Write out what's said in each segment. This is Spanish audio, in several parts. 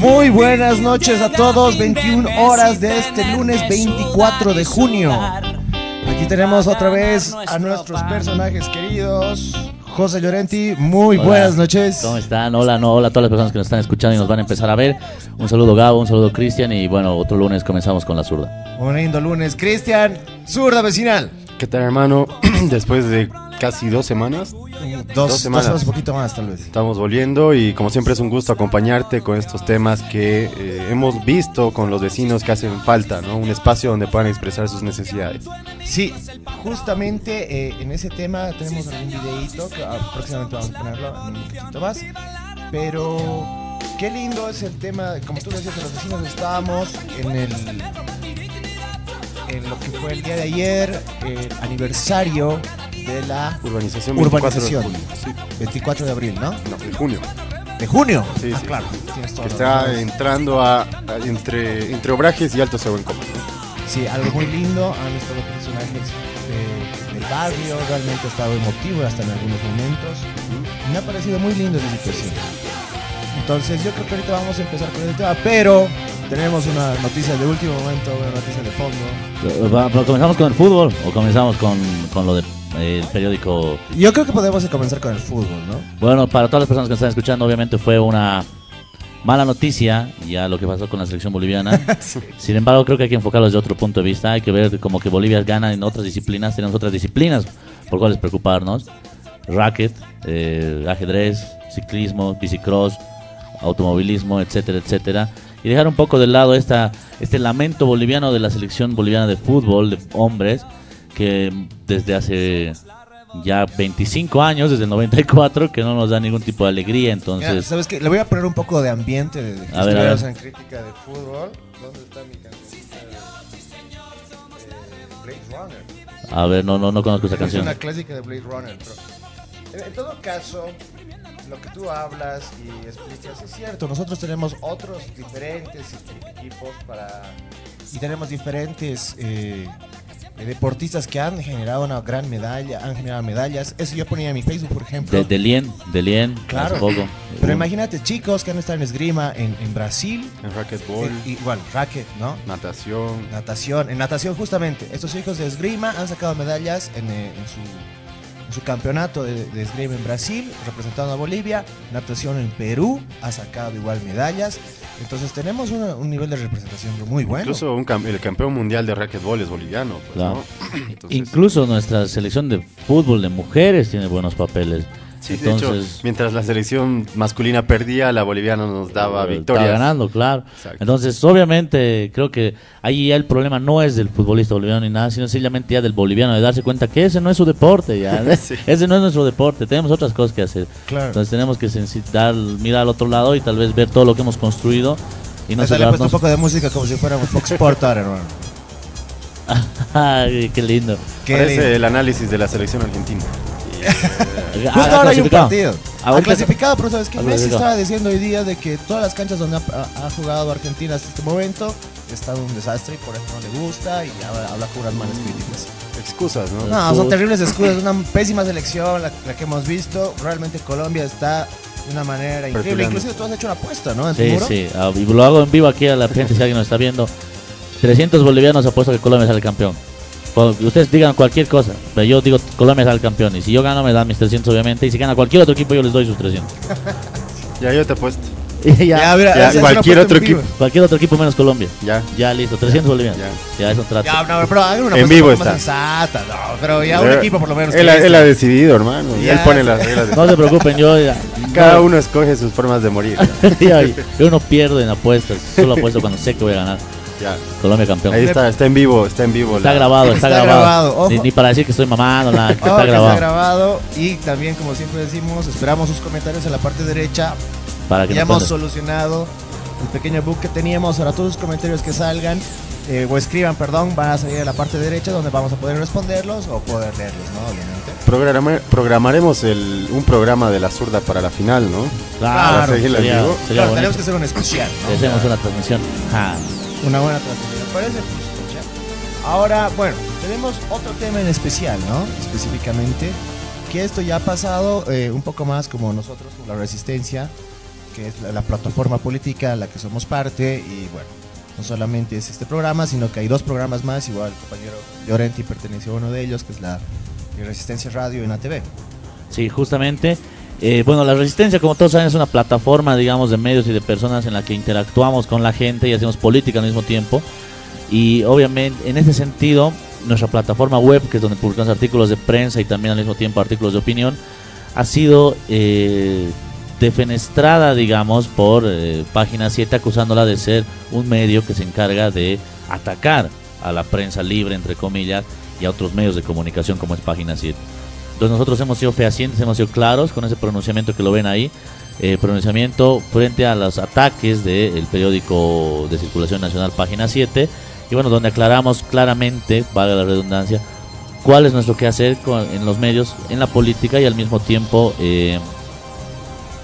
Muy buenas noches a todos, 21 horas de este lunes 24 de junio. Aquí tenemos otra vez a nuestros personajes queridos. José Llorenti, muy Hola. buenas noches. ¿Cómo están? Hola, no, hola a todas las personas que nos están escuchando y nos van a empezar a ver. Un saludo Gabo, un saludo Cristian y bueno, otro lunes comenzamos con la zurda. Un lindo lunes. Cristian, zurda vecinal. ¿Qué tal, hermano? Después de casi dos semanas, Dos, Dos dos semanas. un poquito más tal vez. estamos volviendo y como siempre es un gusto acompañarte con estos temas que eh, hemos visto con los vecinos que hacen falta, ¿no? Un espacio donde puedan expresar sus necesidades. Sí, justamente eh, en ese tema tenemos algún videíto que ah, próximamente vamos a ponerlo en un poquito más. Pero qué lindo es el tema, como tú decías, de los vecinos estábamos en el en lo que fue el día de ayer, el aniversario de la Urbanización 24 de urbanización. Sí, 24 de abril, ¿no? no, de junio. De junio. Sí, ah, sí. claro. Que está entrando a, a- entre, entre Obrajes y Alto en Coma. Sí, algo muy lindo. Han estado personajes de- del barrio, realmente ha estado emotivo hasta en algunos momentos. Me ha parecido muy lindo esa situación. Entonces yo creo que ahorita vamos a empezar con el tema, pero tenemos una noticia de último momento, una noticia de fondo. ¿Comenzamos con el fútbol o comenzamos con, con lo del periódico? Yo creo que podemos comenzar con el fútbol, ¿no? Bueno, para todas las personas que nos están escuchando, obviamente fue una mala noticia ya lo que pasó con la selección boliviana. Sin embargo, creo que hay que enfocarlo desde otro punto de vista. Hay que ver como que Bolivia gana en otras disciplinas, tenemos otras disciplinas por cuales preocuparnos. Racket, eh, ajedrez, ciclismo, bicicross, automovilismo, etcétera, etcétera. Y dejar un poco de lado esta, este lamento boliviano de la selección boliviana de fútbol, de hombres, que desde hace ya 25 años, desde el 94, que no nos da ningún tipo de alegría. Mira, Entonces, ¿Sabes qué? Le voy a poner un poco de ambiente de, de que A ver, a ver. en crítica de fútbol. ¿Dónde está mi de Blade Runner? a ver, no, no, no conozco esa Es canción. una clásica de Blade Runner. Pero en, en todo caso, lo que tú hablas y explicas es cierto. Nosotros tenemos otros diferentes equipos para y tenemos diferentes eh, eh, deportistas que han generado una gran medalla, han generado medallas. Eso yo ponía en mi Facebook, por ejemplo. De, de Lien, de Lien, Claro. hace poco. Pero imagínate chicos que han estado en esgrima en, en Brasil, En racquetball, eh, igual racket, ¿no? natación. Natación, en natación justamente. Estos hijos de esgrima han sacado medallas en, eh, en su, en su campeonato de, de esgrima en Brasil, representando a Bolivia. Natación en Perú ha sacado igual medallas. Entonces tenemos una- un nivel de representación muy bueno. Incluso un cam- el campeón mundial de racquetball es boliviano. pues, Claro. ¿no? Entonces, Incluso nuestra selección de fútbol de mujeres tiene buenos papeles. Sí, de hecho, Entonces, mientras la selección masculina perdía, la boliviana nos daba victorias. Está ganando, claro. Exacto. Entonces, obviamente, creo que ahí ya el problema no es del futbolista boliviano ni nada, sino sencillamente ya del boliviano, de darse cuenta que ese no es su deporte, ya. Sí. Ese no es nuestro deporte, tenemos otras cosas que hacer. Claro. Entonces, tenemos que dar, mirar al otro lado y tal vez ver todo lo que hemos construido y no le un poco de música como si fuéramos Fox Sport ahora, hermano. Ay, qué lindo. Qué Parece lindo. el análisis de la selección argentina. Justo ahora hay un partido. Ha Ahorita- clasificado, pero sabes que Messi estaba diciendo hoy día de que todas las canchas donde ha, jugado Argentina hasta este momento están un desastre y por eso no le gusta y habla, habla con unas malas críticas. Excusas, ¿no? No, son terribles excusas, una pésima selección la, la que hemos visto. Realmente Colombia está de una manera increíble. Inclusive tú has hecho una apuesta, ¿no? En Sí, sí, ah, y lo hago en vivo aquí a la gente si alguien nos está viendo. 300 bolivianos apuesto que Colombia sale campeón. Ustedes digan cualquier cosa, pero yo digo Colombia sale campeón. Y si yo gano, me dan mis 300, obviamente. Y si gana cualquier otro equipo, yo les doy sus 300. Ya yo te he puesto. Y ya, Ya, mira, Ya, esa es cualquier otro vivo. cualquier otro equipo menos Colombia. Ya. Ya listo, 300 bolivianos. ya. Ya, eso trata. Ya, no, pero hagan una En vivo un más está. sensata, no, pero ya un Él- equipo por lo menos. Él, ha- él ha decidido, hermano. Ya, él pone sí. las reglas. No se preocupen, yo ya, Cada no, uno escoge sus formas de morir. ya, yo no pierdo en apuestas, solo apuesto cuando sé que voy a ganar. Ya. Colombia campeón. Ahí está, está en vivo, está en vivo. Está la- grabado, está, Está grabado. grabado. Ni, ni para decir que estoy mamando, nada, que está grabado. está grabado y también como siempre decimos esperamos sus comentarios en la parte derecha Para que ya hemos solucionado el pequeño bug que teníamos ahora todos los comentarios que salgan eh, o escriban perdón van a salir a la parte derecha donde vamos a poder responderlos o poder leerlos no obviamente Programa- programaremos el, un programa de la zurda para la final, ¿no? Claro, Para seguirla sería, sería claro tenemos que hacer un especial ¿no? Hacemos una transmisión. Ja. Una buena transmisión. ¿Me parece? Ahora, bueno, tenemos otro tema en especial, ¿no? Específicamente, que esto ya ha pasado eh, un poco más como nosotros, como la Resistencia, que es la, la plataforma política a la que somos parte, y bueno, no solamente es este programa, sino que hay dos programas más, igual el compañero Llorenti perteneció a uno de ellos, que es la Resistencia Radio en ATV. Sí, justamente. Eh, bueno, la Resistencia, como todos saben, es una plataforma, digamos, de medios y de personas en la que interactuamos con la gente y hacemos política al mismo tiempo. Y obviamente, en ese sentido, nuestra plataforma web, que es donde publicamos artículos de prensa y también al mismo tiempo artículos de opinión, ha sido eh, defenestrada, digamos, por eh, Página 7, acusándola de ser un medio que se encarga de atacar a la prensa libre, entre comillas, y a otros medios de comunicación como es Página 7. Entonces nosotros hemos sido fehacientes, hemos sido claros con ese pronunciamiento que lo ven ahí, eh, pronunciamiento frente a los ataques del periódico de circulación nacional Página 7, y bueno, donde aclaramos claramente, valga la redundancia, cuál es nuestro quehacer con- en los medios, en la política y al mismo tiempo eh,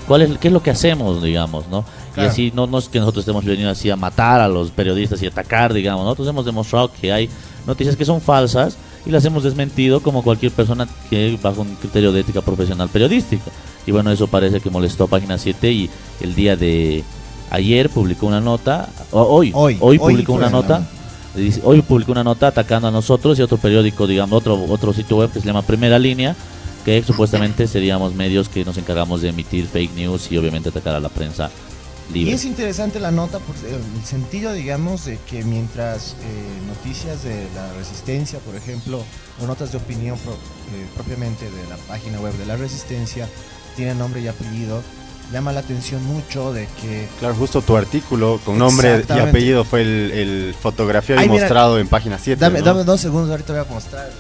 cuál es, qué es lo que hacemos, digamos, ¿no? Claro. Y así no, no es que nosotros estemos venidos así a matar a los periodistas y atacar, digamos, nosotros hemos demostrado que hay noticias que son falsas y las hemos desmentido como cualquier persona que bajo un criterio de ética profesional periodística. Y bueno, eso parece que molestó a Página 7 y el día de ayer publicó una nota, o- hoy, Hoy, hoy, publicó una nota, hoy publicó una nota atacando a nosotros y otro periódico, digamos, otro, otro sitio web que se llama Primera Línea, que supuestamente seríamos medios que nos encargamos de emitir fake news y obviamente atacar a la prensa Y libre. es interesante la nota por el sentido, digamos, de que mientras eh, noticias de la resistencia, por ejemplo, o notas de opinión pro- eh, propiamente de la página web de la resistencia, tienen nombre y apellido, llama la atención mucho de que... Claro, justo tu artículo con nombre y apellido fue el, el fotografiado y mira, mostrado en página 7. Dame, ¿no? dame dos segundos, ahorita voy a mostrar.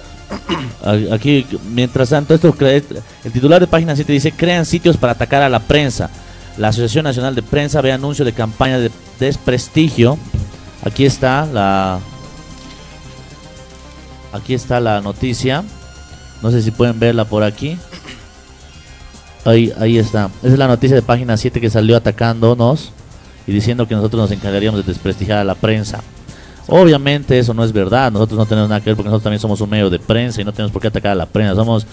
Aquí, mientras tanto, esto el titular de página 7 dice, crean sitios para atacar a la prensa. La Asociación Nacional de Prensa ve anuncio de campaña de desprestigio. Aquí está la... Aquí está la noticia. No sé si pueden verla por aquí. Ahí, ahí está. Esa es la noticia de página 7 que salió atacándonos y diciendo que nosotros nos encargaríamos de desprestigiar a la prensa. Obviamente eso no es verdad, nosotros no tenemos nada que ver porque nosotros también somos un medio de prensa y no tenemos por qué atacar a la prensa, somos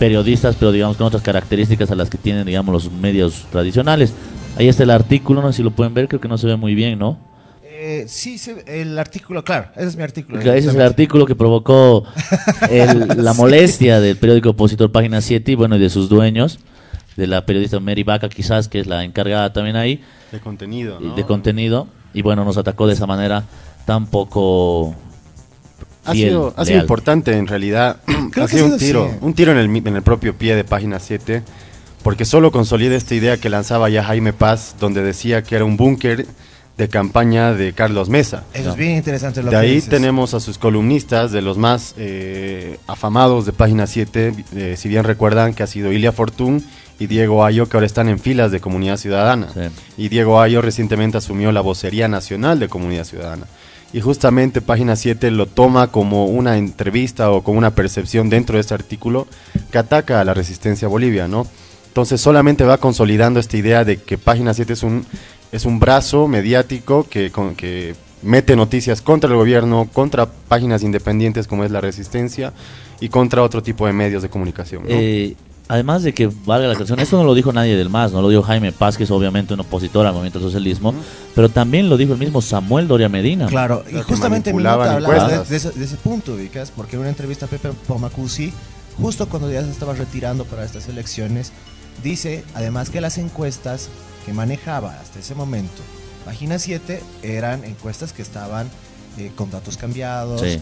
periodistas pero digamos con otras características a las que tienen digamos los medios tradicionales. Ahí está el artículo, no sé si lo pueden ver, creo que no se ve muy bien, ¿no? Eh, sí, se- el artículo, claro, ese es mi artículo. Ese es el artículo que provocó el- la molestia del periódico opositor Página 7 y bueno, y de sus dueños, de la periodista Mary Vaca quizás, que es la encargada también ahí, De contenido, y ¿no? de contenido, y bueno, nos atacó de esa manera tan poco... Ha fiel, sido, ha sido importante en realidad. Creo ha que sido un tiro, así. un tiro en el, mi- en el propio pie de página 7, porque solo consolida esta idea que lanzaba ya Jaime Paz, donde decía que era un búnker de campaña de Carlos Mesa. Eso es bien interesante lo De que ahí dices. tenemos a sus columnistas, de los más eh, afamados de página 7, eh, si bien recuerdan que ha sido Ilia Fortún y Diego Ayo, que ahora están en filas de Comunidad Ciudadana. Sí. Y Diego Ayo recientemente asumió la vocería nacional de Comunidad Ciudadana. Y justamente página 7 lo toma como una entrevista o como una percepción dentro de este artículo que ataca a la resistencia a Bolivia, ¿no? Entonces solamente va consolidando esta idea de que página 7 es un, es un brazo mediático que, con- que mete noticias contra el gobierno, contra páginas independientes como es la resistencia y contra otro tipo de medios de comunicación. ¿no? Eh, además de que valga la canción, esto no lo dijo nadie del MAS, no lo dijo Jaime Paz, que es obviamente un opositor al movimiento del socialismo, pero también lo dijo el mismo Samuel Doria Medina. Claro, y justamente en mi nota hablaba de, ese, de ese punto, ubicas, porque en una entrevista a Pepe Pomacusi, justo cuando ya se estaba retirando para estas elecciones, dice además que las encuestas que manejaba hasta ese momento Página 7 eran encuestas que estaban eh, con datos cambiados, Sí.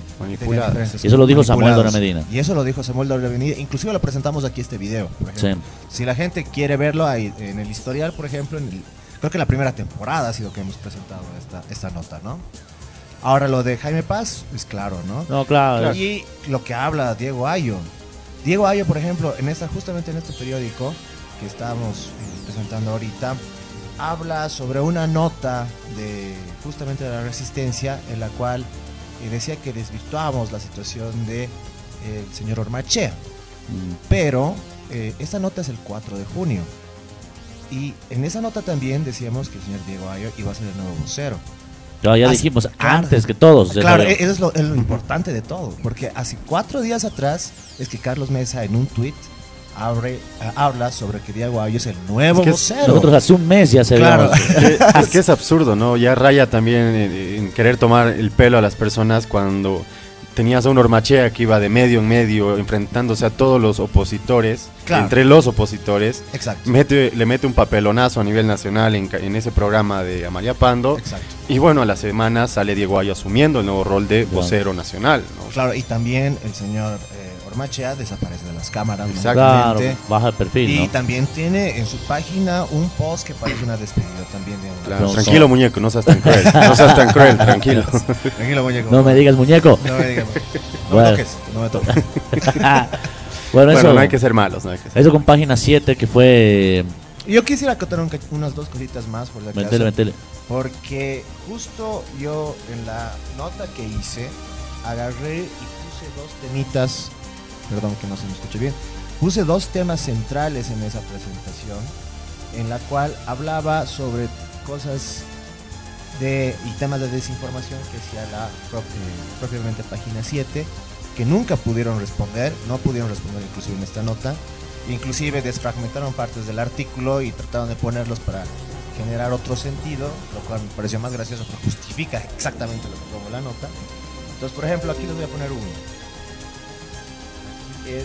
Y eso lo dijo Samuel. Dora Medina. Y eso lo dijo Samuel Dora Medina. Inclusive lo presentamos aquí este video. por Sí. ejemplo. Si la gente quiere verlo ahí en el historial, por ejemplo, en el- creo que la primera temporada ha sido que hemos presentado esta, esta nota, ¿no? Ahora lo de Jaime Paz es claro, ¿no? No, claro. Y lo que habla Diego Ayo. Diego Ayo, por ejemplo, en esta, justamente en este periódico que estamos eh, presentando ahorita, habla sobre una nota de justamente de la resistencia en la cual eh, decía que desvirtuamos la situación de eh, el señor Ormachea. Mm. Pero eh, esta nota es el 4 de junio. Y en esa nota también decíamos que el señor Diego Ayo iba a ser el nuevo vocero. Ya, ya Así- dijimos claro. antes que todos. Claro, eso es lo, es lo importante de todo, porque hace cuatro días atrás es que Carlos Mesa en un tweet abre, a- habla sobre que Diego Ayo es el nuevo Es que es- vocero. Nosotros hace un mes ya se Claro. Eh, es que es absurdo, ¿no? Ya raya también en, en querer tomar el pelo a las personas cuando tenías a un Ormachea que iba de medio en medio enfrentándose a todos los opositores, Claro. entre los opositores, Exacto. mete, le mete un papelonazo a nivel nacional en, ese programa de Amalia Pando Exacto. y bueno, a la semana sale Diego Ayo asumiendo el nuevo rol de Claro. vocero nacional, ¿no? Claro, y también el señor eh, Ormachea desaparece de las cámaras. Claro, momentáneamente. baja el perfil, Y ¿no? también tiene en su página un post que parece una despedida también de Claro, No, tranquilo son- muñeco, no seas tan cruel, no seas tan cruel, tranquilo. Tranquilo, muñeco. No me digas muñeco. No me digas. No Bueno. me toques, no me toques. bueno, Bueno, eso, no hay que ser malos, no hay que ser. eso con página 7 que fue... Y Yo quisiera un ca- unas dos cositas más por acaso. Metele, metele. Porque justo yo en la nota que hice agarré y puse dos temitas, perdón que no se me escuche bien, puse dos temas centrales en esa presentación, en la cual hablaba sobre cosas de, y temas de desinformación que hacía la pro- propiamente página 7, que nunca pudieron responder, no pudieron responder inclusive en esta nota, inclusive desfragmentaron partes del artículo y trataron de ponerlos para generar otro sentido, lo cual me pareció más gracioso porque justifica exactamente lo que pongo en la nota. Entonces, por ejemplo, aquí les voy a poner uno. Es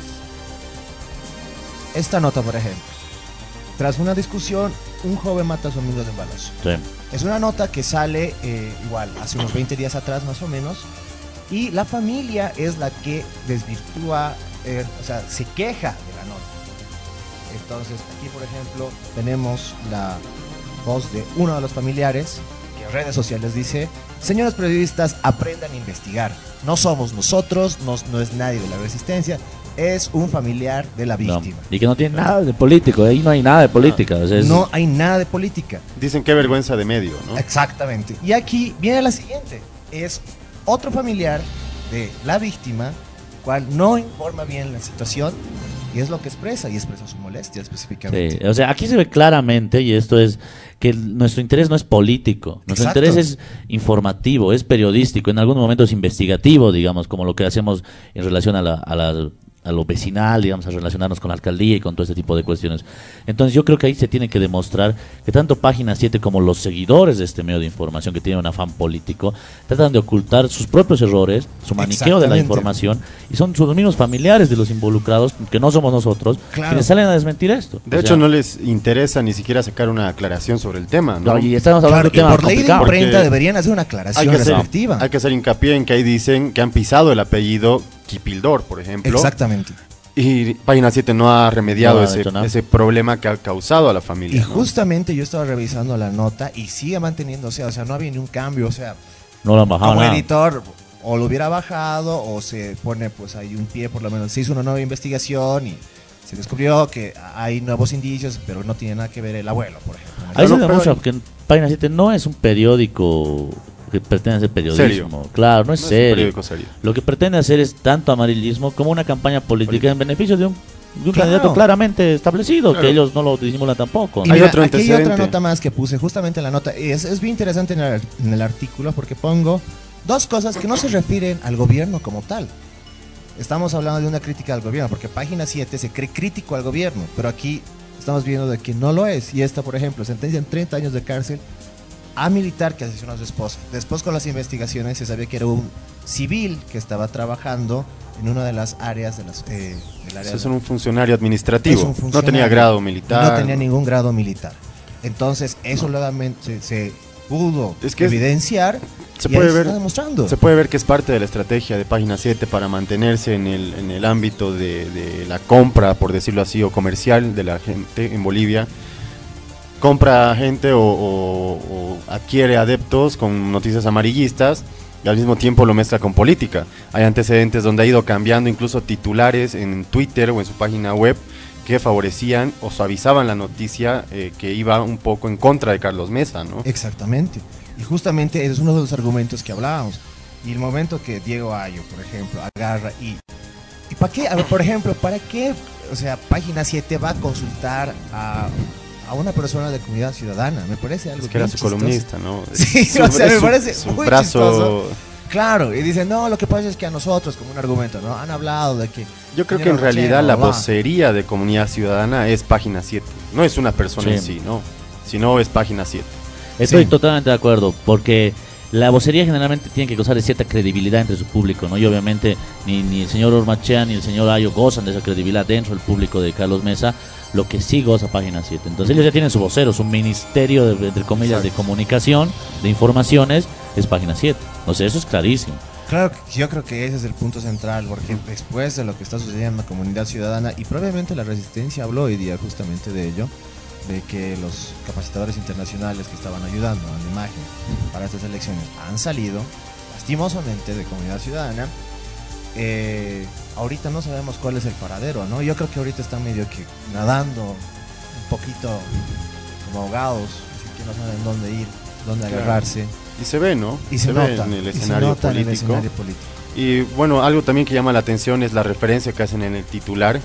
esta nota, por ejemplo. Tras una discusión, un joven mata a su amigo de un balazo. Sí. Es una nota que sale eh, igual, hace unos 20 días atrás más o menos, y la familia es la que desvirtúa, eh, o sea, se queja de la nota. Entonces, aquí por ejemplo, tenemos la voz de uno de los familiares que en redes sociales dice, señores periodistas, aprendan a investigar. No somos nosotros, no, no es nadie de la resistencia, es un familiar de la No. víctima. Y que no tiene nada de político, ahí no hay nada de política. o sea, es- No hay nada de política. Dicen qué vergüenza de medio, ¿no? Exactamente. Y aquí viene la siguiente. Es otro familiar de la víctima, cual no informa bien la situación y es lo que expresa y expresa su molestia específicamente. Sí, o sea, aquí se ve claramente, y esto es que nuestro interés no es político, nuestro Exacto. interés es informativo, es periodístico, en algunos momentos investigativo, digamos, como lo que hacemos en relación a, la, a, la- a lo vecinal, digamos, a relacionarnos con la alcaldía y con todo este tipo de cuestiones. Entonces yo creo que ahí se tiene que demostrar que tanto Página 7 como los seguidores de este medio de información que tienen un afán político tratan de ocultar sus propios errores, su maniqueo de la información, y son sus mismos familiares de los involucrados, que no somos nosotros, Claro. quienes salen a desmentir esto. De O hecho, sea, no les interesa ni siquiera sacar una aclaración sobre el tema, ¿no? no, y estamos hablando Claro, de un tema por ley de imprenta deberían hacer una hay aclaración que, hacer, hay que hacer hincapié en que ahí dicen que han pisado el apellido Kipildor, por ejemplo. Exactamente. Y Página 7 no ha remediado No ese, problema que ha causado a la familia. Y ¿no? justamente yo estaba revisando la nota y sigue manteniéndose, o sea, no había ni un cambio, o sea, No bajado como nada. editor o lo hubiera bajado o se pone pues ahí un pie por lo menos, se hizo una nueva investigación y se descubrió que hay nuevos indicios, pero no tiene nada que ver el abuelo, por ejemplo. Ahí se demuestra que Página 7 no es un periódico que pretende hacer periodismo. Serio. Claro, no es No es un serio. Lo que pretende hacer es tanto amarillismo como una campaña política Política. en beneficio de un, de un Claro. candidato claramente establecido, Claro. que ellos no lo disimulan tampoco. Y Hay mira, otro aquí hay otra nota más que puse justamente en la nota. Y es, es bien interesante en el, en el artículo porque pongo dos cosas que no se refieren al gobierno como tal. Estamos hablando de una crítica al gobierno, porque página 7 se cree crítico al gobierno, pero aquí estamos viendo de que no lo es. Y esta, por ejemplo, sentencia en 30 años de cárcel a militar que asesinó a su esposa. Después con las investigaciones se sabía que era un civil que estaba trabajando en una de las áreas de las, eh, del área es de- un funcionario administrativo. un No tenía funcionario. grado militar. No tenía ningún grado militar. Entonces, eso nuevamente se, se pudo Es que evidenciar se y puede ahí ver- está demostrando. Se puede ver que es parte de la estrategia de Página 7 para mantenerse en el, en el ámbito de, de la compra, por decirlo así, o comercial de la gente en Bolivia. Compra gente o, adquiere adeptos con noticias amarillistas y al mismo tiempo lo mezcla con política. Hay antecedentes donde ha ido cambiando incluso titulares en Twitter o en su página web que favorecían o suavizaban la noticia eh, que iba un poco en contra de Carlos Mesa, ¿no? Exactamente. Y justamente es uno de los argumentos que hablábamos. Y el momento que Diego Ayo, por ejemplo, agarra y... ¿Y para qué? Por ejemplo, ¿para qué? O sea, Página 7 va a consultar a, a una persona de comunidad ciudadana. Me parece algo Es que era su chistoso. columnista, ¿no? Sí, Su- o sea, me parece su muy brazo. chistoso. Claro, y dicen, no, lo que pasa es que a nosotros, como un argumento, ¿no? Han hablado de que... Yo creo que en realidad la va. vocería de comunidad ciudadana es página 7. No es una persona Sí. en sí, no. Sino es página 7. Estoy Sí. totalmente de acuerdo, porque la vocería generalmente tiene que gozar de cierta credibilidad entre su público, ¿no? Y obviamente ni, ni el señor Ormachea ni el señor Ayo gozan de esa credibilidad dentro del público de Carlos Mesa, lo que sí goza Página 7. Entonces ellos ya tienen su vocero, su ministerio, de, entre comillas, de comunicación, de informaciones, es Página 7. O sea, eso es clarísimo. Claro, yo creo que ese es el punto central, porque después de lo que está sucediendo en la comunidad ciudadana, y probablemente la resistencia habló hoy día justamente de ello, de que los capacitadores internacionales que estaban ayudando a la imagen para estas elecciones han salido, lastimosamente, de comunidad ciudadana. Eh, ahorita no sabemos cuál es el paradero, ¿no? Yo creo que ahorita están medio que nadando un poquito como ahogados, que no saben dónde ir, dónde Claro. agarrarse. Y se ve, ¿no? Y se, ve nota, en el y se escenario nota en el escenario político. Y bueno, algo también que llama la atención es la referencia que hacen en el titular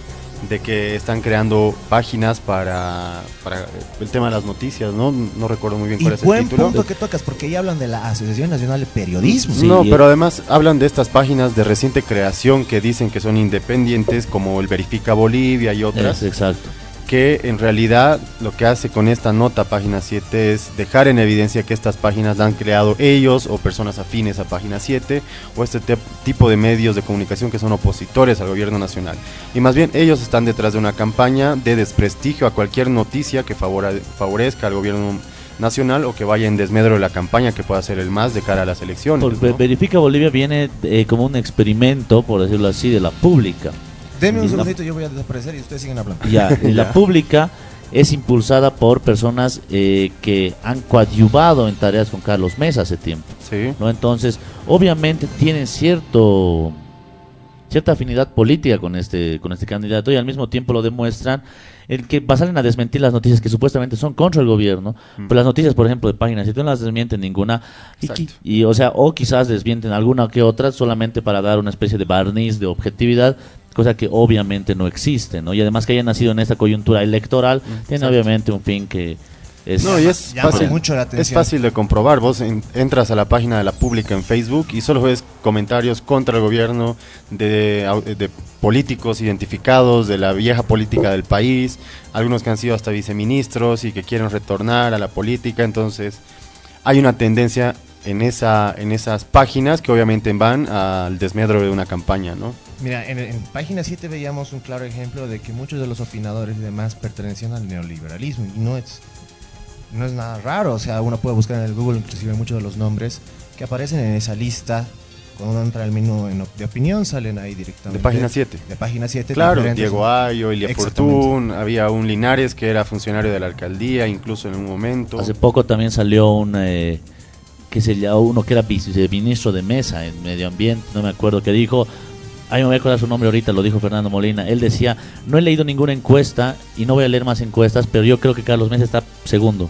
de que están creando páginas para, para el tema de las noticias, ¿no? No recuerdo muy bien Y cuál es el título. punto que tocas, porque ahí hablan de la Asociación Nacional de Periodismo. Sí, no, y- pero además hablan de estas páginas de reciente creación que dicen que son independientes, como el Verifica Bolivia y otras. Es, exacto. Que en realidad lo que hace con esta nota página 7 es dejar en evidencia que estas páginas la han creado ellos o personas afines a página 7 o este te- tipo de medios de comunicación que son opositores al gobierno nacional. Y más bien ellos están detrás de una campaña de desprestigio a cualquier noticia que favorezca al gobierno nacional o que vaya en desmedro de la campaña que pueda ser el más de cara a las elecciones. ¿no? Verifica Bolivia viene eh, como un experimento, por decirlo así, de la pública. Deme un segundito, yo voy a desaparecer y ustedes siguen hablando. Ya, y la pública es impulsada por personas eh, que han coadyuvado en tareas con Carlos Mesa hace tiempo. Sí. ¿no? Entonces, obviamente tienen cierto cierta afinidad política con este con este candidato y al mismo tiempo lo demuestran el que salen a desmentir las noticias que supuestamente son contra el gobierno, pero las noticias, por ejemplo, de páginas 7 no las desmienten ninguna y, y, o sea, o quizás desmienten alguna que otra solamente para dar una especie de barniz de objetividad, cosa que obviamente no existe, ¿no? Y además que haya nacido en esta coyuntura electoral, tiene exacto. obviamente un fin que es No, y es Llama fácil, mucho la es atención. fácil de comprobar. Vos en- entras a la página de la pública en Facebook y solo ves comentarios contra el gobierno de, de políticos identificados de la vieja política del país, algunos que han sido hasta viceministros y que quieren retornar a la política. Entonces, hay una tendencia en, esa, en esas páginas que obviamente van al desmedro de una campaña, ¿no? Mira, en, en página 7 veíamos un claro ejemplo de que muchos de los opinadores y demás pertenecían al neoliberalismo y no es, no es nada raro. O sea, uno puede buscar en el Google inclusive muchos de los nombres que aparecen en esa lista. Cuando uno entra al menú en op- de opinión salen ahí directamente. De página 7. De página 7. Claro, Diego Ayo, Elia. Fortún, había un Linares que era funcionario de la alcaldía, incluso en un momento. Hace poco también salió un eh, que se llama uno que era viceministro de mesa en medio ambiente, no me acuerdo qué dijo. Ay, me voy a acordar su nombre ahorita, lo dijo Fernando Molina. Él decía, no he leído ninguna encuesta y no voy a leer más encuestas, pero yo creo que Carlos Mesa está segundo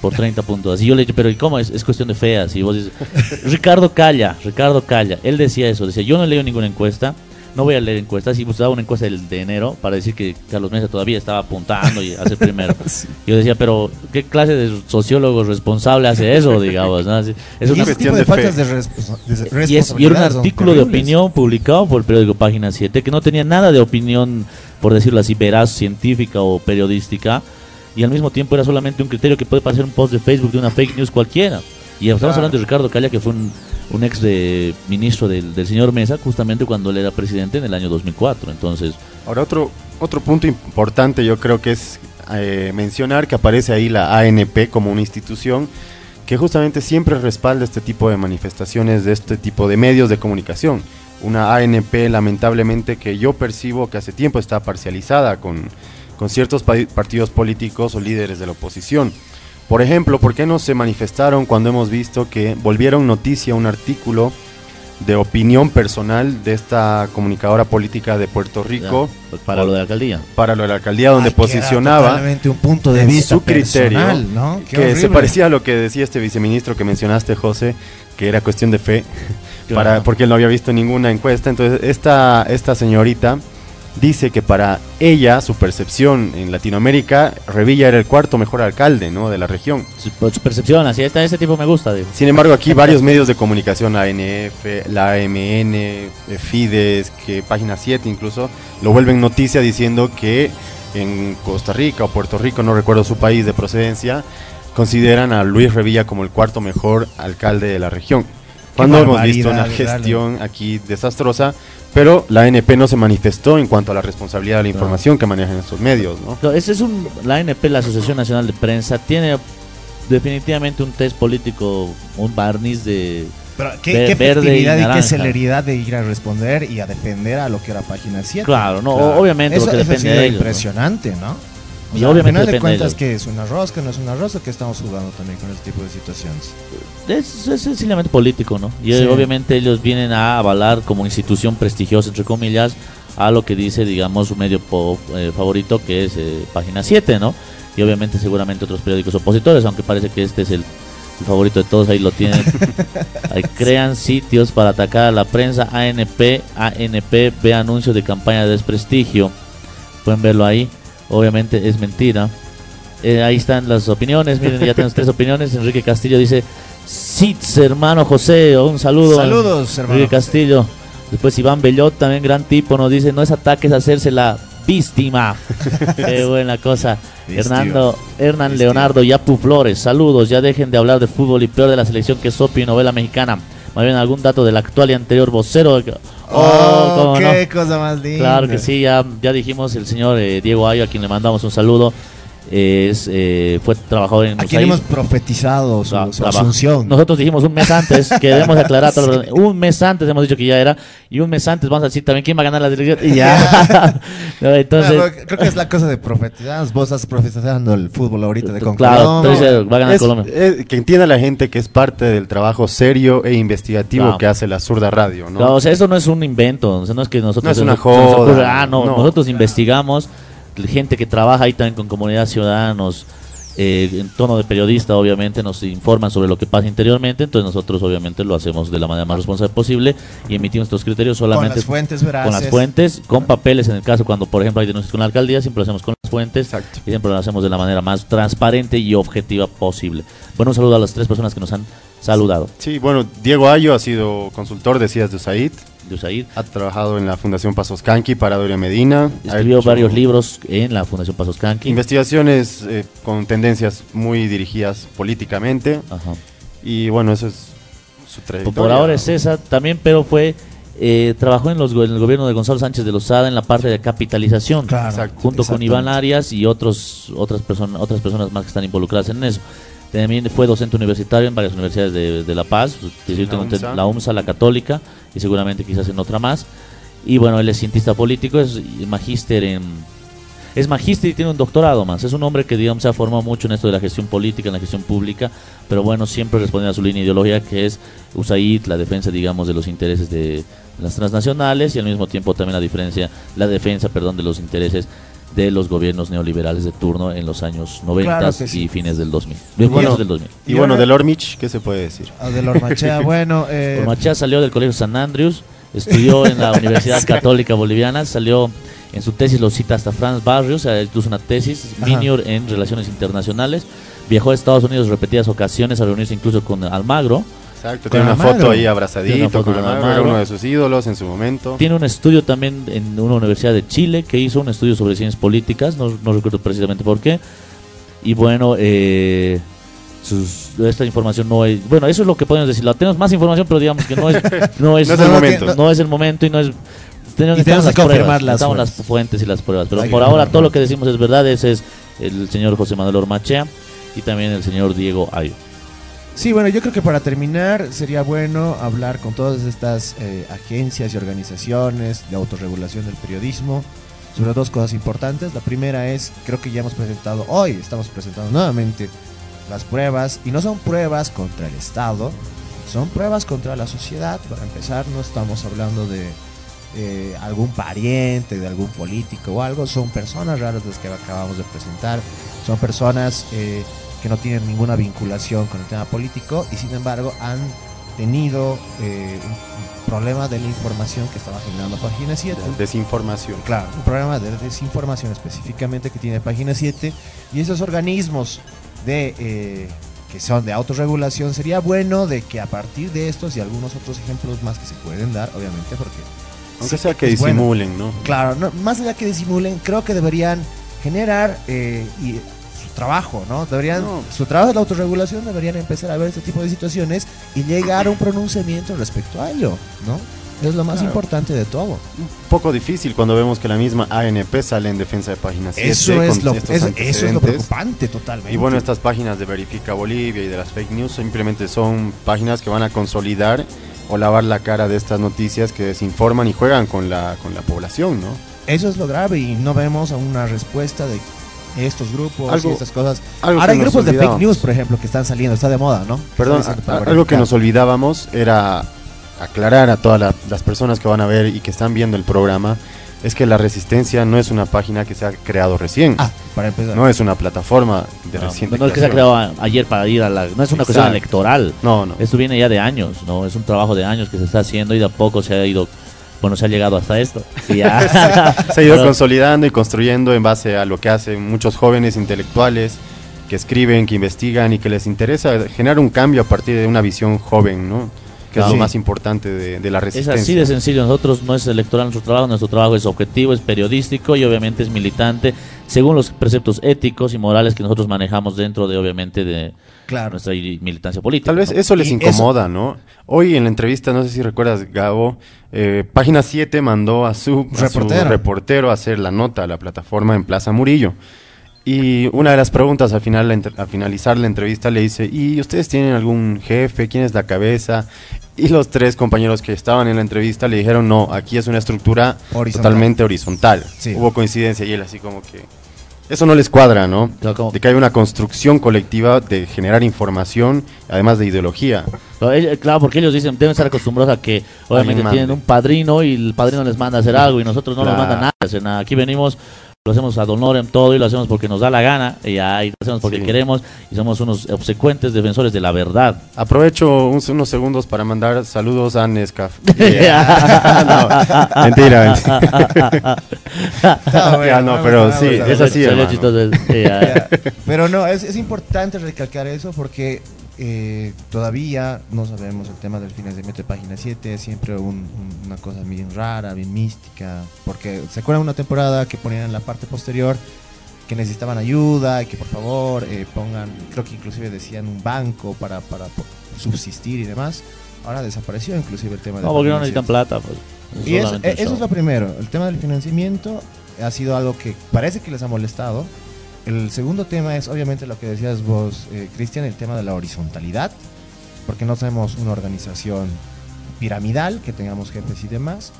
por 30 puntos. Así yo le dije, pero ¿y cómo? Es, es cuestión de feas. Y vos dices, Ricardo Calla, Ricardo Calla. Él decía eso, decía, yo no he leído ninguna encuesta, no voy a leer encuestas. Y buscaba una encuesta del, de enero para decir que Carlos Mesa todavía estaba apuntando y hace primero. Yo decía, pero ¿qué clase de sociólogo responsable hace eso, digamos? ¿no? Es Y una cuestión de, de faltas fe. de, responsa- de y, es- y era un artículo de opinión publicado por el periódico Página 7 que no tenía nada de opinión, por decirlo así, veraz, científica o periodística. Y al mismo tiempo era solamente un criterio que puede parecer un post de Facebook de una fake news cualquiera. Y estamos Claro. hablando de Ricardo Calla, que fue un un ex ministro del, señor Mesa, justamente cuando él era presidente en el año 2004. Entonces, Ahora, otro, otro punto importante yo creo que es eh, mencionar que aparece ahí la ANP como una institución que justamente siempre respalda este tipo de manifestaciones de este tipo de medios de comunicación. Una ANP lamentablemente que yo percibo que hace tiempo está parcializada con, con ciertos pa- partidos políticos o líderes de la oposición. Por ejemplo, ¿por qué no se manifestaron cuando hemos visto que volvieron noticia un artículo de opinión personal de esta comunicadora política de Puerto Rico ya, para lo de la alcaldía. para lo de la alcaldía donde Ay, posicionaba un punto de vista su criterio personal, ¿no? Que se parecía a lo que decía este viceministro que mencionaste José que era cuestión de fe Claro. para porque él no había visto ninguna encuesta entonces esta esta señorita dice que para ella su percepción en Latinoamérica Revilla era el cuarto mejor alcalde no de la región Su, percepción, así está, ese tipo me gusta, digo. sin embargo, aquí varios medios de comunicación, la ANF, la AMN, eh, Fides, que página 7 incluso, lo vuelven noticia diciendo que en Costa Rica o Puerto Rico, no recuerdo su país de procedencia, consideran a Luis Revilla como el cuarto mejor alcalde de la región. Cuando hemos visto una gestión aquí desastrosa, pero la ANP no se manifestó en cuanto a la responsabilidad de la información que manejan estos medios, ¿no? No, ese es un, la ANP, la Asociación Nacional de Prensa, tiene definitivamente un test político, un barniz de... Pero qué, qué verde y qué celeridad de ir a responder y a defender a lo que era página 7. Claro, no, Claro. obviamente, Eso, porque eso ha depende sido de ellos. ¿no? impresionante, ¿no? O Y sea, obviamente al final de de cuentas ellos. que es una rosca, no es una rosca, que estamos jugando también con este tipo de situaciones. Es, es sencillamente político, ¿no? Y Sí. obviamente ellos vienen a avalar como institución prestigiosa, entre comillas, a lo que dice, digamos, su medio eh, favorito, que es eh, Página 7, ¿no? Y obviamente seguramente otros periódicos opositores, aunque parece que este es el, el favorito de todos, ahí lo tienen. ahí crean sitios para atacar a la prensa, ANP, ANP, ve anuncios de campaña de desprestigio. Pueden verlo ahí. Obviamente es mentira. Eh, ahí están las opiniones. Miren, ya tenemos tres opiniones. Enrique Castillo dice: Sitz, hermano José. Un saludo. Saludos, hermano Enrique. Castillo. Después Iván Bellot, también gran tipo, nos dice: No es ataque, es hacerse la víctima. Qué buena cosa. Hernando, Hernán. Leonardo Yapu Flores, saludos. Ya dejen de hablar de fútbol y peor de la selección que Sopi y novela mexicana. Más bien algún dato del actual y anterior vocero. Oh, no. qué cosa más linda. Claro que sí, ya, ya dijimos el señor eh, Diego Ayo, a quien le mandamos un saludo. Es, eh, fue trabajador en Aquí hemos profetizado su, su asunción. Nosotros dijimos un mes antes, que debemos aclarar, todo lo- un mes antes hemos dicho que ya era, y un mes antes vamos a decir también quién va a ganar la dirección. Y ya. No, entonces, Claro, creo que es la cosa de profetizar. Vos estás profetizando el fútbol ahorita de con claro, Colombia. entonces va a ganar Es- Colombia. es- que entienda la gente que es parte del trabajo serio e investigativo Claro. que hace la zurda radio, ¿no? Claro, o sea, eso no es un invento, o sea, no es que nosotros No es una nos ocurre, joda, ah, no, no. nosotros investigamos, gente que trabaja ahí también con comunidad ciudadanos, eh, en tono de periodista, obviamente, nos informan sobre lo que pasa interiormente, entonces nosotros obviamente lo hacemos de la manera más responsable posible y emitimos estos criterios con solamente las fuentes veraces. con las fuentes, con papeles en el caso cuando por ejemplo hay denuncias con la alcaldía, siempre lo hacemos con las fuentes Exacto. y siempre lo hacemos de la manera más transparente y objetiva posible. Bueno, un saludo a las tres personas que nos han saludado. Sí, bueno, Diego Ayo ha sido consultor, decías, de USAID. De Usaid, Ha trabajado en la Fundación Pasos Canqui para Doria Medina. ha escribió hecho varios libros en la Fundación Pasos Canqui. Investigaciones eh, con tendencias muy dirigidas políticamente. Ajá. Y bueno, eso es su trayectoria. Por ahora es esa también, pero fue eh, trabajó en, los, en el gobierno de Gonzalo Sánchez de Lozada en la parte de capitalización, Claro, Exacto. junto con. Iván Arias y otros otras personas otras personas más que están involucradas en eso. También fue docente universitario en varias universidades de, de La Paz, yo La UMSA. la UMSA, la Católica y seguramente quizás en otra más. Y bueno, él es cientista político, es magíster en es magíster y tiene un doctorado más. Es un hombre que, digamos, se ha formado mucho en esto de la gestión política, en la gestión pública, pero bueno, siempre respondiendo a su línea ideológica, que es USAID, la defensa, digamos, de los intereses de las transnacionales y al mismo tiempo también la diferencia, la defensa, perdón, de los intereses de los gobiernos neoliberales de turno en los años 90 Claro que sí. y fines del 2000. Y bueno, del 2000. Y Y bueno, del Ormich, ¿qué se puede decir? Ah, bueno. Eh, Ormachea salió del Colegio San Andrews, estudió en la Universidad Católica Boliviana, salió en su tesis, lo cita hasta Franz Barrios, o sea, él hizo una tesis, minor en Relaciones Internacionales, viajó a Estados Unidos repetidas ocasiones a reunirse incluso con Almagro, Exacto, tiene una foto ahí abrazadito una foto con Almagro, Almagro. uno de sus ídolos en su momento. tiene un estudio también en una universidad de Chile que hizo un estudio sobre ciencias políticas, no, no recuerdo precisamente por qué, y bueno, eh, sus, esta información no es... Bueno, eso es lo que podemos decir. La tenemos más información, pero digamos que no es, no es, No es el momento. No es el momento y no es... Tenemos, Y tenemos que confirmar pruebas, las las fuentes. y las pruebas. Pero Hay por ahora todo lo que decimos es verdad. Ese es el señor José Manuel Ormachea y también el señor Diego Ayo. Sí, bueno, yo creo que para terminar sería bueno hablar con todas estas eh, agencias y organizaciones de autorregulación del periodismo sobre dos cosas importantes. La primera es, creo que ya hemos presentado hoy, estamos presentando nuevamente las pruebas, y no son pruebas contra el Estado, son pruebas contra la sociedad. Para empezar, no estamos hablando de eh, algún pariente, de algún político o algo, son personas raras las que acabamos de presentar, son personas eh, que no tienen ninguna vinculación con el tema político y sin embargo han tenido eh, un problema de la información que estaba generando Página 7. Desinformación. Claro, un programa de desinformación específicamente que tiene Página 7 y esos organismos de eh, que son de autorregulación sería bueno de que a partir de estos y algunos otros ejemplos más que se pueden dar, obviamente, porque Aunque sí sea que bueno. disimulen, ¿no? Claro, no, más allá que disimulen, creo que deberían generar eh, y trabajo, ¿no? Deberían, No. su trabajo de la autorregulación deberían empezar a ver este tipo de situaciones y llegar a un pronunciamiento respecto a ello, ¿no? Es lo más Claro. importante de todo. Un poco difícil cuando vemos que la misma ANP sale en defensa de páginas 7 Eso es, lo, eso, es lo preocupante totalmente. Y bueno, estas páginas de Verifica Bolivia y de las fake news simplemente son páginas que van a consolidar o lavar la cara de estas noticias que desinforman y juegan con la, con la población, ¿no? Eso es lo grave y no vemos a una respuesta de estos grupos Algo- y estas cosas. Algo Ahora hay grupos de fake news, por ejemplo, que están saliendo, está de moda, ¿no? Perdón, a- a- algo que nos olvidábamos era aclarar a todas la- las personas que van a ver y que están viendo el programa, es que La Resistencia no es una página que se ha creado recién, Ah, para empezar. no es una plataforma de No, reciente no es que se ha creado a- ayer para ir a la... No es una cuestión Exacto. electoral. No, no. Esto viene ya de años, ¿no? Es un trabajo de años que se está haciendo y de a poco se ha ido... Bueno, se ha llegado hasta esto. Y ya- Se ha ido Pero- consolidando y construyendo en base a lo que hacen muchos jóvenes intelectuales que escriben, que investigan y que les interesa generar un cambio a partir de una visión joven, ¿no? Que es lo más importante de, de la Es resistencia. así de sencillo. Nosotros no es electoral nuestro trabajo, nuestro trabajo es objetivo, es periodístico y obviamente es militante según los preceptos éticos y morales que nosotros manejamos dentro de obviamente de Claro. nuestra militancia política. Tal vez ¿no? eso les Y incomoda, ¿no? Hoy en la entrevista, no sé si recuerdas, Gabo, eh, Página 7 mandó a su, a su Reportero. a hacer la nota a la plataforma en Plaza Murillo. Y una de las preguntas al final, al finalizar la entrevista le dice, ¿y ustedes tienen algún jefe? ¿Quién es la cabeza? Y los tres compañeros que estaban en la entrevista le dijeron, no, aquí es una estructura Horizontal. totalmente horizontal. Sí. Hubo coincidencia y él así como que... Eso no les cuadra, ¿no? De que hay una construcción colectiva de generar información, además de ideología. Ellos- Claro, porque ellos dicen, deben estar acostumbrados a que obviamente tienen un padrino y el padrino les manda a hacer algo y nosotros no nos Claro. manda nada. a hacer nada. Aquí venimos, lo hacemos ad honorem todo y lo hacemos porque nos da la gana y, ya, y lo hacemos porque Sí. queremos y somos unos obsecuentes defensores de la verdad. Aprovecho un- unos segundos para mandar saludos a Nescaf. No, mentira, mentira. Está bueno, Ya, no, pero sí, es así, eh. Ya. Pero no, es, es importante recalcar eso porque eh, todavía no sabemos el tema del financiamiento de página 7, es siempre un- un- una cosa bien rara, bien mística, porque se acuerdan una temporada que ponían en la parte posterior que necesitaban ayuda y que por favor eh, pongan, creo que inclusive decían un banco para, para subsistir y demás. Ahora desapareció inclusive el tema de No, porque no necesitan 7. plata. Pues. Y es- eso show. es lo primero. El tema del financiamiento ha sido algo que parece que les ha molestado. El segundo tema es obviamente lo que decías vos, eh, Cristian, el tema de la horizontalidad, porque no tenemos una organización piramidal, que tengamos jefes y demás.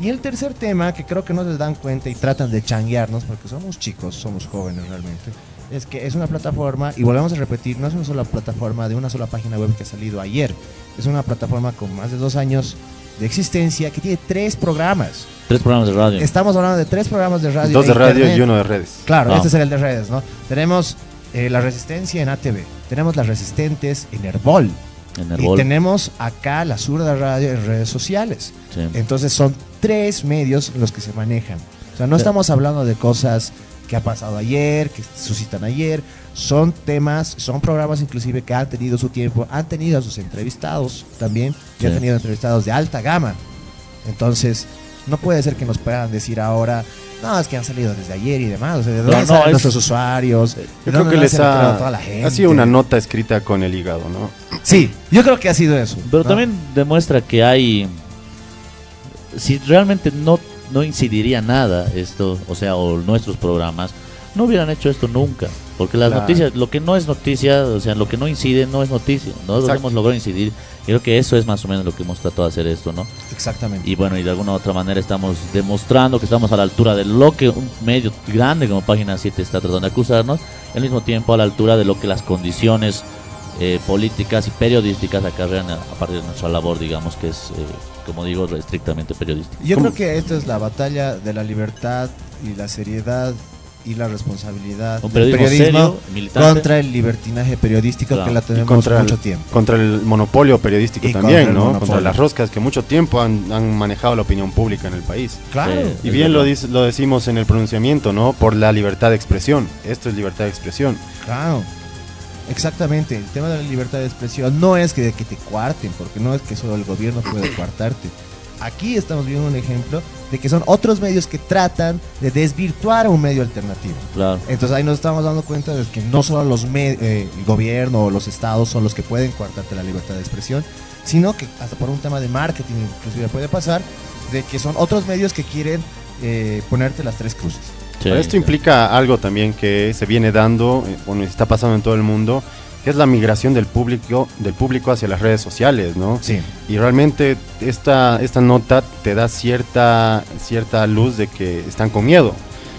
Y el tercer tema, que creo que no se dan cuenta y tratan de changuearnos, porque somos chicos, somos jóvenes realmente, es que es una plataforma, y volvemos a repetir, no es una sola plataforma de una sola página web que ha salido ayer, es una plataforma con más de dos años de existencia que tiene tres programas. Tres programas de radio. Estamos hablando de tres programas de radio. Dos e de radio internet. y uno de redes. Claro, Ah. este es el de redes, ¿no? Tenemos eh, la resistencia en ATV, tenemos las resistentes en Herbol en el y tenemos acá la zurda radio en redes sociales. Sí. Entonces son tres medios los que se manejan. O sea, no Sí. estamos hablando de cosas que ha pasado ayer, que suscitan ayer. Son temas, son programas inclusive que han tenido su tiempo, han tenido a sus entrevistados también, y han tenido entrevistados de alta gama. Entonces, no puede ser que nos puedan decir ahora No, es que han salido desde ayer y demás. O sea, ¿de No, dónde no, salen nuestros usuarios? ¿De Yo creo dónde que les ha, toda la gente? ha sido una nota escrita con el hígado, ¿no? Sí, yo creo que ha sido eso. Pero ¿no? también demuestra que hay. Si realmente no, no incidiría nada esto, o sea, o nuestros programas, no hubieran hecho esto nunca. Porque las Claro. noticias, lo que no es noticia, o sea, lo que no incide no es noticia. Nosotros Exacto. hemos logrado incidir. Y creo que eso es más o menos lo que hemos tratado de hacer esto, ¿no? Exactamente. Y bueno, y de alguna u otra manera estamos demostrando que estamos a la altura de lo que un medio grande como Página 7 está tratando de acusarnos, y al mismo tiempo a la altura de lo que las condiciones eh, políticas y periodísticas acarrean a, a partir de nuestra labor, digamos, que es, eh, como digo, estrictamente periodística. Yo ¿Cómo? creo que esta es la batalla de la libertad y la seriedad y la responsabilidad Un del periodismo periodismo serio, contra el libertinaje periodístico Claro. que la Y tenemos contra mucho el, tiempo. contra el monopolio periodístico Y contra también, el ¿no? monopolio. Contra las roscas que mucho tiempo han, han manejado la opinión pública en el país. Claro. Sí. Y bien lo, lo decimos en el pronunciamiento, ¿no? Por la libertad de expresión. Esto es libertad de expresión. Claro. Exactamente, el tema de la libertad de expresión no es que, que te cuarten, porque no es que solo el gobierno puede cuartarte. Aquí estamos viendo un ejemplo de que son otros medios que tratan de desvirtuar a un medio alternativo. Claro. Entonces ahí nos estamos dando cuenta de que no solo los eh, el gobierno o los estados son los que pueden coartarte la libertad de expresión, sino que hasta por un tema de marketing inclusive puede pasar de que son otros medios que quieren eh, ponerte las tres cruces. Sí, Esto implica algo también que se viene dando, eh, bueno, está pasando en todo el mundo, que es la migración del público, del público hacia las redes sociales, ¿no? Sí. Y realmente esta, esta nota te da cierta, cierta luz de que están con miedo,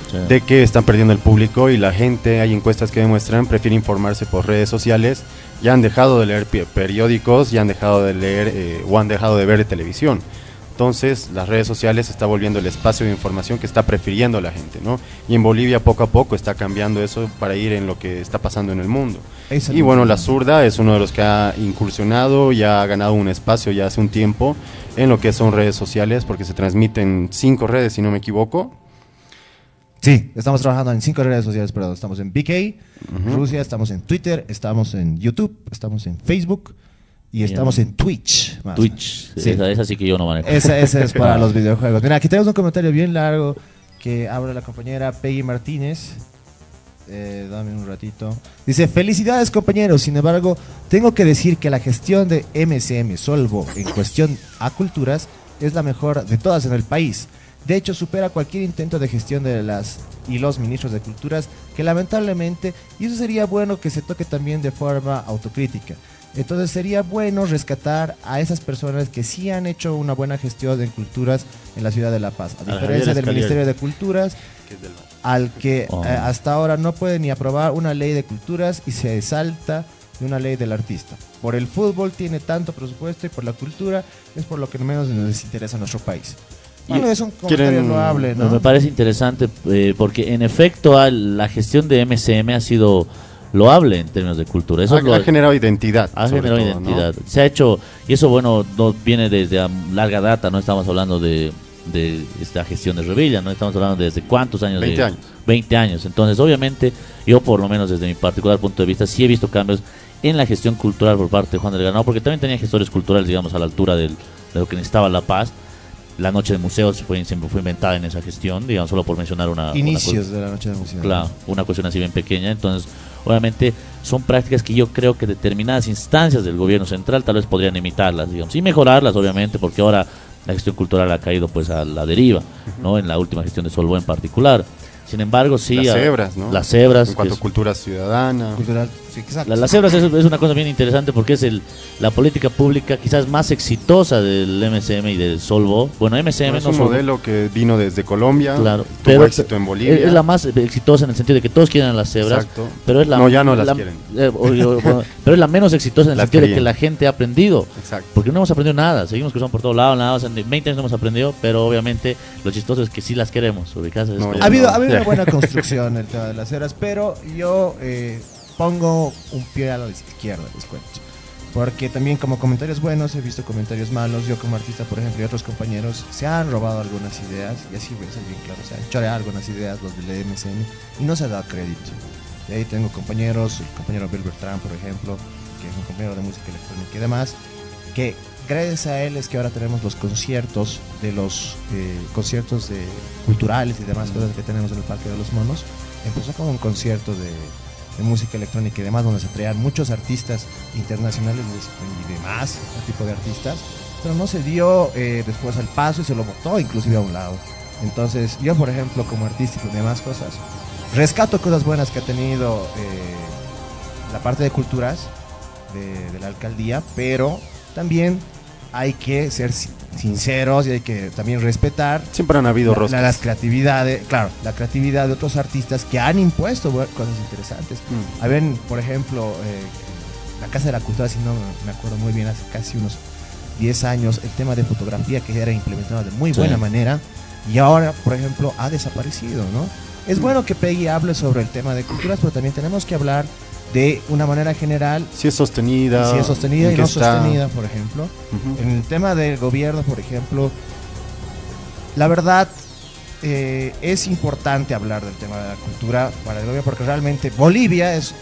Sí. de que están perdiendo el público y la gente, hay encuestas que demuestran, prefiere informarse por redes sociales, ya han dejado de leer periódicos, ya han dejado de leer eh, o han dejado de ver televisión. Entonces, las redes sociales se está volviendo el espacio de información que está prefiriendo la gente, ¿no? Y en Bolivia poco a poco está cambiando eso para ir en lo que está pasando en el mundo. Y bueno, la- zurda es uno de los que ha incursionado y ha ganado un espacio ya hace un tiempo en lo que son redes sociales, porque se transmiten cinco redes, si no me equivoco. Sí, estamos trabajando en cinco redes sociales, perdón. Estamos en BK, Rusia, estamos en Twitter, estamos en YouTube, estamos en Facebook y estamos en Twitch. más. Twitch, Sí. esa, esa sí que yo no manejo. Esa, esa es para los videojuegos. Mira, aquí tenemos un comentario bien largo que habla la compañera Peggy Martínez. Eh, dame un ratito. Dice, felicidades compañeros, sin embargo, tengo que decir que la gestión de MCM Solvo en cuestión a culturas es la mejor de todas en el país. De hecho, supera cualquier intento de gestión de las y los ministros de culturas que lamentablemente, y eso sería bueno que se toque también de forma autocrítica. Entonces sería bueno rescatar a esas personas que sí han hecho una buena gestión en culturas en la ciudad de La Paz. A diferencia del. Ministerio de Culturas, al que Oh. eh, hasta ahora no puede ni aprobar una ley de culturas y se salta de una ley del artista. Por el fútbol tiene tanto presupuesto y por la cultura es por lo que menos nos interesa a nuestro país. Bueno, es un comentario loable, ¿no? Me parece interesante eh, porque en efecto al- la gestión de MCM ha sido loable en términos de cultura. Eso ha, lo- generado identidad. ha generado todo, ¿no? identidad. Se ha hecho, y eso bueno, no viene desde a larga data, no estamos hablando de, de esta gestión de Revilla, no estamos hablando desde cuántos años. 20 de- años. 20 años. Entonces, obviamente, yo por lo menos desde mi particular punto de vista, sí he visto cambios en la gestión cultural por parte de Juan del Ganado, porque también tenía gestores culturales, digamos, a la altura del- de lo que necesitaba La Paz. La noche de museos fue, siempre fue inventada en esa gestión, digamos, solo por mencionar una... Inicios de la noche de música. Claro, una cuestión así bien pequeña. Entonces, obviamente, son prácticas que yo creo que determinadas instancias del gobierno central tal vez podrían imitarlas, digamos, y mejorarlas, obviamente, porque ahora la gestión cultural ha caído pues a la deriva, ¿no? En la última gestión de Solvo en particular. Sin embargo, sí. Las a- cebras, ¿no? Las cebras. En cuanto a cultura ciudadana. Cultural, sí, exacto. la- las cebras es, es una cosa bien interesante porque es el, la política pública quizás más exitosa del MCM y del Solvo. Bueno, MCM es no un Solvo. modelo que vino desde Colombia, Claro, tuvo pero éxito en Bolivia. Es, es la más exitosa en el sentido de que todos quieren a las cebras, Exacto. pero es la No, ya no las la- quieren. eh, o- o- bueno, pero es la menos exitosa en el Las sentido de que la gente ha aprendido, Exacto. porque no hemos aprendido nada, seguimos cruzando por todos lados, nada, o sea, en 20 años no hemos aprendido, pero obviamente lo chistoso es que sí las queremos, No, Ha habido, no. ha habido una buena construcción el tema de las ceras, pero yo eh, pongo un pie a la izquierda, les cuento. Porque también como comentarios buenos he visto comentarios malos. Yo como artista, por ejemplo, y otros compañeros se han robado algunas ideas, y así voy a ser bien claro, se han choreado algunas ideas los del MSN y no se ha dado crédito. De ahí tengo compañeros, el compañero Bill Bertrand, por ejemplo, que es un compañero de música electrónica y demás, que gracias a él es que ahora tenemos los conciertos de los eh, conciertos de, culturales y demás cosas que tenemos en el Parque de los Monos. Empezó con un concierto de, de música electrónica y demás, donde se traían muchos artistas internacionales y demás, ese tipo de artistas, pero no se dio eh, después el paso y se lo botó inclusive a un lado. Entonces, yo, por ejemplo, como artístico y demás cosas, rescato cosas buenas que ha tenido eh, la parte de culturas de, de la alcaldía, pero también hay que ser si- sinceros y hay que también respetar Siempre han habido la- la- las creatividades, claro, la creatividad de otros artistas que han impuesto cosas interesantes. Mm. Habían, por ejemplo, eh, la Casa de la Cultura, si no me acuerdo muy bien, hace casi unos 10 años, el tema de fotografía que era implementado de muy Sí. buena manera y ahora, por ejemplo, ha desaparecido, ¿no? Es bueno que Peggy hable sobre el tema de culturas, pero también tenemos que hablar de una manera general, Si es sostenida. si es sostenida en y no está. sostenida, por ejemplo. Ujú. En el tema del gobierno, por ejemplo, la verdad eh, es importante hablar del tema de la cultura para el gobierno porque realmente Bolivia es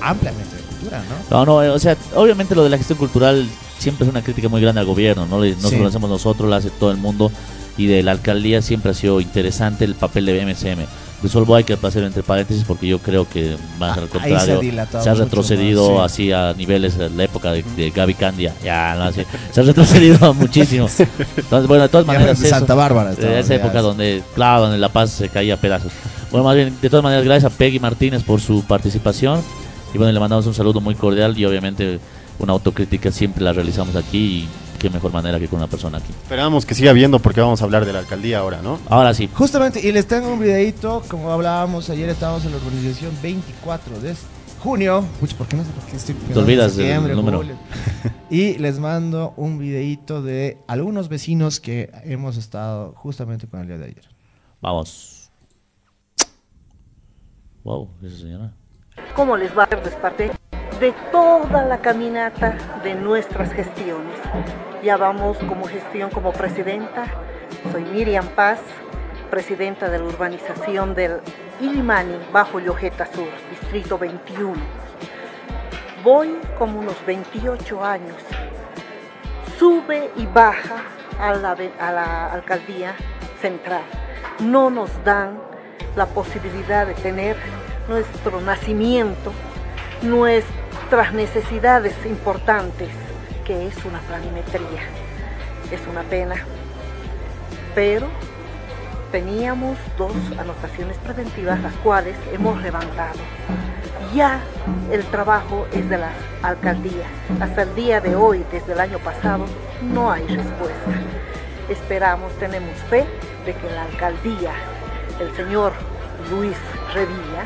ampliamente de cultura, ¿no? No, no, eh, o sea, obviamente lo de la gestión cultural siempre es una crítica muy grande al gobierno, no, no Sí. lo hacemos nosotros, lo hace todo el mundo y de la alcaldía siempre ha sido interesante el papel de BMSM. De hay que hacer entre paréntesis porque yo creo que más al se ha contrario se ha retrocedido más, sí. así a niveles de la época de, de Gaby Candia, ya no así, se ha retrocedido muchísimo. Entonces, bueno, de todas maneras eso- Santa Bárbara. de estamos, esa época donde, claro, donde La Paz se caía a pedazos. Bueno, más bien, de todas maneras, gracias a Peggy Martínez por su participación. Y bueno, le mandamos un saludo muy cordial y obviamente una autocrítica siempre la realizamos aquí y qué mejor manera que con una persona aquí. Esperamos que siga viendo porque vamos a hablar de la alcaldía ahora, ¿no? Ahora sí, Justamente, y les tengo un videito, como hablábamos ayer, estábamos en la organización 24 de junio. Puch, ¿por qué no sé por qué estoy Te olvidas del número. julio. Y les mando un videito de algunos vecinos que hemos estado justamente con el día de ayer. vamos. Wow, esa señora. ¿Cómo les va a ser parte de toda la caminata de nuestras gestiones? Ya vamos como gestión como presidenta. Soy Miriam Paz, presidenta de la urbanización del Ilimani, bajo Llojeta Sur, distrito 21. Voy como unos 28 años. Sube y baja a la, alcaldía central. No nos dan la posibilidad de tener nuestro nacimiento, nuestras necesidades importantes, que es una planimetría. Es una pena, pero teníamos dos anotaciones preventivas, las cuales hemos levantado. Ya el trabajo es de la alcaldía. Hasta el día de hoy, desde el año pasado, no hay respuesta. Esperamos, tenemos fe de que la alcaldía, el señor Luis Revilla,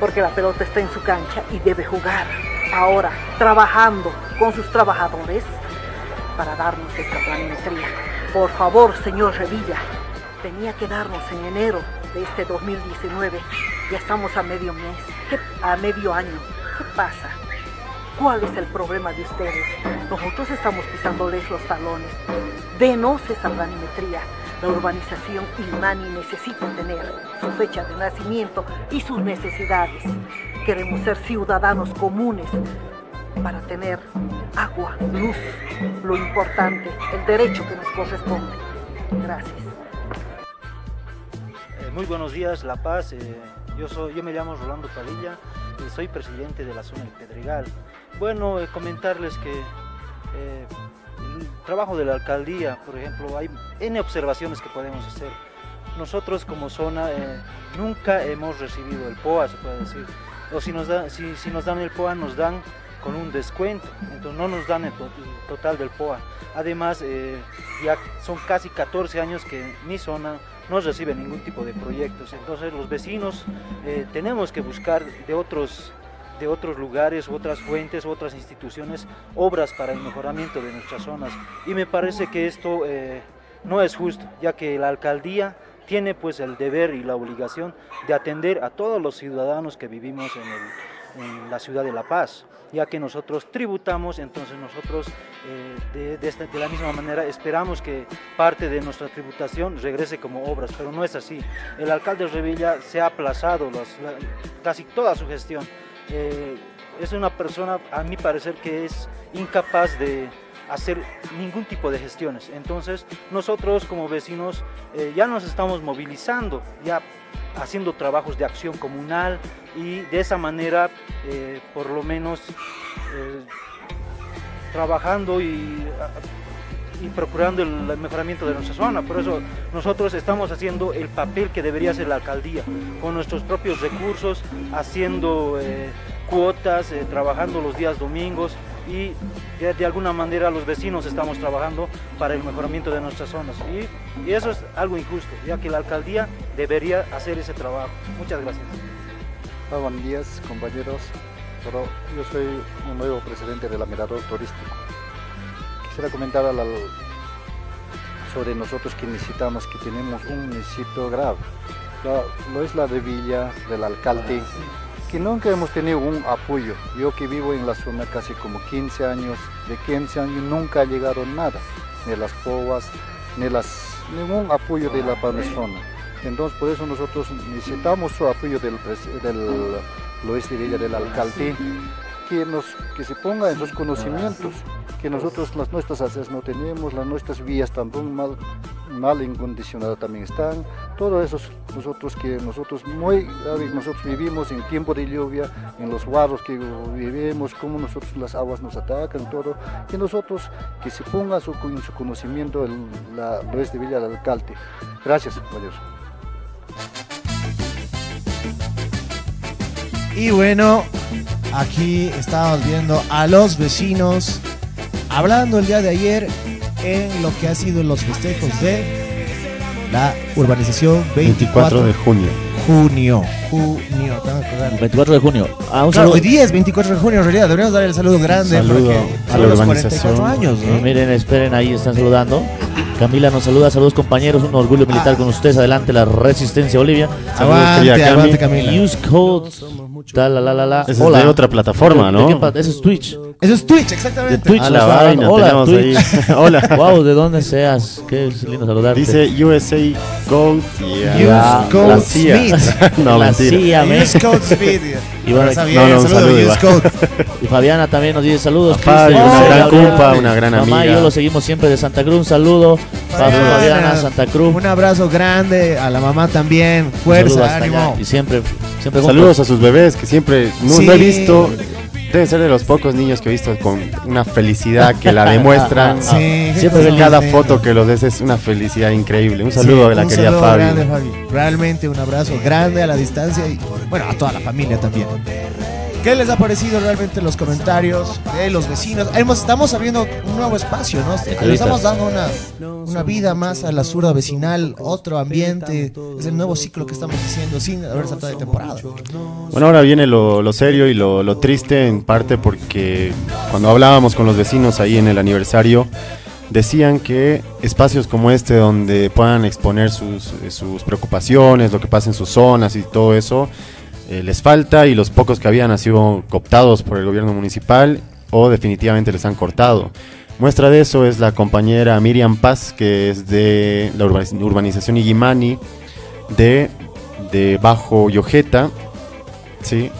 porque la pelota está en su cancha y debe jugar ahora, trabajando con sus trabajadores para darnos esta planimetría. Por favor, señor Revilla, tenía que darnos en enero de este 2019. Ya estamos a medio mes, ¿Qué- a medio año. ¿Qué pasa? ¿Cuál es el problema de ustedes? Nosotros estamos pisándoles los talones. Denos esa planimetría. La urbanización Ilmani necesita tener su fecha de nacimiento y sus necesidades. Queremos ser ciudadanos comunes para tener agua, luz, lo importante, el derecho que nos corresponde. Gracias. Eh, muy buenos días, La Paz. Eh, yo, soy, yo me llamo Rolando Padilla y soy presidente de la zona del Pedregal. Bueno, eh, comentarles que eh, el trabajo de la alcaldía, por ejemplo, hay N observaciones que podemos hacer. Nosotros como zona eh, nunca hemos recibido el POA, se puede decir. O si nos, da- si, nos dan el POA, nos dan con un descuento, entonces no nos dan el, to- el total del POA. Además, eh, ya son casi 14 años que mi zona no recibe ningún tipo de proyectos. Entonces los vecinos eh, tenemos que buscar de otros, de otros lugares, otras fuentes, otras instituciones, obras para el mejoramiento de nuestras zonas. Y me parece que esto eh, no es justo, ya que la alcaldía tiene pues el deber y la obligación de atender a todos los ciudadanos que vivimos en, el- en la ciudad de La Paz ya que nosotros tributamos, entonces nosotros eh, de, de esta- de la misma manera esperamos que parte de nuestra tributación regrese como obras, pero no es así. El alcalde Revilla se ha aplazado las- la- casi toda su gestión. Eh, es una persona, a mi parecer, que es incapaz de hacer ningún tipo de gestiones. Entonces nosotros como vecinos eh, ya nos estamos movilizando, ya haciendo trabajos de acción comunal y de esa manera eh, por lo menos trabajando y, y procurando el mejoramiento de nuestra zona. Por eso nosotros estamos haciendo el papel que debería hacer la alcaldía, con nuestros propios recursos, haciendo eh, cuotas, eh, trabajando los días domingos y de, alguna manera los vecinos estamos trabajando para el mejoramiento de nuestras zonas. Y, y eso es algo injusto, ya que la alcaldía debería hacer ese trabajo. Muchas gracias. Ah, buenos días, compañeros. Pero yo soy un nuevo presidente del Mirador Turístico. Quisiera comentar al- al- sobre nosotros que necesitamos, que tenemos un municipio grave. La, lo es la de Villa, del alcalde, que nunca hemos tenido un apoyo. Yo que vivo en la zona casi como 15 años, de 15 años nunca ha llegado nada, ni las POAS, ni las, ningún apoyo de la mi zona. Entonces por eso nosotros necesitamos su apoyo del, del Luis de Villa, del alcalde, que, nos, que se ponga en sus conocimientos, que nosotros las nuestras aceras no tenemos, las nuestras vías también mal, mal incondicionadas también están, todo eso nosotros que nosotros muy nosotros vivimos en tiempo de lluvia, en los barros que vivimos, cómo nosotros las aguas nos atacan, todo, que nosotros que se ponga su, en su conocimiento el, la Luis de Villa del alcalde. Gracias, compañeros. Y bueno, aquí estamos viendo a los vecinos hablando el día de ayer en lo que ha sido los festejos de la urbanización 24, 24 de junio. junio. Junio, tengo que acordar. 24 de junio. Ah, un Claro, saludo. hoy día es 24 de junio en realidad, deberíamos dar el saludo grande Saludo porque a la los urbanización. 44 años, ¿no? Eh, miren, esperen, ahí están saludando. Camila nos saluda, saludos compañeros, un orgullo militar con ustedes, adelante la resistencia Bolivia. Aguante, aguante Camila. Use code, tal, la, la, la, la. Ese es de otra plataforma, ¿De- ¿no? de qué Eso es Twitch. Eso es Twitch, De exactamente. Twitch. A nos la vaina. Hola, tenemos Twitch. ahí. Hola. Wow, de donde seas. Qué lindo saludarte. Dice USA Gold. Yeah. Use Gold. Smith. no, La mentira. CIA, Use Code Speed. Y bueno, Está no, bien, no, un saludo, saludo, Use Iván. Code. Y Fabiana también nos dice saludos. Fabi, una gran compa, una gran Mamá y amiga. yo lo seguimos siempre de Santa Cruz. Un saludo. Pablo, Fabiana. Fabiana, Santa Cruz. Un abrazo grande a la mamá también. Fuerza, ánimo. Y siempre, siempre. Saludos a sus bebés que siempre no, Sí. no he visto. Deben ser de los pocos niños que he visto con una felicidad que la demuestran. Sí, Siempre En cada foto que los des es una felicidad increíble. Un saludo Sí, a la querida Fabi. grande, Fabi. Realmente un abrazo grande a la distancia y bueno, a toda la familia también. ¿Qué les ha parecido realmente los comentarios de los vecinos? Estamos abriendo un nuevo espacio, ¿no? Le estamos dando una, una vida más a la zurda vecinal, otro ambiente. Es el nuevo ciclo que estamos haciendo sin haber saltado de temporada. Bueno, ahora viene lo, lo serio y lo, lo triste en parte porque cuando hablábamos con los vecinos ahí en el aniversario, decían que espacios como este donde puedan exponer sus, sus preocupaciones, lo que pasa en sus zonas y todo eso, eh, les falta y los pocos que habían han sido cooptados por el gobierno municipal o definitivamente les han cortado. Muestra de eso es la compañera Miriam Paz, que es de la urbaniz- urbanización Igimani de, de Bajo Yojeta, ¿sí?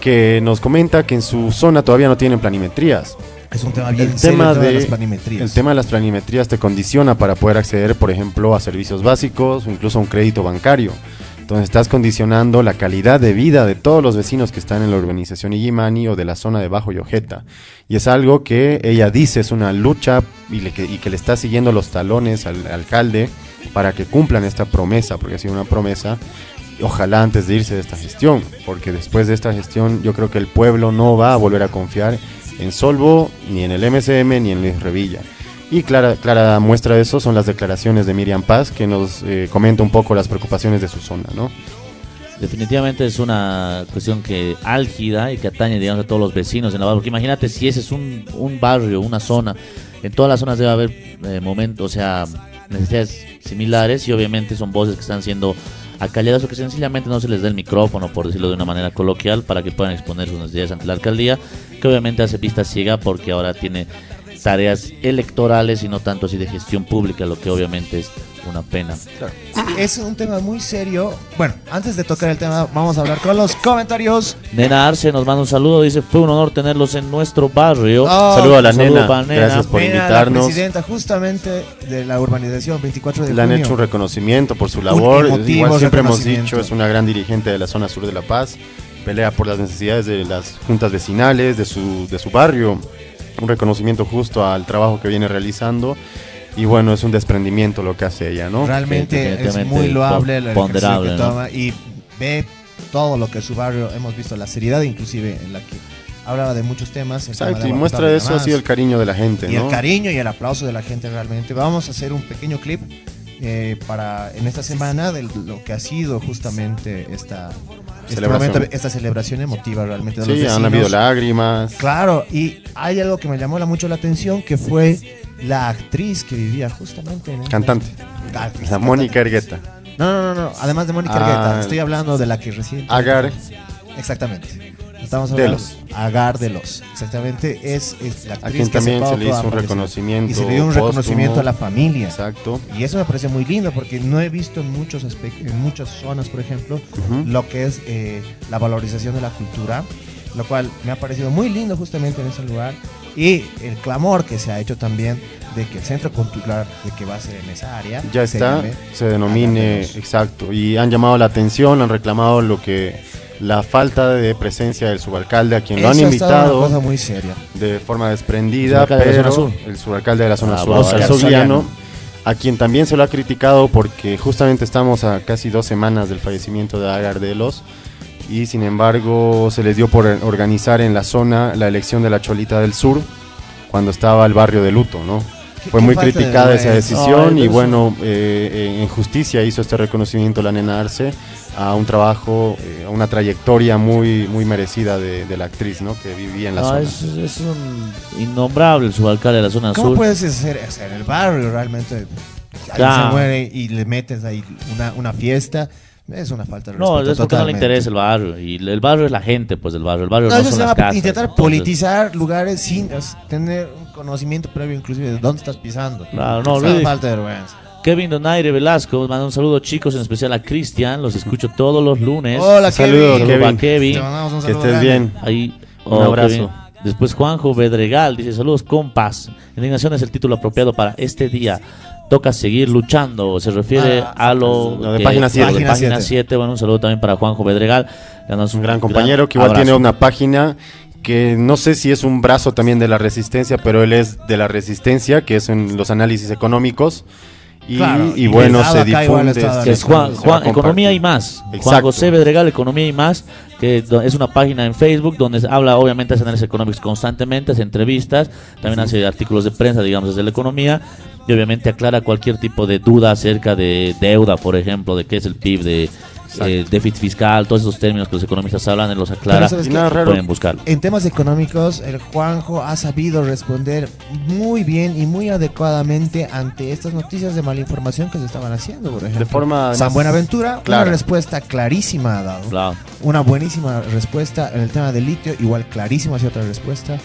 que nos comenta que en su zona todavía no tienen planimetrías. Es un tema bien El serio, tema de- las planimetrías. El tema de las planimetrías te condiciona para poder acceder, por ejemplo, a servicios básicos o incluso a un crédito bancario. Entonces estás condicionando la calidad de vida de todos los vecinos que están en la urbanización Igimani o de la zona de Bajo Yojeta. Y es algo que ella dice es una lucha y, le- que, y que le está siguiendo los talones al alcalde para que cumplan esta promesa, porque ha sido una promesa. Ojalá antes de irse de esta gestión, porque después de esta gestión yo creo que el pueblo no va a volver a confiar en Solvo, ni en el MCM, ni en Luis Revilla. Y clara, clara muestra de eso son las declaraciones de Miriam Paz, que nos eh, comenta un poco las preocupaciones de su zona, ¿no? Definitivamente es una cuestión que álgida y que atañe, digamos, a todos los vecinos en la. Porque imagínate si ese es un, un barrio, una zona. En todas las zonas debe haber eh, momentos, o sea, necesidades similares y obviamente son voces que están siendo acalladas o que sencillamente no se les da el micrófono, por decirlo de una manera coloquial, para que puedan exponer sus necesidades ante la alcaldía, que obviamente hace vista ciega porque ahora tiene tareas electorales y no tanto así de gestión pública, lo que obviamente es una pena. Es un tema muy serio. Bueno, antes de tocar el tema, vamos a hablar con los comentarios. Nena Arce nos manda un saludo, dice, fue un honor tenerlos en nuestro barrio. Oh, Saludo a la nena. nena. Gracias por Mira, invitarnos. La presidenta justamente de la urbanización 24 de Le han junio. hecho un reconocimiento por su labor. Igual siempre hemos dicho, es una gran dirigente de la zona sur de La Paz. Pelea por las necesidades de las juntas vecinales, de su, de su barrio. Un reconocimiento justo al trabajo que viene realizando. Y bueno, es un desprendimiento lo que hace ella, ¿no? Realmente es muy loable la ponderable, que ¿no? toma y ve todo lo que su barrio hemos visto la seriedad inclusive en la que hablaba de muchos temas tema Exacto, y muestra eso así el cariño de la gente, y ¿no? el cariño y el aplauso de la gente realmente vamos a hacer un pequeño clip eh, para en esta semana de lo que ha sido justamente esta Celebración. esta celebración emotiva realmente de Sí, los han habido lágrimas. Claro, y hay algo que me llamó la- mucho la atención que fue la actriz que vivía justamente en Cantante. La Mónica Ergueta. No, no, no, no, además de Mónica Ah. Argueta, estoy hablando de la que recién. Agar. Exactamente. Estamos De hablando los. Agar de los. Exactamente, es, es la A actriz quien que hace también se poco le hizo un reconocimiento. Y se le dio un póstumo. reconocimiento a la familia. Exacto. Y eso me parece muy lindo porque no he visto en muchos en muchas zonas, por ejemplo, Ujú. lo que es eh, la valorización de la cultura, lo cual me ha parecido muy lindo justamente en ese lugar. Y el clamor que se ha hecho también de que el centro cultural de que va a ser en esa área Ya se está, llame se denomine, de exacto. Y han llamado la atención, han reclamado lo que la falta de presencia del subalcalde, a quien lo han una invitado cosa muy seria. de forma desprendida, ¿El subalcalde de la pero zona sur? el subalcalde de la zona Ah, sur, Oscar Sogliano, a quien también se lo ha criticado porque justamente estamos a casi dos semanas del fallecimiento de Agar de los y sin embargo se les dio por organizar en la zona la elección de la Cholita del Sur cuando estaba el barrio de luto, ¿no? Fue muy criticada esa decisión Ay, y bueno, eh, eh, en justicia hizo este reconocimiento la nena Arce a un trabajo, eh, a una trayectoria muy muy merecida de, de la actriz, ¿no? Que vivía en la No, zona. es, es un innombrable el subalcalde de la zona ¿Cómo sur. puedes hacer eso en el barrio realmente? Alguien Claro. se muere y le metes ahí una, una fiesta. Es una falta de No, respeto. es porque no le interesa el barrio. Y el barrio es la gente, pues, del barrio. El barrio No, no, son se las casas. intentar politizar lugares sin tener un conocimiento previo inclusive de dónde estás pisando. Claro, no, es Luis. falta de vergüenza. Kevin Donaire Velasco manda un saludo, chicos, en especial a Cristian. Los escucho todos los lunes. Hola, Saludos, Kevin. Saludo Kevin. para Kevin. Te mandamos un Que saludo estés grande. bien. Ahí, Un oh, abrazo. Kevin. Después Juanjo Bedregal dice saludos compas. Indignación es el título apropiado para este día. Toca seguir luchando. Se refiere Ah, a lo, lo de que- página a lo siete. de Página página siete. 7. Bueno, un saludo también para Juanjo Bedregal. Le mandamos un gran compañero que igual abrazo. tiene una página que no sé si es un brazo también de la resistencia, pero él es de la resistencia, que es en los análisis económicos. Y, Claro, y y bueno, se difunde. que es Juan, Juan-. Economía y más. Juan. José Bedregal, Economía y más, que es una página en Facebook donde habla, obviamente, hace análisis económicos constantemente, hace entrevistas, también hace artículos de prensa, digamos, desde la economía, y obviamente aclara cualquier tipo de duda acerca de deuda, por ejemplo, de qué es el PIB, de eh, déficit fiscal, todos esos términos que los economistas hablan, él los aclara, Pero ¿sabes Y nada raro. pueden buscarlo. En temas económicos, el Juanjo ha sabido responder muy bien y muy adecuadamente ante estas noticias de mala información que se estaban haciendo, por ejemplo. De forma San Buenaventura, clara. una respuesta clarísima ha dado. Claro. Una buenísima respuesta en el tema del litio, igual clarísima hacia otra respuesta.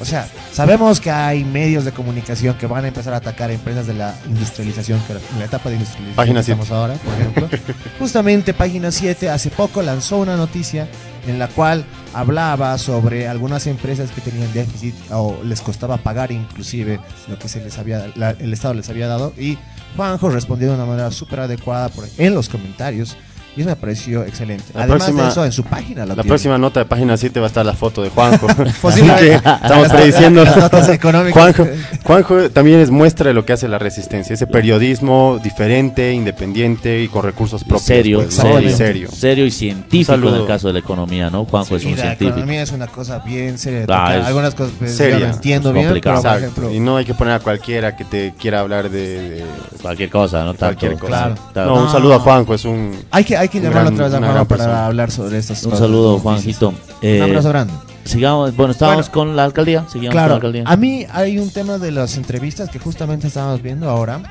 O sea, sabemos que hay medios de comunicación que van a empezar a atacar a empresas de la industrialización, que en la etapa de industrialización Página que estamos ahora, por ejemplo. Justamente Página 7 hace poco lanzó una noticia en la cual hablaba sobre algunas empresas que tenían déficit o les costaba pagar inclusive lo que se les había la- el Estado les había dado y Juanjo respondió de una manera súper adecuada por, en los comentarios y eso me pareció excelente. La Además próxima- de eso, en su página lo La tiene. próxima nota de página 7 va a estar la foto de Juanjo. Posible- Así que estamos prediciendo. las notas económicas. Juanjo, Juanjo también es muestra de lo que hace la resistencia. Ese periodismo diferente, independiente y con recursos propios. serio, pues, ¿no? serio, Y serio. serio y científico en saludo. el caso de la economía, ¿no? Juanjo es un la científico. economía es una cosa bien seria. Ah, Algunas cosas pues, yo no entiendo bien, pero complicado. por ejemplo, Y no hay que poner a cualquiera que te quiera hablar de, de Cualquier cosa, ¿no? Cualquier cosa. Claro. No, un saludo a Juanjo, es un... hay que, hay que llamarlo otra vez a gran para hablar sobre estas Un cosas. saludo. Juanjito. Eh, Un abrazo grande. Sigamos, bueno, estábamos Bueno. con la alcaldía. Seguimos con la Claro, alcaldía. a mí hay un tema de las entrevistas que justamente estábamos viendo ahora,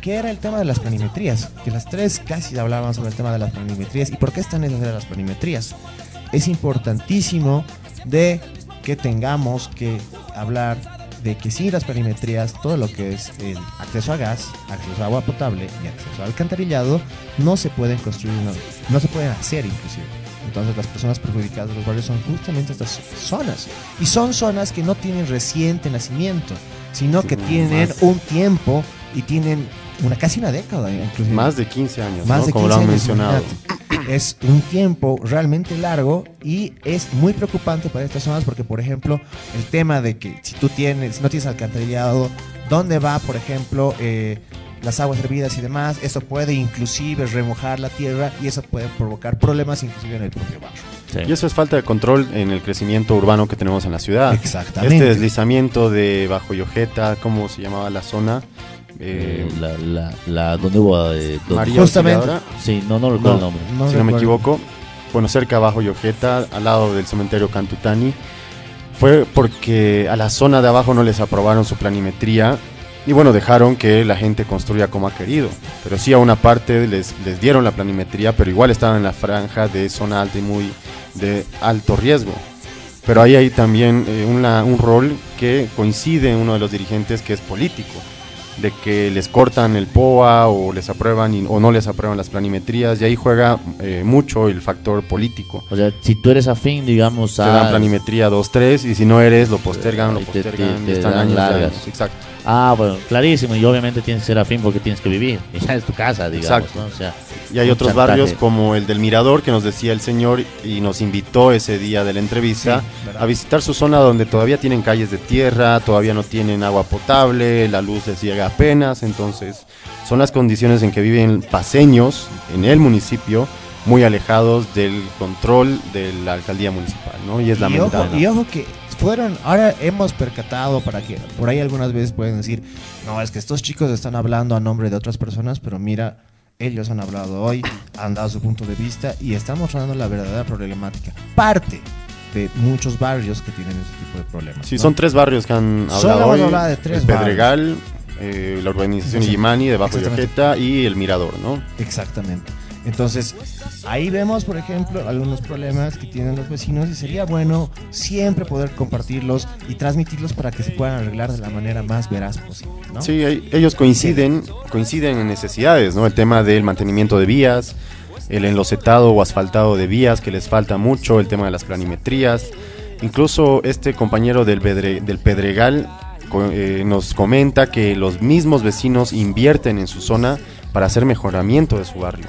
que era el tema de las planimetrías, que las tres casi hablaban sobre el tema de las planimetrías y por qué están necesarias las planimetrías. Es importantísimo de que tengamos que hablar de que sin las planimetrías, todo lo que es el acceso a gas, acceso a agua potable y acceso al alcantarillado, no se pueden construir, no, no se pueden hacer inclusive. Entonces las personas perjudicadas de los barrios son justamente estas zonas. Y son zonas que no tienen reciente nacimiento, sino que tienen un tiempo y tienen una casi una década inclusive. Más de 15 años, Más ¿no? de como 15 lo han años, mencionado. Es un tiempo realmente largo y es muy preocupante para estas zonas porque, por ejemplo, el tema de que si tú tienes, no tienes alcantarillado, ¿dónde va, por ejemplo, eh, las aguas hervidas y demás? Eso puede inclusive remojar la tierra y eso puede provocar problemas inclusive en el propio barrio. Sí. Y eso es falta de control en el crecimiento urbano que tenemos en la ciudad. Exactamente. Este deslizamiento de Bajo Yojeta, ¿cómo se llamaba la zona? Eh, Eh, la, la, la, donde hubo... Eh, María Justamente. Auxiliadora, Sí, no, no recuerdo No, el nombre. no si no me equivoco. Bueno, cerca de Bajo Yojeta, al lado del cementerio Cantutani. Fue porque a la zona de abajo no les aprobaron su planimetría y bueno, dejaron que la gente construya como ha querido. Pero sí a una parte les, les dieron la planimetría, pero igual estaban en la franja de zona alta y muy de alto riesgo. Pero ahí hay también eh, una- un rol que coincide en uno de los dirigentes que es político, de que les cortan el POA o les aprueban y- o no les aprueban las planimetrías y ahí juega eh, mucho el factor político. O sea, si tú eres afín, digamos, Te a... dan planimetría 2-3 y si no eres lo postergan, lo te- te- postergan, te y están años largas. años, Exacto. Ah, bueno, clarísimo. Y obviamente tienes que ser afín porque tienes que vivir. Y ya es tu casa, digamos, Exacto. ¿no? O sea, Y hay otros chantaje. barrios como el del Mirador que nos decía el señor y nos invitó ese día de la entrevista a visitar su zona donde todavía tienen calles de tierra, todavía no tienen agua potable, la luz les llega apenas, entonces son las condiciones en que viven paseños en el municipio muy alejados del control de la alcaldía municipal, ¿no? Y es Y ojo, lamentable. y ojo que fueron, ahora hemos percatado para que por ahí algunas veces pueden decir, no, es que estos chicos están hablando a nombre de otras personas, pero mira, ellos han hablado hoy, han dado su punto de vista y están mostrando la verdadera problemática. Parte de muchos barrios que tienen ese tipo de problemas. Sí, ¿no? son tres barrios que han Solo hablado hemos hoy. de tres el Pedregal, eh, la urbanización Sí, Illimani de Bajo. Yojeta y el Mirador, ¿no? Exactamente. Entonces, ahí vemos, por ejemplo, algunos problemas que tienen los vecinos y sería bueno siempre poder compartirlos y transmitirlos para que se puedan arreglar de la manera más veraz posible, ¿no? Sí, ellos coinciden, coinciden en necesidades, ¿no? El tema del mantenimiento de vías, el enlocetado o asfaltado de vías que les falta mucho, el tema de las planimetrías. Incluso este compañero del, Pedre- del Pedregal eh, nos comenta que los mismos vecinos invierten en su zona para hacer mejoramiento de su barrio.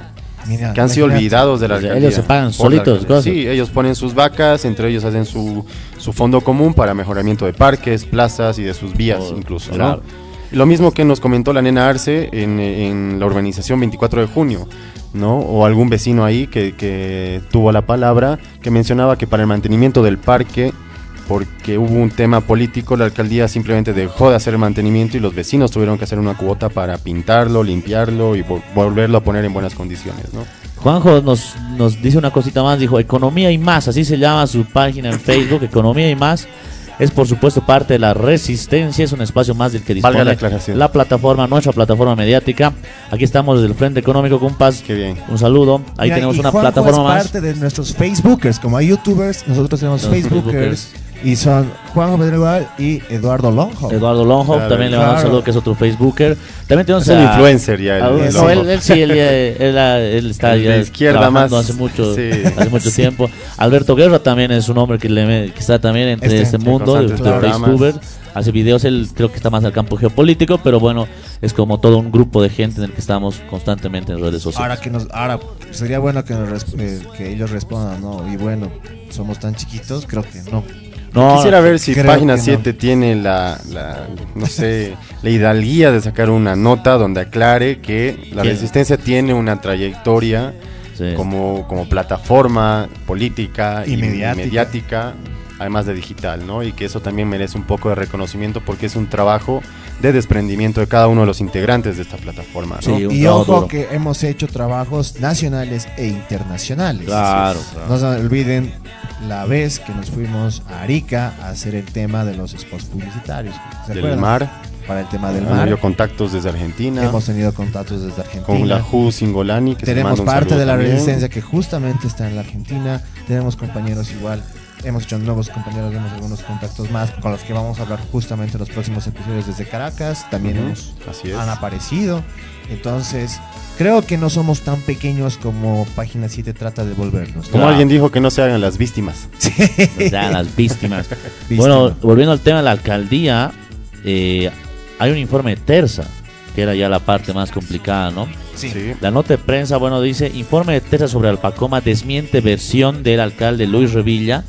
Mira, que han sido olvidados de la alcaldía. ellos se pagan solitos cosas. Sí, ellos ponen sus vacas, entre ellos hacen su, su fondo común para mejoramiento de parques, plazas y de sus vías Oh, incluso, claro. ¿no? Lo mismo que nos comentó la nena Arce en, en la urbanización 24 de junio, ¿no? O algún vecino ahí que, que tuvo la palabra, que mencionaba que para el mantenimiento del parque, porque hubo un tema político, la alcaldía simplemente dejó de hacer el mantenimiento y los vecinos tuvieron que hacer una cuota para pintarlo, limpiarlo y vol- volverlo a poner en buenas condiciones, ¿no? Juanjo nos, nos dice una cosita más, dijo, Economía y más, así se llama su página en Facebook, Economía y más. Es por supuesto parte de la resistencia, es un espacio más del que dispone Valga la aclaración. la plataforma, nuestra plataforma mediática. Aquí estamos desde el Frente Económico Compas. Qué bien. Un saludo. Ahí Mira, tenemos y una Juanjo plataforma es más. parte de nuestros Facebookers, como hay YouTubers, nosotros tenemos Los Facebookers y son Juanjo Pedregal y Eduardo Lonjo. Eduardo Lonjo, Claro, también le mando un claro. saludo que es otro Facebooker. También tenemos Es el a- influencer ya, el- a- el no, Lonjo. él, él sí, él, ya- él, ah, él está El de ya izquierda trabajando más, hace mucho, sí. hace mucho tiempo. Alberto Guerra también es un hombre que, le, que está también entre Este, este, mundo de, de. Facebooker. Hace videos, él creo que está más al campo geopolítico, pero bueno, es como todo un grupo de gente en el que estamos constantemente en redes sociales. Ahora que nos, ahora sería bueno que, nos eh, que ellos respondan, ¿no? Y bueno, somos tan chiquitos, creo que no. No, Quisiera ver si Página que no. 7 tiene la, la, no sé, la hidalguía de sacar una nota donde aclare que la. Resistencia tiene una trayectoria sí. como, como plataforma política Y y, mediática. mediática. además de digital, ¿no? Y que eso también merece un poco de reconocimiento porque es un trabajo de desprendimiento de cada uno de los integrantes de esta plataforma, ¿no? Sí, Y ojo duro. que hemos hecho trabajos nacionales e internacionales. Claro, claro. No se olviden la vez que nos fuimos a Arica a hacer el tema de los spots publicitarios. ¿Se Del acuerdan? mar, Para el tema del mar. habido contactos desde Argentina, Hemos tenido contactos desde Argentina. con la JU Singolani, que te Tenemos mando un parte de la también. resistencia que justamente está en la Argentina. Tenemos compañeros igual hemos hecho nuevos compañeros, vemos algunos contactos más con los que vamos a hablar justamente en los próximos episodios desde Caracas. También Ujú, hemos, así es. han aparecido. Entonces, creo que no somos tan pequeños como Página 7 trata de volvernos. Como Claro. alguien dijo que no se hagan las víctimas. Ya, las víctimas. Víctima. Bueno, volviendo al tema de la alcaldía, eh, hay un informe de Terza, que era ya la parte más complicada, ¿no? Sí. Sí. La nota de prensa, bueno, dice, informe de Terza sobre Alpacoma desmiente versión del alcalde Luis Revilla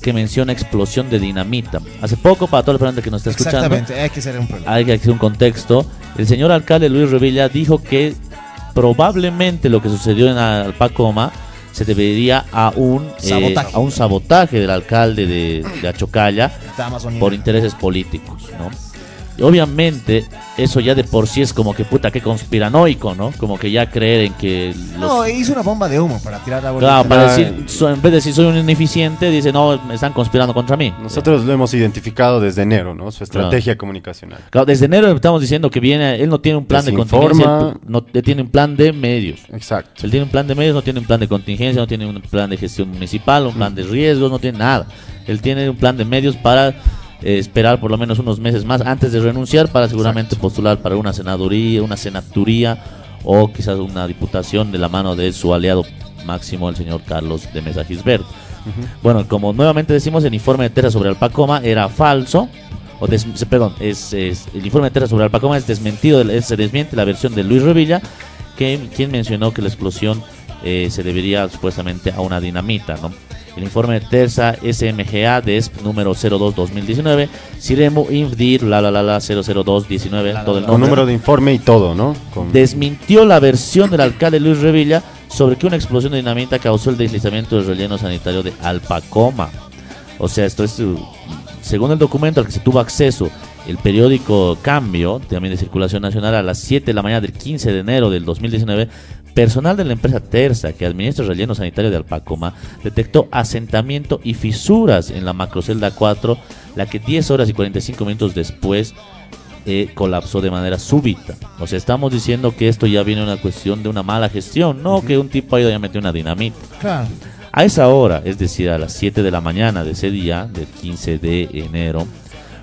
que menciona explosión de dinamita. Hace poco, para toda la gente que nos está escuchando, Exactamente, hay que ser un problema. hay que hacer un contexto. El señor alcalde Luis Revilla dijo que probablemente lo que sucedió en Alpacoma se debería a un eh, Sabotaje. a un sabotaje del alcalde de, de Achocalla por intereses políticos, ¿no? Obviamente eso ya de por sí es como que puta que conspiranoico, ¿no? Como que ya creer en que los No, hizo una bomba de humo para tirar la bolita. Claro, para decir, so- en vez de decir soy un ineficiente, dice no, me están conspirando contra mí. Nosotros lo hemos identificado desde enero, ¿no? Su estrategia comunicacional. Claro, desde enero estamos diciendo que viene, él no tiene un plan de contingencia, no él tiene un plan de medios. Exacto. Él tiene un plan de medios, no tiene un plan de contingencia, no tiene un plan de gestión municipal, un plan de riesgos, no tiene nada. Él tiene un plan de medios para eh, esperar por lo menos unos meses más antes de renunciar para seguramente postular para una senaduría, una senaturía o quizás una diputación de la mano de su aliado máximo, el señor Carlos de Mesa Gisbert. Bueno, como nuevamente decimos, el informe de Terra sobre Alpacoma era falso. O des- perdón, es, es- el informe de Terra sobre Alpacoma es desmentido, es- se desmiente la versión de Luis Revilla, que, quien mencionó que la explosión eh, se debería supuestamente a una dinamita, ¿no? El informe de Terza SMGA de ESP número 02-2019, Siremu Infdir, la la la la 00219, todo el Con nombre número de informe y todo, ¿no? Con- desmintió la versión del alcalde Luis Revilla sobre que una explosión de dinamita causó el deslizamiento del relleno sanitario de Alpacoma. O sea, esto es, uh, según el documento al que se tuvo acceso, el periódico Cambio, también de circulación nacional, a las 7 de la mañana del 15 de enero del 2019, personal de la empresa Terza, que administra el relleno sanitario de Alpacoma, detectó asentamiento y fisuras en la macrocelda 4, la que 10 horas y 45 minutos después eh, colapsó de manera súbita. O sea, estamos diciendo que esto ya viene una cuestión de una mala gestión, no que un tipo ha ido y ha metido una dinamita. Claro. A esa hora, es decir, a las 7 de la mañana de ese día, del 15 de enero,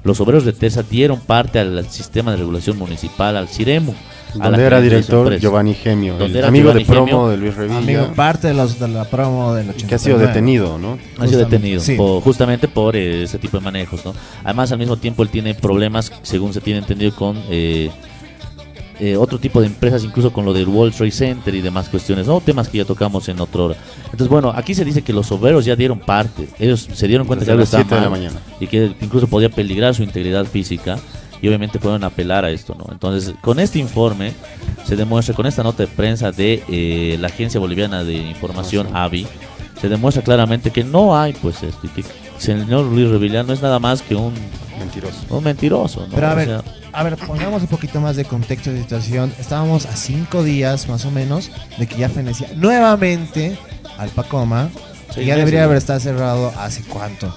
los obreros de Terza dieron parte al sistema de regulación municipal, al CIREMU. Donde era director. Giovanni Gemio, el amigo Giovanni de promo Gemio, de Luis Revilla, Amigo, parte de, los, de la promo del 89. que ha sido detenido, ¿no? Ha sido Justamente, detenido sí. por- justamente por eh, ese tipo de manejos, ¿no? Además, al mismo tiempo, él tiene problemas, según se tiene entendido, con eh, eh, otro tipo de empresas, incluso con lo del World Trade Center y demás cuestiones, ¿no? Temas que ya tocamos en otra hora. Entonces, bueno, aquí se dice que los obreros ya dieron parte. Ellos se dieron cuenta Desde que algo estaba 7 de la mal mañana. y que incluso podía peligrar su integridad física y obviamente pueden apelar a esto, ¿no? Entonces, con este informe se demuestra, con esta nota de prensa de eh, la Agencia Boliviana de Información, AVI, se demuestra claramente que no hay, pues, esto, y que el señor Luis Revilla no es nada más que un, Mentiroso. un mentiroso, ¿no? Pero a O ver, sea, a ver, pongamos un poquito más de contexto de situación. Estábamos a cinco días más o menos de que ya fenecía nuevamente Alpacoma. Seis y ya debería haber estado cerrado hace cuánto.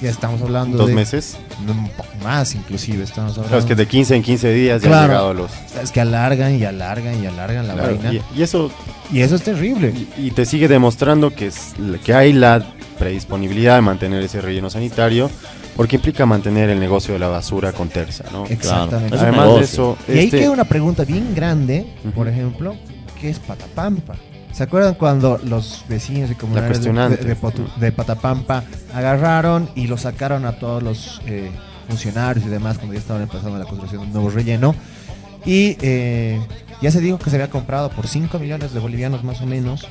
Ya estamos hablando Dos de meses. un poco más inclusive estamos hablando. Claro, es que de 15 en 15 días ya Claro. han llegado los... Es que alargan y alargan y alargan la Claro, vaina. y, y eso Y eso es terrible. y, y te sigue demostrando que, es, que hay la predisponibilidad de mantener ese relleno sanitario, porque implica mantener el negocio de la basura con terza, ¿no? Exactamente. Además de eso, Y ahí este- queda una pregunta bien grande, por ejemplo, ¿qué es Patapampa? ¿Se acuerdan cuando los vecinos y comunidades de, cuestionante. de- de Potu- de Patapampa agarraron y lo sacaron a todos los eh, funcionarios y demás cuando ya estaban empezando la construcción de un nuevo relleno? Y eh, ya se dijo que se había comprado por 5 millones de bolivianos más o menos.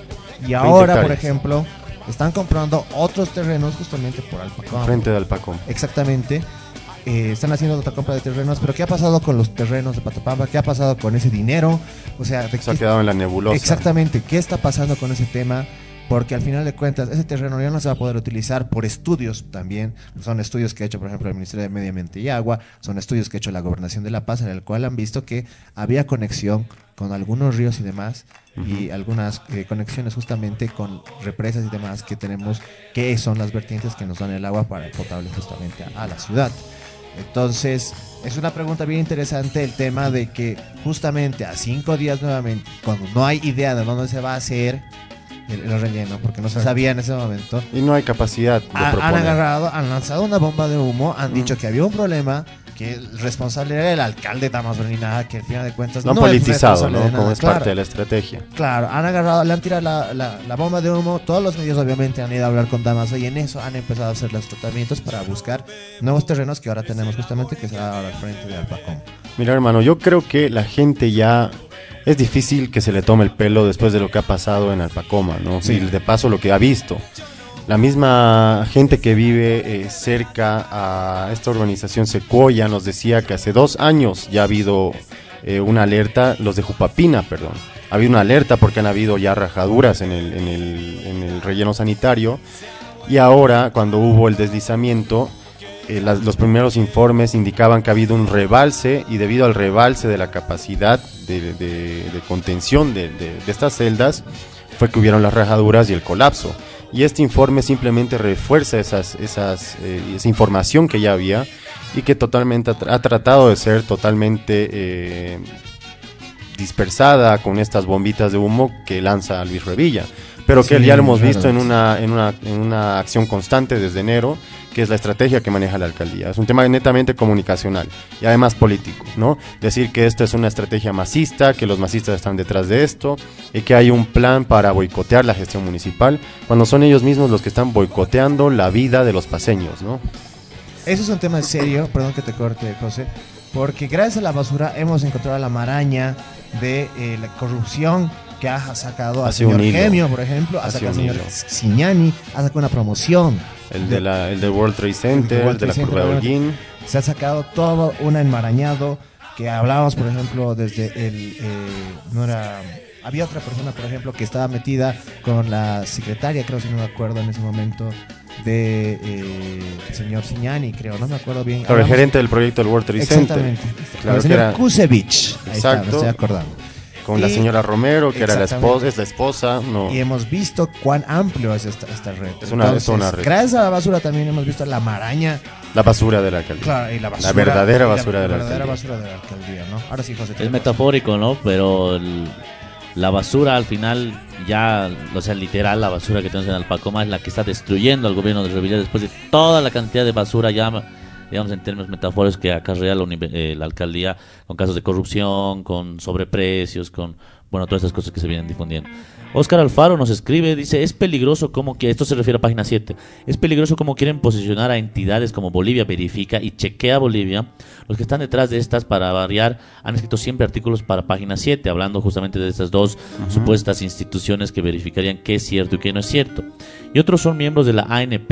Y ahora, por ejemplo, están comprando otros terrenos justamente por Alpacoma. frente de Alpacom. Exactamente. Eh, están haciendo otra compra de terrenos, pero ¿qué ha pasado con los terrenos de Patapampa? ¿Qué ha pasado con ese dinero? O sea, ¿de Se ha quedado en la nebulosa. exactamente, ¿qué está pasando con ese tema? Porque al final de cuentas, ese terreno ya no se va a poder utilizar por estudios también. Son estudios que ha hecho, por ejemplo, el Ministerio de Medio Ambiente y Agua, son estudios que ha hecho la Gobernación de La Paz, en el cual han visto que había conexión con algunos ríos y demás, y algunas eh, conexiones justamente con represas y demás que tenemos, que son las vertientes que nos dan el agua para el potable justamente a, a la ciudad. Entonces, es una pregunta bien interesante el tema de que justamente a cinco días nuevamente, cuando no hay idea de dónde se va a hacer, el, el relleno, porque no se sabía en ese momento. Y no hay capacidad de Ha- han agarrado, han lanzado una bomba de humo, han dicho que había un problema, que el responsable era el alcalde de Amazonina, que al final de cuentas no politizado, ¿no? Como nada. es Claro, parte de la estrategia. Claro, han agarrado, le han tirado la, la- la bomba de humo. Todos los medios, obviamente, han ido a hablar con Damaso y en eso han empezado a hacer los tratamientos para buscar nuevos terrenos que ahora tenemos, justamente, que será ahora al frente de Alpacom. Mira, hermano, yo creo que la gente ya es difícil que se le tome el pelo después de lo que ha pasado en Alpacoma, ¿no? Sí. Y de paso lo que ha visto. La misma gente que vive eh, cerca a esta urbanización Secuoya nos decía que hace dos años ya ha habido eh, una alerta, los de Jupapina, perdón. Ha habido una alerta porque han habido ya rajaduras en el, en el, en el relleno sanitario. Y ahora, cuando hubo el deslizamiento, eh, los primeros informes indicaban que ha habido un rebalse y debido al rebalse de la capacidad de, contención de estas celdas fue que hubieron las rajaduras y el colapso. Y este informe simplemente refuerza esas, esas, eh, esa información que ya había y que totalmente ha, tra- ha tratado de ser totalmente eh, dispersada con estas bombitas de humo que lanza Luis Revilla. Pero que Sí, ya lo hemos claro. visto en una, en, una, en una acción constante desde enero, que es la estrategia que maneja la alcaldía. Es un tema netamente comunicacional y además político, ¿no? Decir que esta es una estrategia masista, que los masistas están detrás de esto y que hay un plan para boicotear la gestión municipal, cuando son ellos mismos los que están boicoteando la vida de los paseños, ¿no? Eso es un tema serio, perdón que te corte, José, porque gracias a la basura hemos encontrado la maraña de eh, la corrupción ha sacado un señor hilo. Gemio, por ejemplo, ha sacado al un señor. Signani, ha sacado una promoción. El de la, el de World Trade Center, World el de la curva de Holguín. Se ha sacado todo un enmarañado que hablábamos, por ejemplo, desde el... eh, no era... Había otra persona, por ejemplo, que estaba metida con la secretaria, creo, si no me acuerdo en ese momento, de eh, el señor Signani, creo, no me acuerdo bien. Claro, el Hablamos- gerente del proyecto del World Trade Center. Exactamente. Claro el que señor era Kusevich. Ahí está, me Exacto. estoy acordando. Con la señora Romero, que era la esposa, es la esposa, no. Y hemos visto cuán amplio es esta, esta red. Es una- es una red. Gracias a la basura también hemos visto la maraña. La basura de la alcaldía. Claro, y la basura. verdadera basura de la verdadera basura de la alcaldía, ¿no? Ahora sí, José. Es metafórico, ¿no? Pero el- la basura al final, ya, o sea, literal, la basura que tenemos en Alpacoma es la que está destruyendo al gobierno de Revilla después de toda la cantidad de basura, ya, digamos, en términos metafóricos que acarrea la, eh, la alcaldía con casos de corrupción, con sobreprecios, con, bueno, todas estas cosas que se vienen difundiendo. Oscar Alfaro nos escribe, dice, es peligroso como que, esto se refiere a página 7, es peligroso como quieren posicionar a entidades como Bolivia Verifica y Chequea Bolivia. Los que están detrás de estas, para variar, han escrito siempre artículos para página 7, hablando justamente de estas dos supuestas instituciones que verificarían qué es cierto y qué no es cierto. Y otros son miembros de la ANP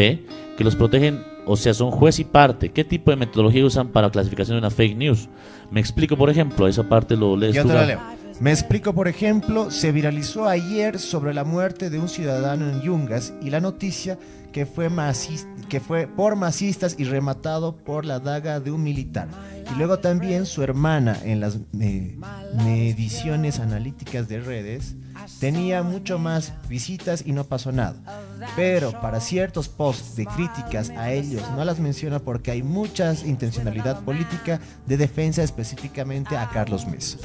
que los protegen, o sea, son juez y parte. ¿Qué tipo de metodología usan para clasificación de una fake news? Me explico, por ejemplo, esa parte lo lees Yo tú, te leo. Me explico, por ejemplo, se viralizó ayer sobre la muerte de un ciudadano en Yungas y la noticia que fue, masis- que fue por masistas y rematado por la daga de un militar. Y luego también su hermana en las eh, mediciones analíticas de redes tenía mucho más visitas y no pasó nada. Pero para ciertos posts de críticas a ellos no las menciona porque hay mucha intencionalidad política de defensa específicamente a Carlos Mesa.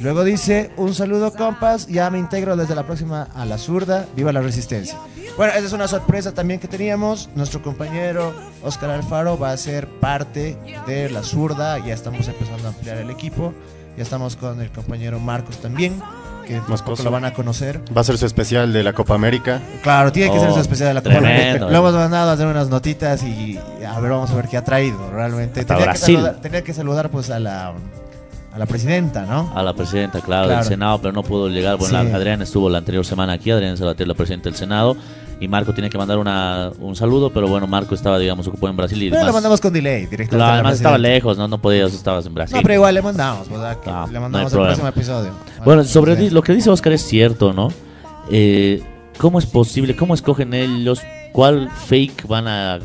Luego dice, un saludo compas, ya me integro desde la próxima a la zurda, viva la resistencia. Bueno, esa es una sorpresa también que teníamos, nuestro compañero Oscar Alfaro va a ser parte de la zurda, ya estamos empezando a ampliar el equipo, ya estamos con el compañero Marcos también, que un poco lo van a conocer. Va a ser su especial de la Copa América. Claro, tiene que ser Oh, su especial de la Copa tremendo, América. eh. Lo hemos mandado a hacer unas notitas y a ver, vamos a ver qué ha traído realmente. Tenía que, Brasil. saludar, tenía que saludar pues a la, a la presidenta, ¿no? A la presidenta, claro, Claro. del Senado, pero no pudo llegar. Bueno, Sí. Adrián estuvo la anterior semana aquí, Adrián Salater, la presidenta del Senado, y Marco tiene que mandar una, un saludo, pero bueno, Marco estaba, digamos, ocupado en Brasil y Pero lo demás. mandamos con delay, directamente. Claro, además estaba lejos, no, no podías, estabas en Brasil. No, pero igual le mandamos, ¿verdad? Que Ah, le no hay mandamos el problema. próximo episodio. Bueno, sobre presidente. lo que dice Oscar es cierto, ¿no? Eh, ¿Cómo es posible? ¿Cómo escogen ellos cuál fake van a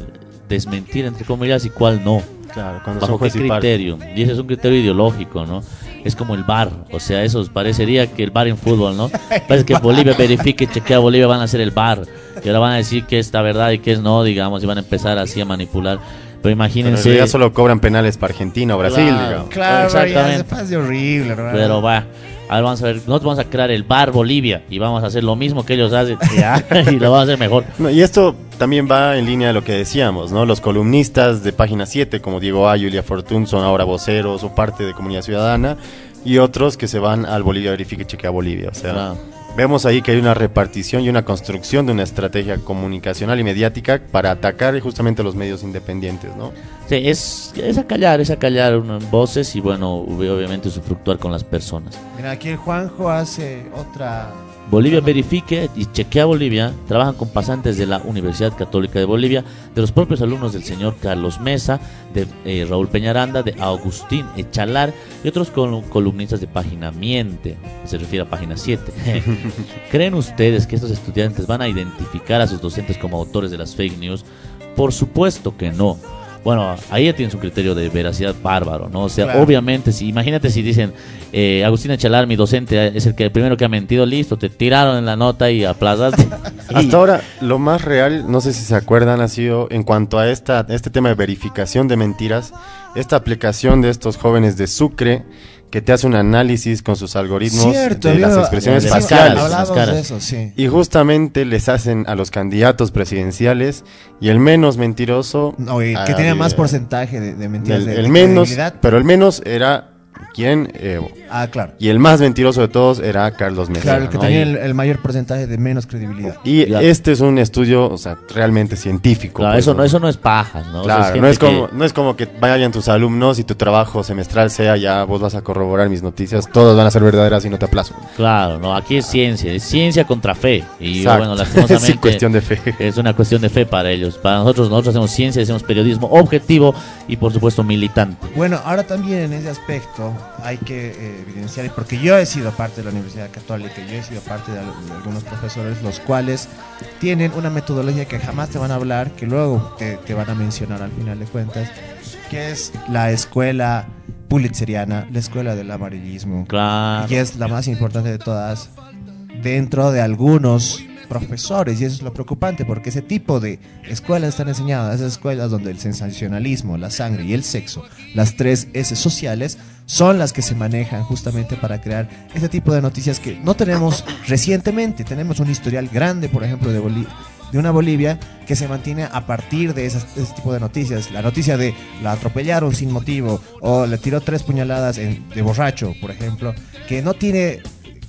desmentir, entre comillas, y cuál no? Claro, cuando ¿Bajo son qué criterio? Y ese es un criterio ideológico, ¿no? Es como el bar, o sea, eso parecería que el bar en fútbol, ¿no? Parece que Bolivia verifique, chequea Bolivia, van a hacer el bar. Y ahora van a decir que es la verdad y que es no, digamos, y van a empezar así a manipular. Pero en imagínense. realidad solo cobran penales para Argentina o Brasil, Claro. digamos. Claro, Exactamente. ya se pasa horrible, hermano. Pero va, ahora vamos a ver, nosotros vamos a crear el bar Bolivia y vamos a hacer lo mismo que ellos hacen y lo vamos a hacer mejor. No, y esto también va en línea de lo que decíamos, ¿no? Los columnistas de Página 7, como Diego A. Julia Fortún, son ahora voceros o parte de Comunidad Ciudadana, y otros que se van al Bolivia Verifica y Chequea Bolivia. O sea, Claro. Vemos ahí que hay una repartición y una construcción de una estrategia comunicacional y mediática para atacar justamente a los medios independientes, ¿no? Sí, es, es acallar, es acallar unas voces y bueno, obviamente usufructuar con las personas. Mira, aquí el Juanjo hace otra. Bolivia Verifique y Chequea Bolivia trabajan con pasantes de la Universidad Católica de Bolivia, de los propios alumnos del señor Carlos Mesa, de eh, Raúl Peñaranda, de Agustín Echalar y otros col- columnistas de Página Miente, se refiere a Página 7. ¿Creen ustedes que estos estudiantes van a identificar a sus docentes como autores de las fake news? Por supuesto que no. Bueno, ahí ya tienes un criterio de veracidad bárbaro, ¿no? O sea, Claro. obviamente, si imagínate si dicen, eh, Agustín Echalar, mi docente, es el que el primero que ha mentido, listo, te tiraron en la nota y aplazaste. Hasta ahora, lo más real, no sé si se acuerdan, ha sido en cuanto a esta, este tema de verificación de mentiras, esta aplicación de estos jóvenes de Sucre que te hace un análisis con sus algoritmos Cierto, de las expresiones de las faciales. caras, Hablábamos las caras. de eso, sí. Y justamente les hacen a los candidatos presidenciales y el menos mentiroso. No, y que ah, tenía más porcentaje de, de mentiras. El, de- el de menos, pero el menos era quién, Evo. Ah, claro. Y el más mentiroso de todos era Carlos Mesa. Claro, el que ¿no? tenía el, el mayor porcentaje de menos credibilidad. Y este es un estudio, o sea, realmente científico. Claro, pues, eso, no, eso no es paja, ¿no? O sea, Claro, es no, es como, que- no es como que vayan tus alumnos y tu trabajo semestral sea ya vos vas a corroborar mis noticias, todas van a ser verdaderas y no te aplazo. Claro, no, aquí es ciencia, es ciencia contra fe. Y Exacto. bueno, lastimosamente. Sí, cuestión de fe. Es una cuestión de fe para ellos. Para nosotros, nosotros hacemos ciencia, hacemos periodismo objetivo y por supuesto militante. Bueno, ahora también en ese aspecto hay que eh, evidenciar, porque yo he sido parte de la Universidad Católica, yo he sido parte de, de algunos profesores, los cuales tienen una metodología que jamás te van a hablar, que luego te, te van a mencionar al final de cuentas, que es la escuela pulitzeriana, la escuela del amarillismo, Claro. y es la más importante de todas dentro de algunos profesores y eso es lo preocupante porque ese tipo de escuelas están enseñadas, esas escuelas donde el sensacionalismo, la sangre y el sexo, las tres S sociales, son las que se manejan justamente para crear ese tipo de noticias que no tenemos recientemente, tenemos un historial grande, por ejemplo, de Bolivia de una Bolivia que se mantiene a partir de esas- ese tipo de noticias. La noticia de la atropellaron sin motivo o le tiró tres puñaladas en- de borracho, por ejemplo, que no tiene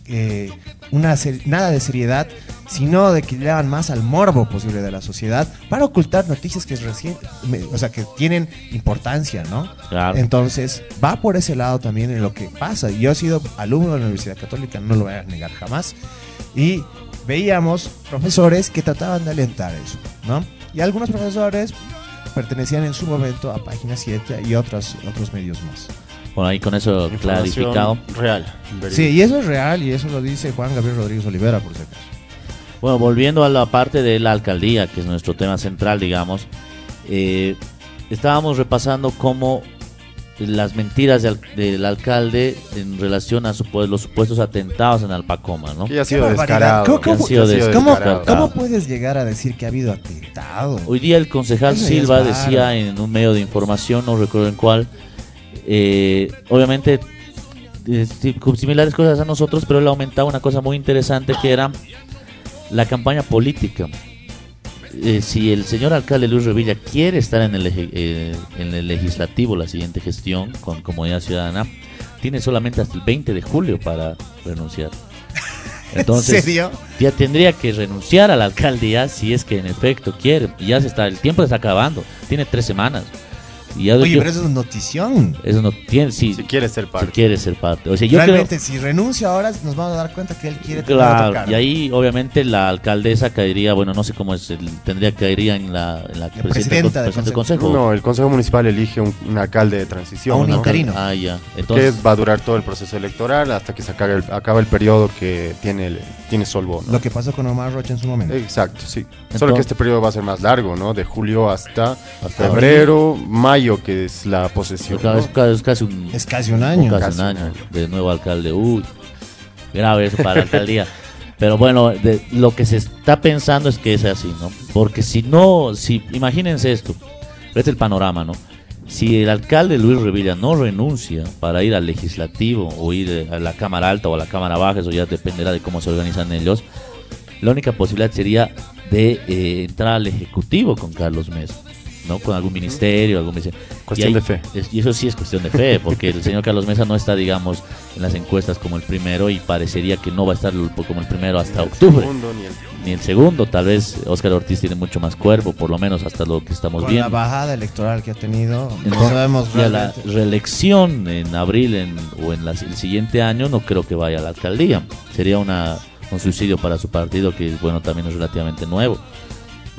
eh, una nada de seriedad, sino de que le dan más al morbo posible de la sociedad para ocultar noticias que recién, o sea, que tienen importancia, ¿no? Claro. Entonces, va por ese lado también en lo que pasa. Yo he sido alumno de la Universidad Católica, no lo voy a negar jamás. Y veíamos profesores que trataban de alentar eso, ¿no? Y algunos profesores pertenecían en su momento a Página 7 y otros, otros medios más. Bueno, ahí con eso clarificado. Real. Sí, y eso es real y eso lo dice Juan Gabriel Rodríguez Olivera, por si acaso. Bueno, volviendo a la parte de la alcaldía, que es nuestro tema central, digamos, eh, estábamos repasando cómo las mentiras del, del alcalde en relación a supu- los supuestos atentados en Alpacoma, ¿no? Que ha sido descarado. ¿Cómo- ha cómo- sido ha sido ¿Cómo, descarado. cómo puedes llegar a decir que ha habido atentado? Hoy día el concejal Silva decía en un medio de información, no recuerdo en cuál, eh, obviamente eh, similares cosas a nosotros, pero él aumentaba una cosa muy interesante que era la campaña política. Eh, si el señor alcalde Luis Revilla quiere estar en el, eh, en el legislativo la siguiente gestión con Comunidad Ciudadana, tiene solamente hasta el 20 de julio para renunciar. Entonces, ¿En serio? ya tendría que renunciar a la alcaldía si es que en efecto quiere. Ya se está, el tiempo se está acabando. Tiene tres semanas. Y Oye, yo- pero eso es notición. eso no tiene, sí, Si quieres ser si parte. quiere ser parte. O sea, yo creo, Realmente, si renuncia ahora, nos vamos a dar cuenta que él quiere claro, y ahí obviamente la alcaldesa caería, bueno, no sé cómo es, el- tendría que caería en la, en la presidenta, presidenta del presidente del consejo. consejo. No, el Consejo Municipal elige un, un alcalde de transición. A un ¿no? interino. Ah, ya. Que Entonces, va a durar todo el proceso electoral hasta que se acabe el, acaba el periodo que tiene, el, tiene Solvo. ¿no? Lo que pasó con Omar Rocha en su momento. Exacto, sí. Entonces- Solo que este periodo va a ser más largo, ¿no? De julio hasta, Hasta febrero, mayo, que es la posesión. vez casi un, Es casi un año. casi Casi un un año año. de nuevo alcalde. Uy, grave eso para la alcaldía. Pero bueno, de- lo que se está pensando es que es así, ¿no? Porque si no, si imagínense esto, Este es el panorama, ¿no? Si el alcalde Luis Revilla no renuncia para ir al legislativo o ir eh, a la Cámara Alta o a la Cámara Baja, eso ya dependerá de cómo se organizan ellos, la única posibilidad sería de eh, entrar al Ejecutivo con Carlos Mesa. ¿no? Con algún ministerio, algún ministerio. Cuestión de fe. es- y eso sí es cuestión de fe, porque el señor Carlos Mesa no está, digamos, en las encuestas como el primero y parecería que no va a estar el- como el primero hasta octubre. Segundo, ni el- Ni el segundo, tal vez Oscar Ortiz tiene mucho más cuerpo, por lo menos hasta lo que estamos Con la viendo. bajada electoral que ha tenido, no sabemos y a la reelección en abril en- o en las- el siguiente año no creo que vaya a la alcaldía. Sería una, un suicidio para su partido que, bueno, también es relativamente nuevo.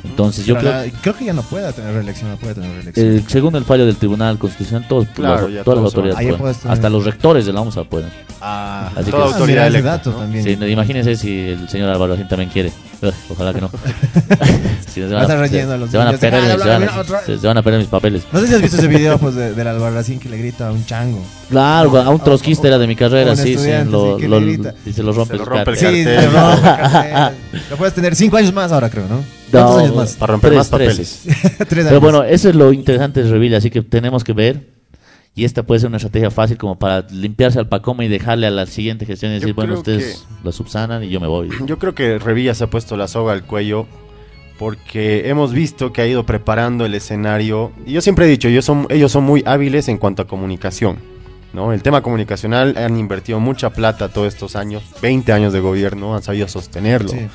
Entonces yo creo la- creo que ya no puede tener reelección, no puede tener reelección. eh, según el fallo del Tribunal Constitucional, todos, Claro, los- todas las todos autoridades Ahí pueden. tener- Hasta los rectores de la OMSA pueden. Ah, Así Toda que- ah, autoridad mira, ese electa, dato ¿no? también. Sí, imagínense si el señor Álvaro Racín también quiere. Ojalá que no. Si no, se Va a se- los van a de, perder, "Ah, se van a- se- van a perder mis papeles. No sé si has visto ese video pues, de, del Albarracín que le grita a un chango. Claro, a un trotskista era de mi carrera, sí, sí. Lo, sí, que lo- le grita. y se lo rompe, Se lo el rompe el cartel. Sí, cartel. le rompe el cartel. Lo puedes tener cinco años más ahora, creo, ¿no? ¿Cuántos No, años más? Para romper tres, más papeles. tres. Tres años. Pero bueno, eso es lo interesante de Revilla, así que tenemos que ver. Y esta puede ser una estrategia fácil como para limpiarse al Pacoma y dejarle a la siguiente gestión y Yo decir, bueno, ustedes la subsanan y yo me voy. Yo creo que Revilla se ha puesto la soga al cuello porque hemos visto que ha ido preparando el escenario. Y yo siempre he dicho, ellos son, ellos son muy hábiles en cuanto a comunicación. ¿No? El tema comunicacional han invertido mucha plata todos estos años, 20 años de gobierno, han sabido sostenerlo. Sí.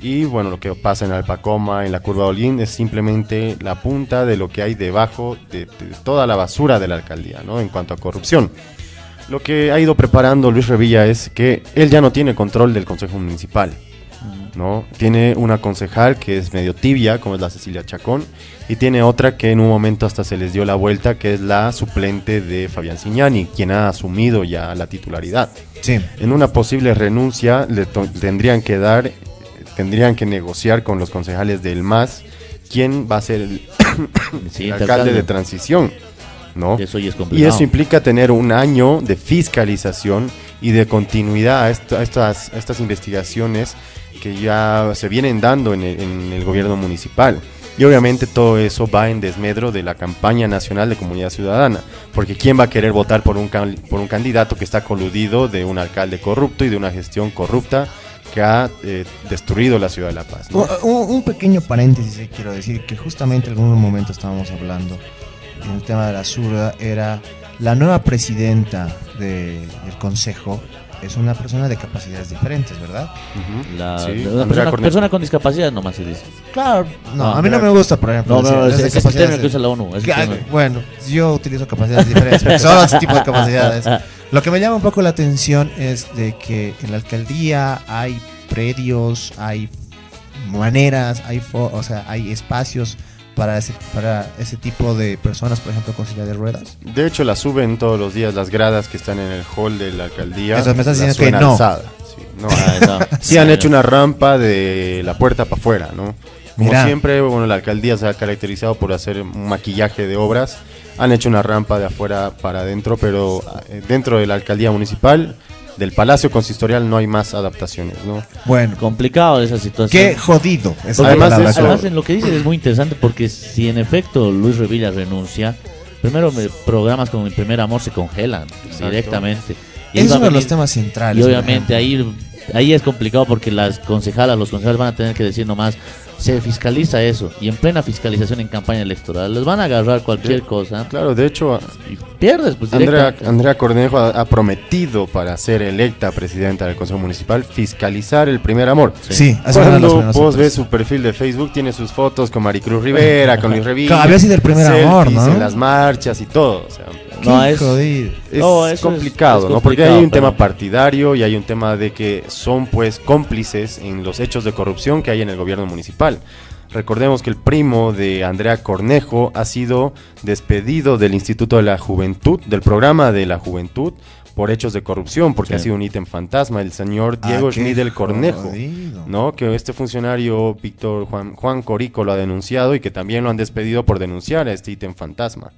Y bueno, lo que pasa en Alpacoma, en la curva de Olguín, es simplemente la punta de lo que hay debajo de, de toda la basura de la alcaldía, ¿no? En cuanto a corrupción. Lo que ha ido preparando Luis Revilla es que él ya no tiene control del Consejo Municipal, ¿no? Tiene una concejal que es medio tibia, como es la Cecilia Chacón, y tiene otra que en un momento hasta se les dio la vuelta, que es la suplente de Fabián Cignani, quien ha asumido ya la titularidad. Sí. En una posible renuncia le tendrían que dar, tendrían que negociar con los concejales del MAS quién va a ser el, alcalde de transición, ¿no? Eso ya es Y eso implica tener un año de fiscalización y de continuidad a, esto- a estas, a estas investigaciones que ya se vienen dando en el, en el gobierno municipal. Y obviamente todo eso va en desmedro de la campaña nacional de comunidad ciudadana, porque ¿quién va a querer votar por un, por un candidato que está coludido de un alcalde corrupto y de una gestión corrupta que ha eh, destruido la ciudad de La Paz? ¿no? Un, un- un pequeño paréntesis eh, quiero decir que justamente en algún momento estábamos hablando en el tema de la zurda era la nueva presidenta de- del consejo es una persona de capacidades diferentes, ¿verdad? Ujú. La, Sí, una Andrea persona, Cornejo. persona con discapacidad nomás se dice. Claro, no, No, a mí no me gusta, por ejemplo. No, no, es de es el término capacidades que usa la ONU. Que, ah, bueno, yo utilizo capacidades diferentes, son otro tipo de capacidades. Lo que me llama un poco la atención es de que en la alcaldía hay predios, hay maneras, hay, fo- o sea, hay espacios para ese, para ese tipo de personas, por ejemplo, con silla de ruedas. De hecho, la suben todos los días las gradas que están en el hall de la alcaldía. Eso, me estás diciendo que no. alzadas, Sí, no, Ah, esa- Sí han hecho una rampa de la puerta para afuera, ¿no? Como siempre, bueno, la alcaldía se ha caracterizado por hacer un maquillaje de obras. Han hecho una rampa de afuera para adentro, pero eh, dentro de la alcaldía municipal, del Palacio Consistorial, no hay más adaptaciones, ¿no? Bueno, complicado esa situación. qué jodido. Esa Además en lo que dices es muy interesante porque si en efecto Luis Revilla renuncia, primero me- programas como Mi Primer Amor se congelan directamente. Y es uno de los temas centrales. Y obviamente ahí, ahí es complicado porque las concejalas, los concejales van a tener que decir nomás, se fiscaliza eso. Y en plena fiscalización en campaña electoral, les van a agarrar cualquier cosa Claro, de hecho, y pierdes. Pues, Andrea. Andrea Cornejo ha, ha prometido para ser electa presidenta del Consejo Municipal fiscalizar el primer amor. Sí, las Cuando vos ves su perfil de Facebook, tiene sus fotos con Maricruz Rivera, con Luis Revilla. Claro, había sido el primer amor, selfies ¿no? en las marchas y todo. O sea, No, es- es No, eso es- complicado, es ¿no? Porque hay un pero- tema partidario y hay un tema de que son pues cómplices en los hechos de corrupción que hay en el gobierno municipal. Recordemos que el primo de Andrea Cornejo ha sido despedido del Instituto de la Juventud, del programa de la Juventud, por hechos de corrupción, porque Sí. ha sido un ítem fantasma, el señor Diego Ah, qué Schmidel Cornejo. jodido. ¿no? Que este funcionario, Víctor Juan, Juan Corico, lo ha denunciado y que también lo han despedido por denunciar a este ítem fantasma.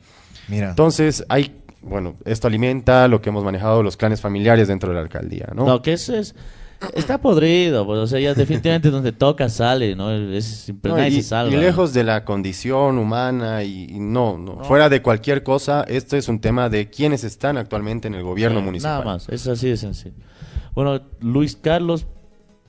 Mira. Entonces, hay, bueno, esto alimenta lo que hemos manejado los clanes familiares dentro de la alcaldía, ¿no? No, que eso es. Está podrido, pues, o sea, ya definitivamente donde toca sale, ¿no? Es No, y, se salva. y lejos de la condición humana y, y no, no, fuera de cualquier cosa, esto es un tema de quienes están actualmente en el gobierno Eh, municipal. Nada más, es así de sencillo. Bueno, Luis Carlos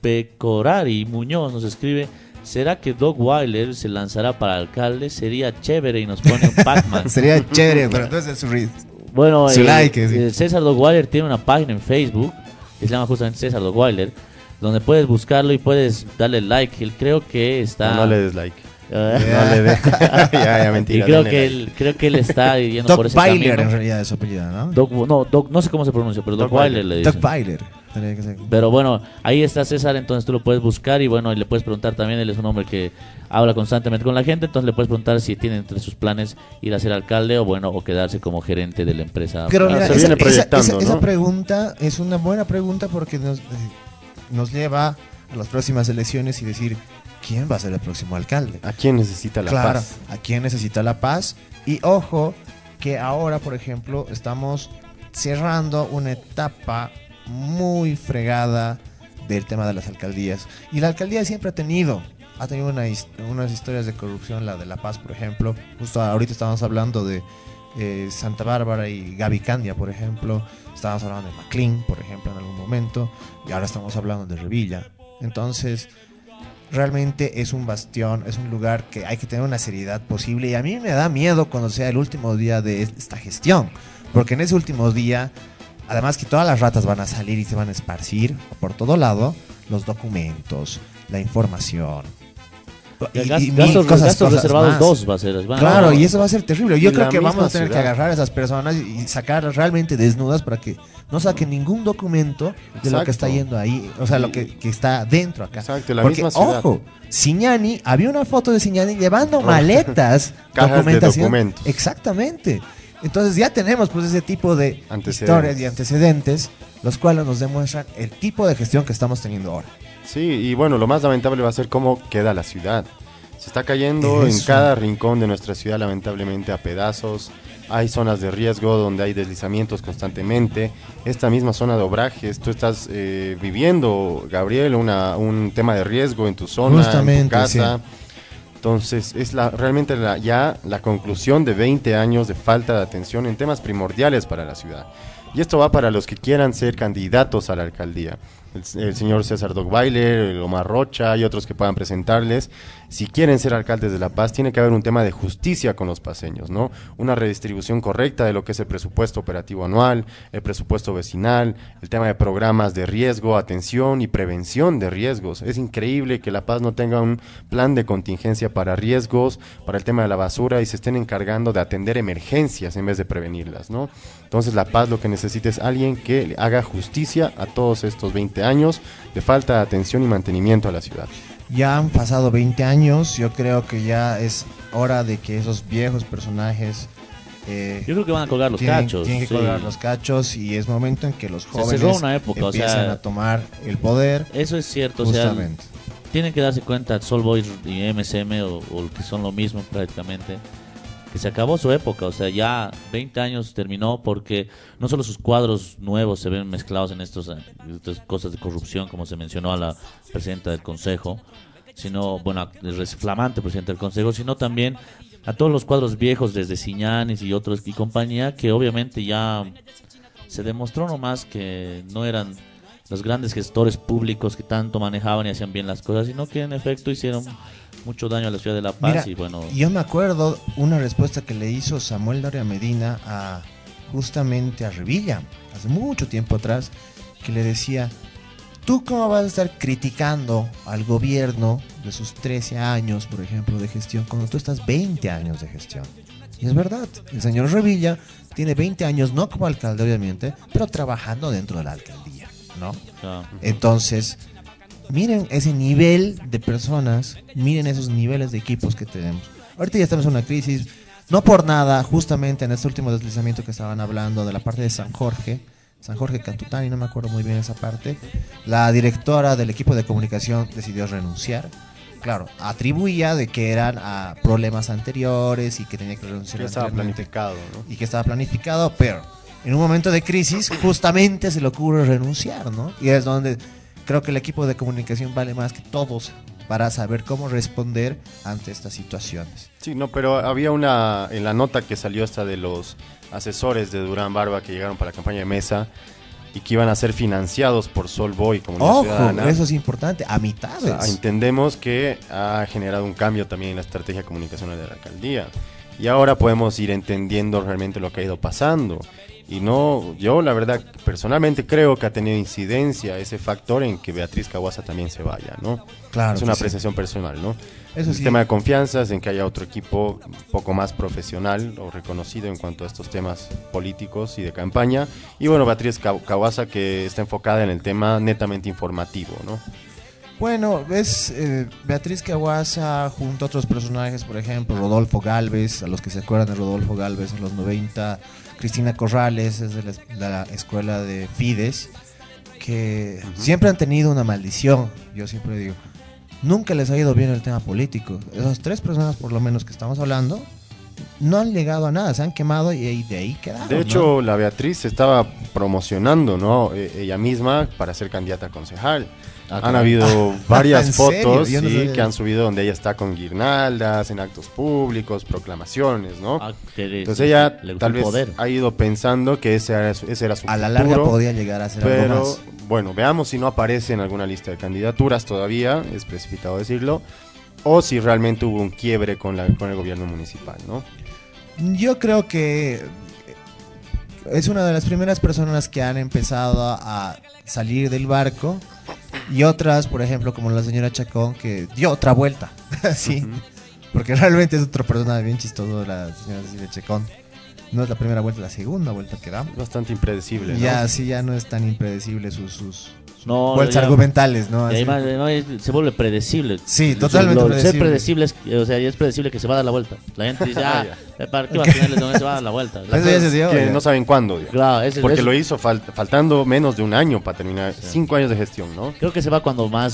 Pecorari Muñoz nos escribe, ¿será que Doc Weiler se lanzará para alcalde? Sería chévere y nos pone un Pac-Man. Sería chévere, pero entonces su ri- Bueno, Su eh, like, sí. eh, César Dogweiler tiene una página en Facebook que se llama justamente César Dogweiler, donde puedes buscarlo y puedes darle like. Él creo que está. No, no le des like. Eh, No le des. ya, ya, y mentira. creo denle que like. él, creo que él está yendo por ese Bailer camino. en realidad es su apellido, ¿no? Doc- no, Doc- no sé cómo se pronuncia, pero Doc Dogweiler le dicen. Doc Bailer. Tendría que ser. Pero bueno, ahí está César, entonces tú lo puedes buscar y bueno, y le puedes preguntar también, él es un hombre que habla constantemente con la gente, entonces le puedes preguntar si tiene entre sus planes ir a ser alcalde o bueno, o quedarse como gerente de la empresa. Pero mira, se esa, viene proyectando, esa- esa ¿no? pregunta es una buena pregunta porque nos, eh, nos lleva a las próximas elecciones y decir quién va a ser el próximo alcalde. ¿A quién necesita la claro, paz? a quién necesita la paz. Y ojo, que ahora, por ejemplo, estamos cerrando una etapa muy fregada del tema de las alcaldías. Y la alcaldía siempre ha tenido, ha tenido una unas historias de corrupción, la de La Paz, por ejemplo. Justo ahorita estábamos hablando de eh, Santa Bárbara y Gaby Candia, por ejemplo. Estábamos hablando de McLean, por ejemplo, en algún momento. Y ahora estamos hablando de Revilla. Entonces, realmente es un bastión, es un lugar que hay que tener una seriedad posible y a mí me da miedo cuando sea el último día de esta gestión, porque en ese último día, además que todas las ratas van a salir y se van a esparcir por todo lado, los documentos, la información. Y y- gas- y mil gastos, cosas- gastos cosas reservados más. dos va a ser. van a- Claro, y eso va a ser terrible. Yo creo que vamos a tener que agarrar a esas personas y sacarlas realmente desnudas para que no saquen ningún documento de lo que está yendo ahí, o sea, lo que, que está dentro acá. Exacto, la Porque, misma ciudad. ojo, Siñani, había una foto de Siñani llevando maletas, Cajas de documentación. documentos. Exactamente. Entonces ya tenemos pues ese tipo de historias y antecedentes, los cuales nos demuestran el tipo de gestión que estamos teniendo ahora. Sí, y bueno, lo más lamentable va a ser cómo queda la ciudad. Se está cayendo en cada rincón de nuestra ciudad, lamentablemente, a pedazos. Hay zonas de riesgo donde hay deslizamientos constantemente. Esta misma zona de obrajes, tú estás eh, viviendo, Gabriel, una, un tema de riesgo en tu zona, en tu casa. Entonces, es la, realmente la- ya la conclusión de 20 años de falta de atención en temas primordiales para la ciudad. Y esto va para los que quieran ser candidatos a la alcaldía. El, señor César Dogbailer, el Omar Rocha y otros que puedan presentarles. Si quieren ser alcaldes de La Paz, tiene que haber un tema de justicia con los paseños, ¿no? Una redistribución correcta de lo que es el presupuesto operativo anual, el presupuesto vecinal, el tema de programas de riesgo, atención y prevención de riesgos. Es increíble que La Paz no tenga un plan de contingencia para riesgos, para el tema de la basura y se estén encargando de atender emergencias en vez de prevenirlas, ¿no? Entonces La Paz lo que necesita es alguien que haga justicia a todos estos 20 años de falta de atención y mantenimiento a la ciudad. Ya han pasado 20 años, yo creo que ya es hora de que esos viejos personajes eh, Yo creo que van a colgar los tienen, cachos. tienen que sí. colgar los cachos y es momento en que los jóvenes una época, o empiezan sea- a tomar el poder. Eso es cierto, o sea, Justamente. tienen que darse cuenta Soul Boys y MSM o, o que son lo mismo prácticamente que se acabó su época, o sea, ya 20 años terminó porque no solo sus cuadros nuevos se ven mezclados en estos, eh, estas cosas de corrupción, como se mencionó a la presidenta del consejo, sino, bueno, el flamante presidente del consejo, sino también a todos los cuadros viejos desde Siñanis y otros y compañía que obviamente ya se demostró nomás que no eran los grandes gestores públicos que tanto manejaban y hacían bien las cosas, sino que en efecto hicieron mucho daño a la ciudad de La Paz Mira, y bueno, yo me acuerdo una respuesta que le hizo Samuel Doria Medina a justamente a Revilla, hace mucho tiempo atrás, que le decía, ¿tú cómo vas a estar criticando al gobierno de sus 13 años, por ejemplo, de gestión, cuando tú estás 20 años de gestión? Y es verdad, el señor Revilla tiene 20 años, no como alcalde obviamente, pero trabajando dentro de la alcaldía, ¿no? Entonces, miren ese nivel de personas, miren esos niveles de equipos que tenemos. Ahorita ya estamos en una crisis, no por nada, justamente en este último deslizamiento que estaban hablando de la parte de San Jorge, San Jorge Cantutani, no me acuerdo muy bien esa parte, la directora del equipo de comunicación decidió renunciar. Claro, atribuía de que eran a problemas anteriores y que tenía que renunciar Ya estaba planificado, ¿no? y que estaba planificado, pero en un momento de crisis justamente se le ocurre renunciar, ¿no? Y es donde creo que el equipo de comunicación vale más que todos para saber cómo responder ante estas situaciones. Sí, no, pero había una, en la nota que salió hasta de los asesores de Durán Barba que llegaron para la campaña de Mesa y que iban a ser financiados por Solvo y Comunidad Ojo, Ciudadana. eso es importante, a O mitades. sea, entendemos que ha generado un cambio también en la estrategia comunicacional de la alcaldía. Y ahora podemos ir entendiendo realmente lo que ha ido pasando. Y no, yo la verdad, personalmente creo que ha tenido incidencia ese factor en que Beatriz Caguasa también se vaya, ¿no? Claro Es una sí. apreciación personal, ¿no? Eso el sí. tema de confianza es en que haya otro equipo un poco más profesional o reconocido en cuanto a estos temas políticos y de campaña. Y bueno, Beatriz Ca- Caguasa que está enfocada en el tema netamente informativo, ¿no? Bueno, es eh, Beatriz Caguasa junto a otros personajes, por ejemplo, Rodolfo Galvez, a los que se acuerdan de Rodolfo Galvez en los 90, Cristina Corrales, es de la, la escuela de Fides, que siempre han tenido una maldición, yo siempre digo, nunca les ha ido bien el tema político. Esas tres personas, por lo menos que estamos hablando, no han llegado a nada, se han quemado y de ahí quedaron. De ¿no? hecho, la Beatriz estaba promocionando, ¿no? E- ella misma para ser candidata a concejal. Ah, han claro. habido varias fotos no sí, que han subido donde ella está con guirnaldas, en actos públicos, proclamaciones, ¿no? Ah, que Entonces ella tal vez poder. ha ido pensando que ese era su, ese era su a la larga podía llegar a ser algo pero más. bueno, veamos si no aparece en alguna lista de candidaturas todavía, es precipitado decirlo, o si realmente hubo un quiebre con, la, con el gobierno municipal, ¿no? Yo creo que es una de las primeras personas que han empezado a salir del barco y otras, por ejemplo, como la señora Chacón, que dio otra vuelta. sí, porque realmente es otro personaje bien chistoso, la señora Cecilia Chacón. No es la primera vuelta, la segunda vuelta que da. Bastante impredecible, ¿no? Ya, sí, ya no es tan impredecible sus, sus No, vueltas ya- argumentales, ¿no? Así. además, no, es- se vuelve predecible. Sí, totalmente Lo- predecible. Ser predecible es, o sea, ya es predecible que se va a dar la vuelta. La gente dice, ah, ¿para qué va a tenerle? No, se va a dar la vuelta. La Eso ya se dio, que ya. no saben cuándo. Claro, ese- Porque ese- lo hizo fal- faltando menos de un año para terminar, cinco años de gestión, ¿no? Creo que se va cuando más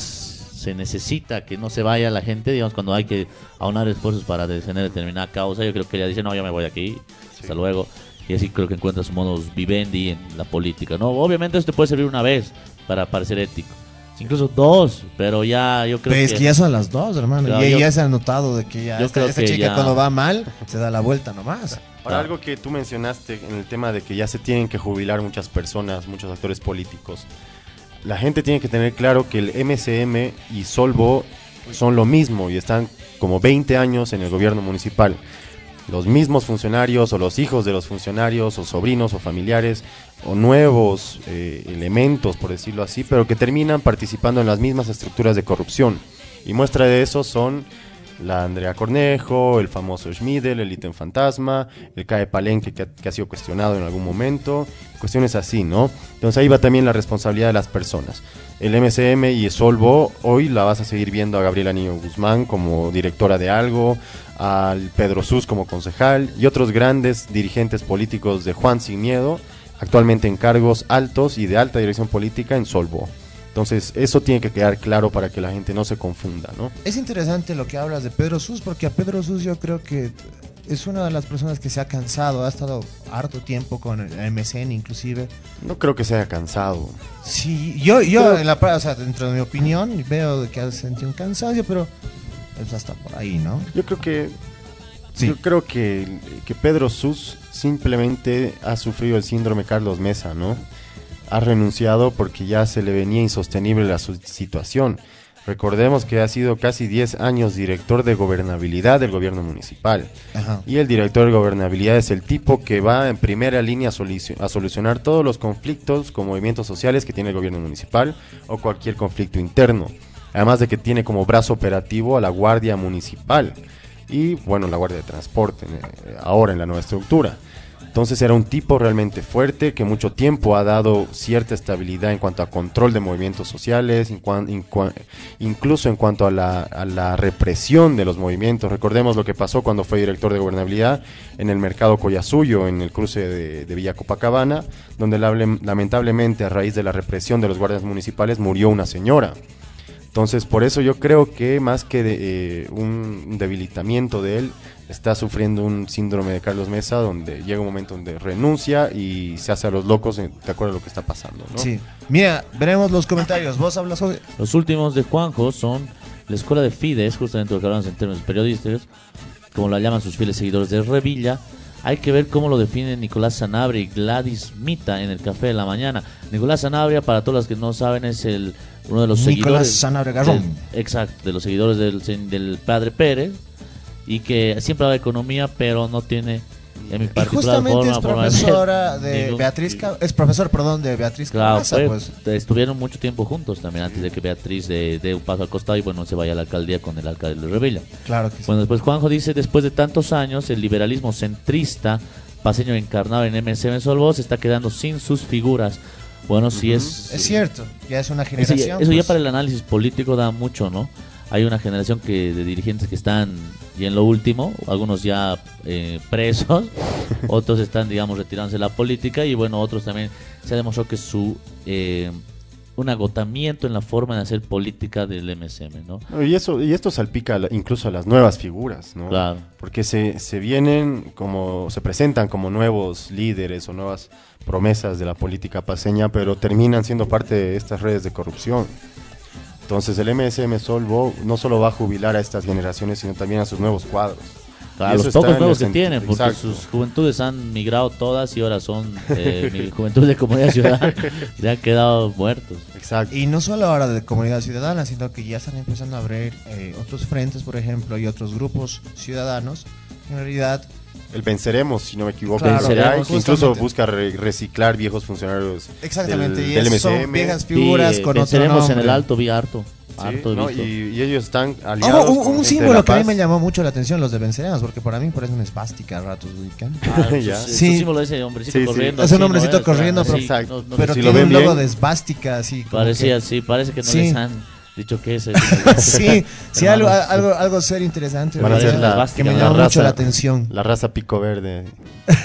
se necesita que no se vaya la gente, digamos, cuando hay que aunar esfuerzos para defender determinada causa. Yo creo que ella dice, no, yo me voy de aquí, hasta luego. Y así creo que encuentra su modus vivendi en la política, ¿no? Obviamente esto te puede servir una vez para parecer ético. Incluso dos, pero ya yo creo Pero es que... que ya son las dos, hermano. Claro, y yo- ya se ha notado de que ya yo esta, creo esta que chica ya- cuando va mal se da la vuelta nomás. Ahora, Ah. algo que tú mencionaste en el tema de que ya se tienen que jubilar muchas personas, muchos actores políticos. La gente tiene que tener claro que el MCM y Solvo son lo mismo y están como 20 años en el gobierno municipal. Los mismos funcionarios o los hijos de los funcionarios o sobrinos o familiares o nuevos eh, elementos, por decirlo así, pero que terminan participando en las mismas estructuras de corrupción. Y muestra de eso son la Andrea Cornejo, el famoso Schmidel, el ítem fantasma, el CAE Palenque que, ha- sido cuestionado en algún momento, cuestiones así, ¿no? Entonces ahí va también la responsabilidad de las personas. El MCM y Solvo, hoy la vas a seguir viendo a Gabriela Niño Guzmán como directora de algo, al Pedro Sus como concejal y otros grandes dirigentes políticos de Juan Sin Miedo, actualmente en cargos altos y de alta dirección política en Solvo. Entonces eso tiene que quedar claro para que la gente no se confunda, ¿no? Es interesante lo que hablas de Pedro Sus, porque a Pedro Sus yo creo que es una de las personas que se ha cansado, ha estado harto tiempo con el MCN inclusive. No creo que se haya cansado. Sí, yo, yo Pero- en la pra- o sea, dentro de mi opinión, veo que ha sentido un cansancio, pero es hasta por ahí, ¿no? Yo creo que Sí. yo creo que, que Pedro Sus simplemente ha sufrido el síndrome Carlos Mesa, ¿no? Ha renunciado porque ya se le venía insostenible la situación. Recordemos que ha sido casi 10 años director de gobernabilidad del gobierno municipal. Ajá. Y el director de gobernabilidad es el tipo que va en primera línea a, solucio- a solucionar todos los conflictos con movimientos sociales que tiene el gobierno municipal o cualquier conflicto interno. Además de que tiene como brazo operativo a la Guardia Municipal y, bueno, la Guardia de Transporte, eh, ahora en la nueva estructura. Entonces era un tipo realmente fuerte que mucho tiempo ha dado cierta estabilidad en cuanto a control de movimientos sociales, incluso en cuanto a la, represión de los movimientos. Recordemos lo que pasó cuando fue director de gobernabilidad en el mercado Collasuyo, en el cruce de, Villa Copacabana, donde lamentablemente a raíz de la represión de los guardias municipales murió una señora. Entonces, por eso yo creo que más que eh, un debilitamiento de él, está sufriendo un síndrome de Carlos Mesa, donde llega un momento donde renuncia y se hace a los locos de acuerdo a lo que está pasando. ¿no? Sí. Mira, veremos los comentarios. Vos hablas hoy. Los últimos de Juanjo son la escuela de Fides, justamente lo que hablamos en términos periodísticos, como la llaman sus fieles seguidores de Revilla. Hay que ver cómo lo definen Nicolás Sanabria y Gladys Mita en el Café de la Mañana. Nicolás Sanabria, para todos los que no saben, es el uno de los Nicolás seguidores. Sanabria Garrón. del- exacto, de los seguidores del, del padre Pérez. Y que siempre habla de economía, pero no tiene, en mi Y particular justamente forma, es profesora de ningún- Beatriz, es profesor, perdón, de Beatriz Claro, Cabaza, fue- pues. estuvieron mucho tiempo juntos también antes de que Beatriz dé un paso al costado y bueno se vaya a la alcaldía con el alcalde de Revilla. Claro que sí. Bueno, después Juanjo dice, después de tantos años, el liberalismo centrista, paseño encarnado en MSM Solvos, se está quedando sin sus figuras. Bueno, sí es... Es cierto, ya es una Eso, generación. ya, eso ya pues. para el análisis político da mucho, ¿no? Hay una generación que de dirigentes que están y en lo último, algunos ya eh, presos, otros están, digamos, retirándose de la política y bueno, otros también se ha demostrado que su eh, un agotamiento en la forma de hacer política del MSM, ¿no? Y, eso, y esto salpica incluso a las nuevas figuras, ¿no? Claro. Porque se, se vienen como, se presentan como nuevos líderes o nuevas promesas de la política paseña, pero terminan siendo parte de estas redes de corrupción. Entonces el MSM Solvo no solo va a jubilar a estas generaciones, sino también a sus nuevos cuadros. Claro, Y los pocos nuevos que tienen, porque Exacto. sus juventudes han migrado todas y ahora son eh, mi- juventud de comunidad ciudadana, ya han quedado muertos. Exacto. Y no solo ahora de comunidad ciudadana, sino que ya están empezando a abrir eh, otros frentes, por ejemplo, y otros grupos ciudadanos. En realidad, El Venceremos, si no me equivoco, Claro, que hay, Venceremos, que incluso busca re- reciclar viejos funcionarios exactamente, del, y del es- son viejas figuras Sí, con otro venceremos en nombre. el alto, vi harto. Sí, ¿no? y, y ellos están Ojo, aliados un, con un de símbolo que a mí me llamó mucho la atención, los de Venceremos, porque para mí parece una espástica a ratos. Ah, Ya. su Sí. símbolo ese hombrecito Sí, sí. corriendo. Es un así, ¿no hombrecito es? corriendo, Así, pero- no- no- Pero si tiene lo ven un logo bien, de esvástica, así. como parecía que- así, parece que no Sí. les han dicho que es. el- sí, sí, algo, algo, algo ser interesante. Van a ser la- que me la llamó mucho la atención. La raza pico verde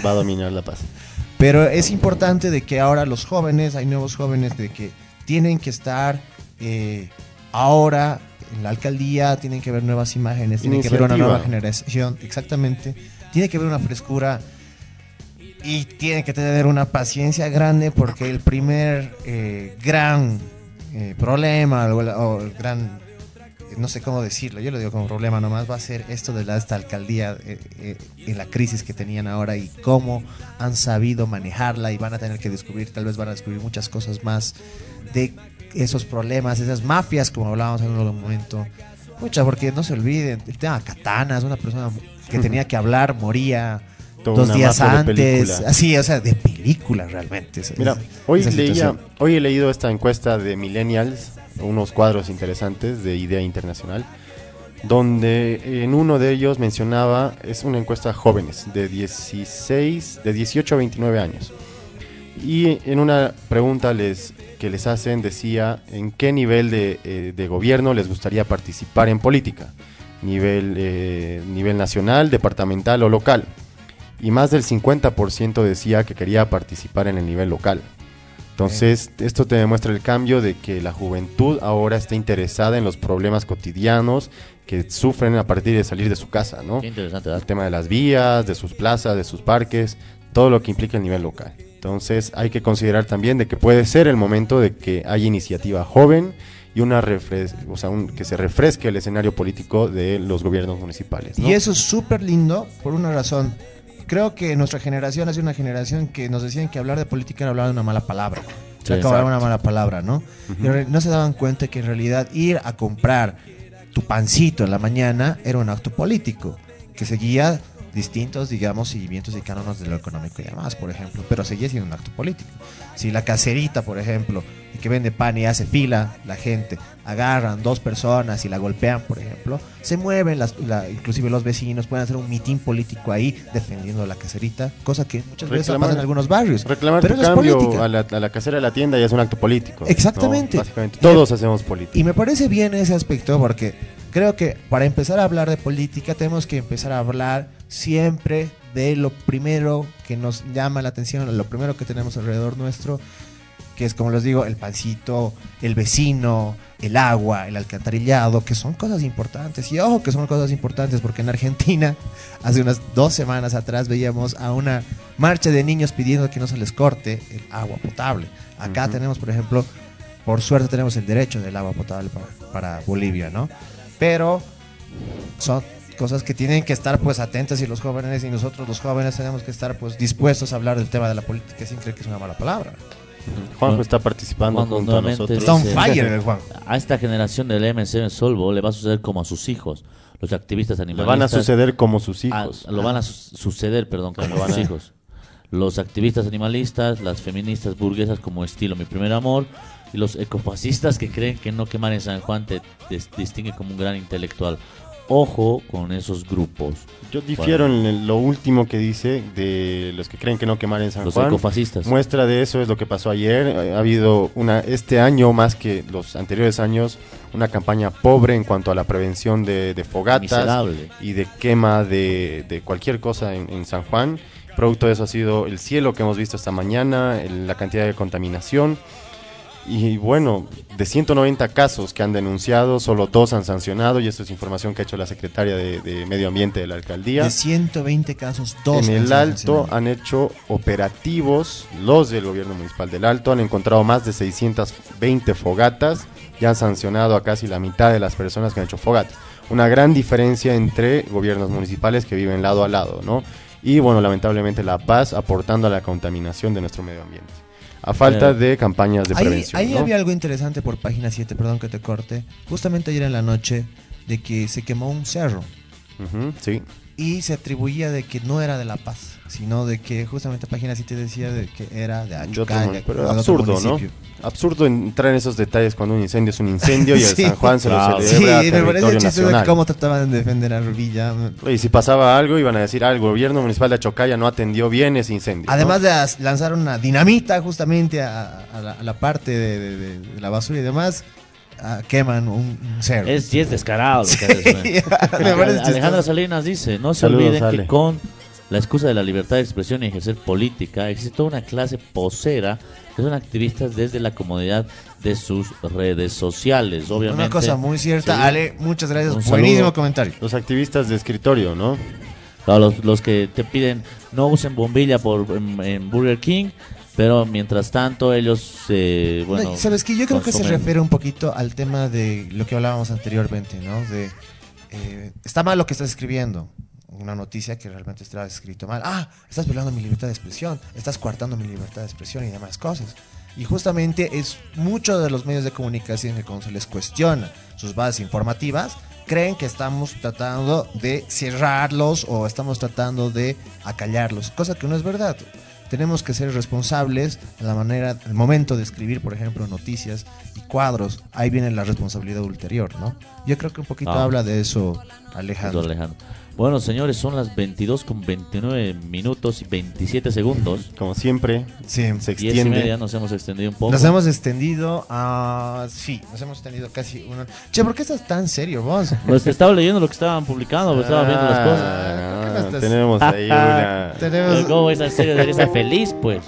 va a dominar la paz. Pero es importante de que ahora los jóvenes, hay nuevos jóvenes de que tienen que estar eh, ahora en la alcaldía, tienen que ver nuevas imágenes, tienen que ver una nueva generación, exactamente. Tiene que ver una frescura y tiene que tener una paciencia grande porque el primer eh, gran eh, problema o el, gran no sé cómo decirlo, yo lo digo como problema nomás, va a ser esto de la, esta alcaldía eh, eh, en la crisis que tenían ahora y cómo han sabido manejarla y van a tener que descubrir, tal vez van a descubrir muchas cosas más de esos problemas, esas mafias como hablábamos en un momento. Mucha, porque no se olviden, el tema katanas, una persona que tenía que hablar moría Dos una días antes, así, o sea, de película realmente. esa- Mira, hoy leía, hoy he leído esta encuesta de Millennials, unos cuadros interesantes de Idea Internacional, donde en uno de ellos mencionaba, es una encuesta a jóvenes de 16, de 18 a 29 años. Y en una pregunta les, que les hacen decía en qué nivel de, eh, de gobierno les gustaría participar en política. Nivel, eh, nivel nacional, departamental o local. Y más del 50% decía que quería participar en el nivel local. Entonces, esto te demuestra el cambio de que la juventud ahora está interesada en los problemas cotidianos que sufren a partir de salir de su casa, ¿no? Qué interesante, El tema de las vías, de sus plazas, de sus parques, todo lo que implica el nivel local. Entonces, hay que considerar también de que puede ser el momento de que haya iniciativa joven y una refres o sea, un- que se refresque el escenario político de los gobiernos municipales. ¿no? Y eso es súper lindo por una razón. Creo que nuestra generación ha sido una generación que nos decían que hablar de política era hablar de una mala palabra. Sí, exacto. una mala palabra, ¿no? Y re- no se daban cuenta que en realidad ir a comprar tu pancito en la mañana era un acto político que seguía distintos, digamos, seguimientos y cánones de lo económico y demás, por ejemplo, pero seguía siendo un acto político. Si la caserita, por ejemplo, que vende pan y hace fila, la gente, agarran dos personas y la golpean, por ejemplo, se mueven, las, la- inclusive los vecinos pueden hacer un mitin político ahí defendiendo la caserita, cosa que muchas veces Reclamar- pasa en algunos barrios. Reclamar Pero tu eso es cambio política. a la, a la casera de la tienda ya es un acto político. ¿no? Exactamente. Básicamente, todos hacemos política. Y me parece bien ese aspecto porque creo que para empezar a hablar de política tenemos que empezar a hablar siempre de lo primero que nos llama la atención, lo primero que tenemos alrededor nuestro, que es como les digo, el pancito, el vecino, el agua, el alcantarillado, que son cosas importantes. Y ojo que son cosas importantes porque en Argentina, hace unas dos semanas atrás, veíamos a una marcha de niños pidiendo que no se les corte el agua potable. Acá tenemos, por ejemplo, por suerte tenemos el derecho del agua potable para, para Bolivia, ¿no? Pero son cosas que tienen que estar pues atentas y los jóvenes y nosotros los jóvenes tenemos que estar pues dispuestos a hablar del tema de la política sin creer que es una mala palabra. Juanjo está participando Cuando junto a nuevamente nosotros. Está on fire el Juan. A esta generación del MC Solvo le va a suceder como a sus hijos, los activistas Le animalistas. van a suceder como sus a- hijos. lo van a su- suceder, perdón, como sus hijos. Los activistas animalistas, las feministas burguesas como estilo Mi Primer Amor y los ecofascistas que creen que no quemar en San Juan te dis- distingue como un gran intelectual. Ojo con esos grupos. Yo difiero Bueno, en lo último que dice de los que creen que no quemar en San Los Juan. ecofascistas. Muestra de eso es lo que pasó ayer. Eh, Ha habido una este año más que los anteriores años una campaña pobre en cuanto a la prevención de, de fogatas Miserable. y de quema de, de cualquier cosa en, en San Juan. Producto de eso ha sido el cielo que hemos visto esta mañana, el- la cantidad de contaminación. Y bueno, de 190 casos que han denunciado, solo dos han sancionado, y esto es información que ha hecho la secretaria de, de Medio Ambiente de la alcaldía. De 120 casos, dos. En el Alto han hecho operativos, los del gobierno municipal del Alto han encontrado más de 620 fogatas y han sancionado a casi la mitad de las personas que han hecho fogatas. Una gran diferencia entre gobiernos municipales que viven lado a lado, ¿no? Y bueno, lamentablemente La Paz aportando a la contaminación de nuestro medio ambiente. A falta Eh, de campañas de Ahí, prevención. ahí ¿no? había algo interesante por página 7, perdón que te corte. Justamente ayer en la noche de que se quemó un cerro Ujú, sí. y se atribuía de que no era de La Paz, sino de que justamente página 7 decía de que era de mun- pero absurdo, ¿no? Absurdo entrar en esos detalles cuando un incendio es un incendio y el Sí. San Juan se Claro. lo Sí, celebra a me parece chistoso cómo trataban de defender a Rubilla. Y si pasaba algo, iban a decir, ah, el gobierno municipal de Achocaya no atendió bien ese incendio. ¿no? Además de lanzar una dinamita justamente a, a la, a la parte de, de- de- de la basura y demás, ah, queman un, un cerro. Es, sí es descarado lo que Sí, Alejandra. Salinas dice, no se Saludos, olviden Ale. que con la excusa de la libertad de expresión y ejercer política, existe toda una clase posera que son activistas desde la comodidad de sus redes sociales. Obviamente, Una cosa muy cierta. Sí. Ale, muchas gracias. Un Buenísimo saludo. comentario. Los activistas de escritorio, ¿no? Claro, los, los que te piden no usen bombilla por en, en Burger King, pero mientras tanto ellos, eh, bueno, No, ¿Sabes qué? Yo creo que se consumen- refiere un poquito al tema de lo que hablábamos anteriormente, ¿no? De, eh, está mal lo que estás escribiendo. Una noticia que realmente está escrito mal. Ah, estás violando mi libertad de expresión. Estás coartando mi libertad de expresión y demás cosas. Y justamente es muchos de los medios de comunicación que cuando se les cuestiona sus bases informativas, creen que estamos tratando de cerrarlos o estamos tratando de acallarlos, cosa que no es verdad tenemos que ser responsables en la manera, el momento de escribir, por ejemplo, noticias y cuadros. Ahí viene la responsabilidad ulterior, ¿no? Yo creo que un poquito Ah. habla de eso, Alejandro. Alejandro. Bueno, señores, son las 22 con 29 minutos y 27 segundos. Como siempre, Sí. se 10 y extiende. media nos hemos extendido un poco. Nos hemos extendido a... Sí, nos hemos extendido casi una... Che, ¿por qué estás tan serio vos? Pues estaba leyendo lo que estaban publicando, pues estaba viendo las cosas. Ah, ¿por qué no estás- Tenemos ahí una... Tenemos... ¿Cómo esa serie de esa feliz, pues?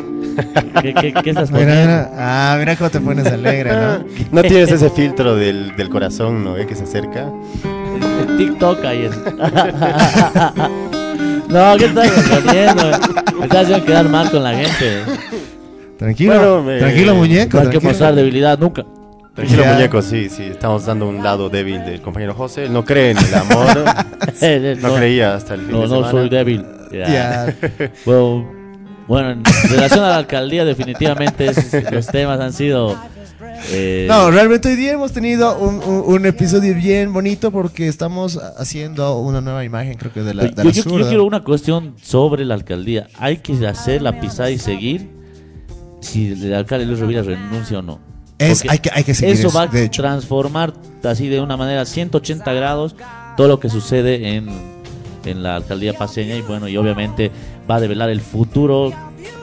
¿Qué, qué, qué estás Mira, poniendo? mira. Ah, mira cómo te pones alegre, ¿no? No tienes ese filtro del, del corazón, ¿no? ¿Eh? Que se acerca. El TikTok ahí es. no, ¿qué estás poniendo? Me estás haciendo quedar mal con la gente. Tranquilo, Bueno, tranquilo, muñeco. No hay que mostrar debilidad nunca. Tranquilo, Ya. muñeco, sí, sí. Estamos dando un lado débil del compañero José. Él no cree en el amor. no, creía hasta el fin No, de no soy débil. Bueno, bueno, en relación a la alcaldía, definitivamente es- los temas han sido. Eh, No, realmente hoy día hemos tenido un, un- un episodio bien bonito porque estamos haciendo una nueva imagen, creo que de la, yo, de la yo- yo quiero una cuestión sobre la alcaldía. Hay que hacer la pisada y seguir si el alcalde Luis Rovira renuncia o no. Es- hay, que, hay que seguir Eso eso, va a transformar así de una manera 180 grados todo lo que sucede en, en la alcaldía paseña y bueno, y obviamente va a develar el futuro,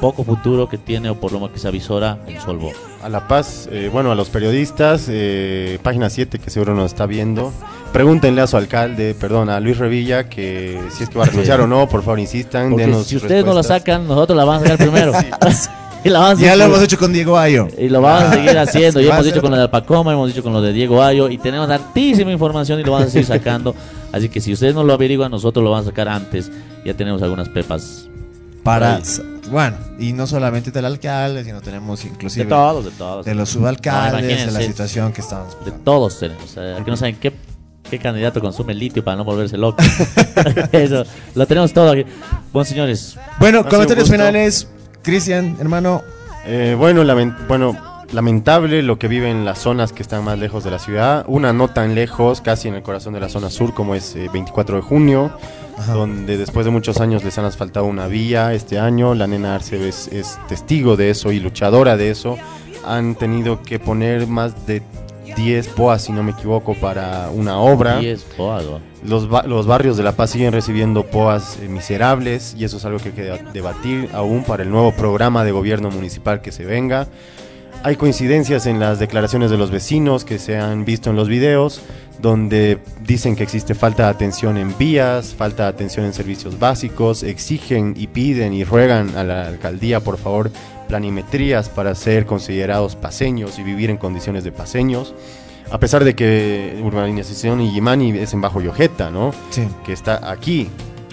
poco futuro que tiene o por lo menos que se avisora en Solvo. A La Paz, eh, bueno, a los periodistas, eh, página 7 que seguro nos está viendo, pregúntenle a su alcalde, perdón, a Luis Revilla, que si es que va a renunciar o no, por favor insistan, Porque denos si ustedes no la sacan, nosotros la vamos a sacar primero. Y lo vamos a Ya lo hemos hecho con Diego Ayo. Y lo vamos a seguir haciendo. Sí, Ya hemos dicho con lo de Alpacoma, hemos dicho con lo de Diego Ayo y tenemos hartísima información y lo vamos a seguir sacando. Así que si ustedes no lo averiguan, nosotros lo vamos a sacar antes. Ya tenemos algunas pepas Para, Ahí. Bueno, y no solamente del alcalde, sino tenemos inclusive de todos, de todos. de los subalcaldes, No, de la situación que estamos. De todos tenemos. O sea, aquí no saben qué, qué candidato consume litio para no volverse loco. Eso, lo tenemos todo aquí. Bueno, señores, Bueno, comentarios finales. Cristian, hermano, Eh, bueno, bueno, lamentable lo que viven las zonas que están más lejos de la ciudad. Una no tan lejos, casi en el corazón de la zona sur, como es eh, 24 de junio, Ajá. donde después de muchos años les han asfaltado una vía este año. La nena Arce es, es testigo de eso y luchadora de eso. Han tenido que poner más de 10 poas, si no me equivoco, para una obra. 10 o algo. Los, ba- los barrios de La Paz siguen recibiendo POAs eh, miserables y eso es algo que hay que deba- debatir aún para el nuevo programa de gobierno municipal que se venga. Hay coincidencias en las declaraciones de los vecinos que se han visto en los videos, donde dicen que existe falta de atención en vías, falta de atención en servicios básicos, exigen y piden y ruegan a la alcaldía, por favor, planimetrías para ser considerados paseños y vivir en condiciones de paseños. A pesar de que urbanización y Yimani es en Bajo Yojeta, ¿no? sí. Que está aquí,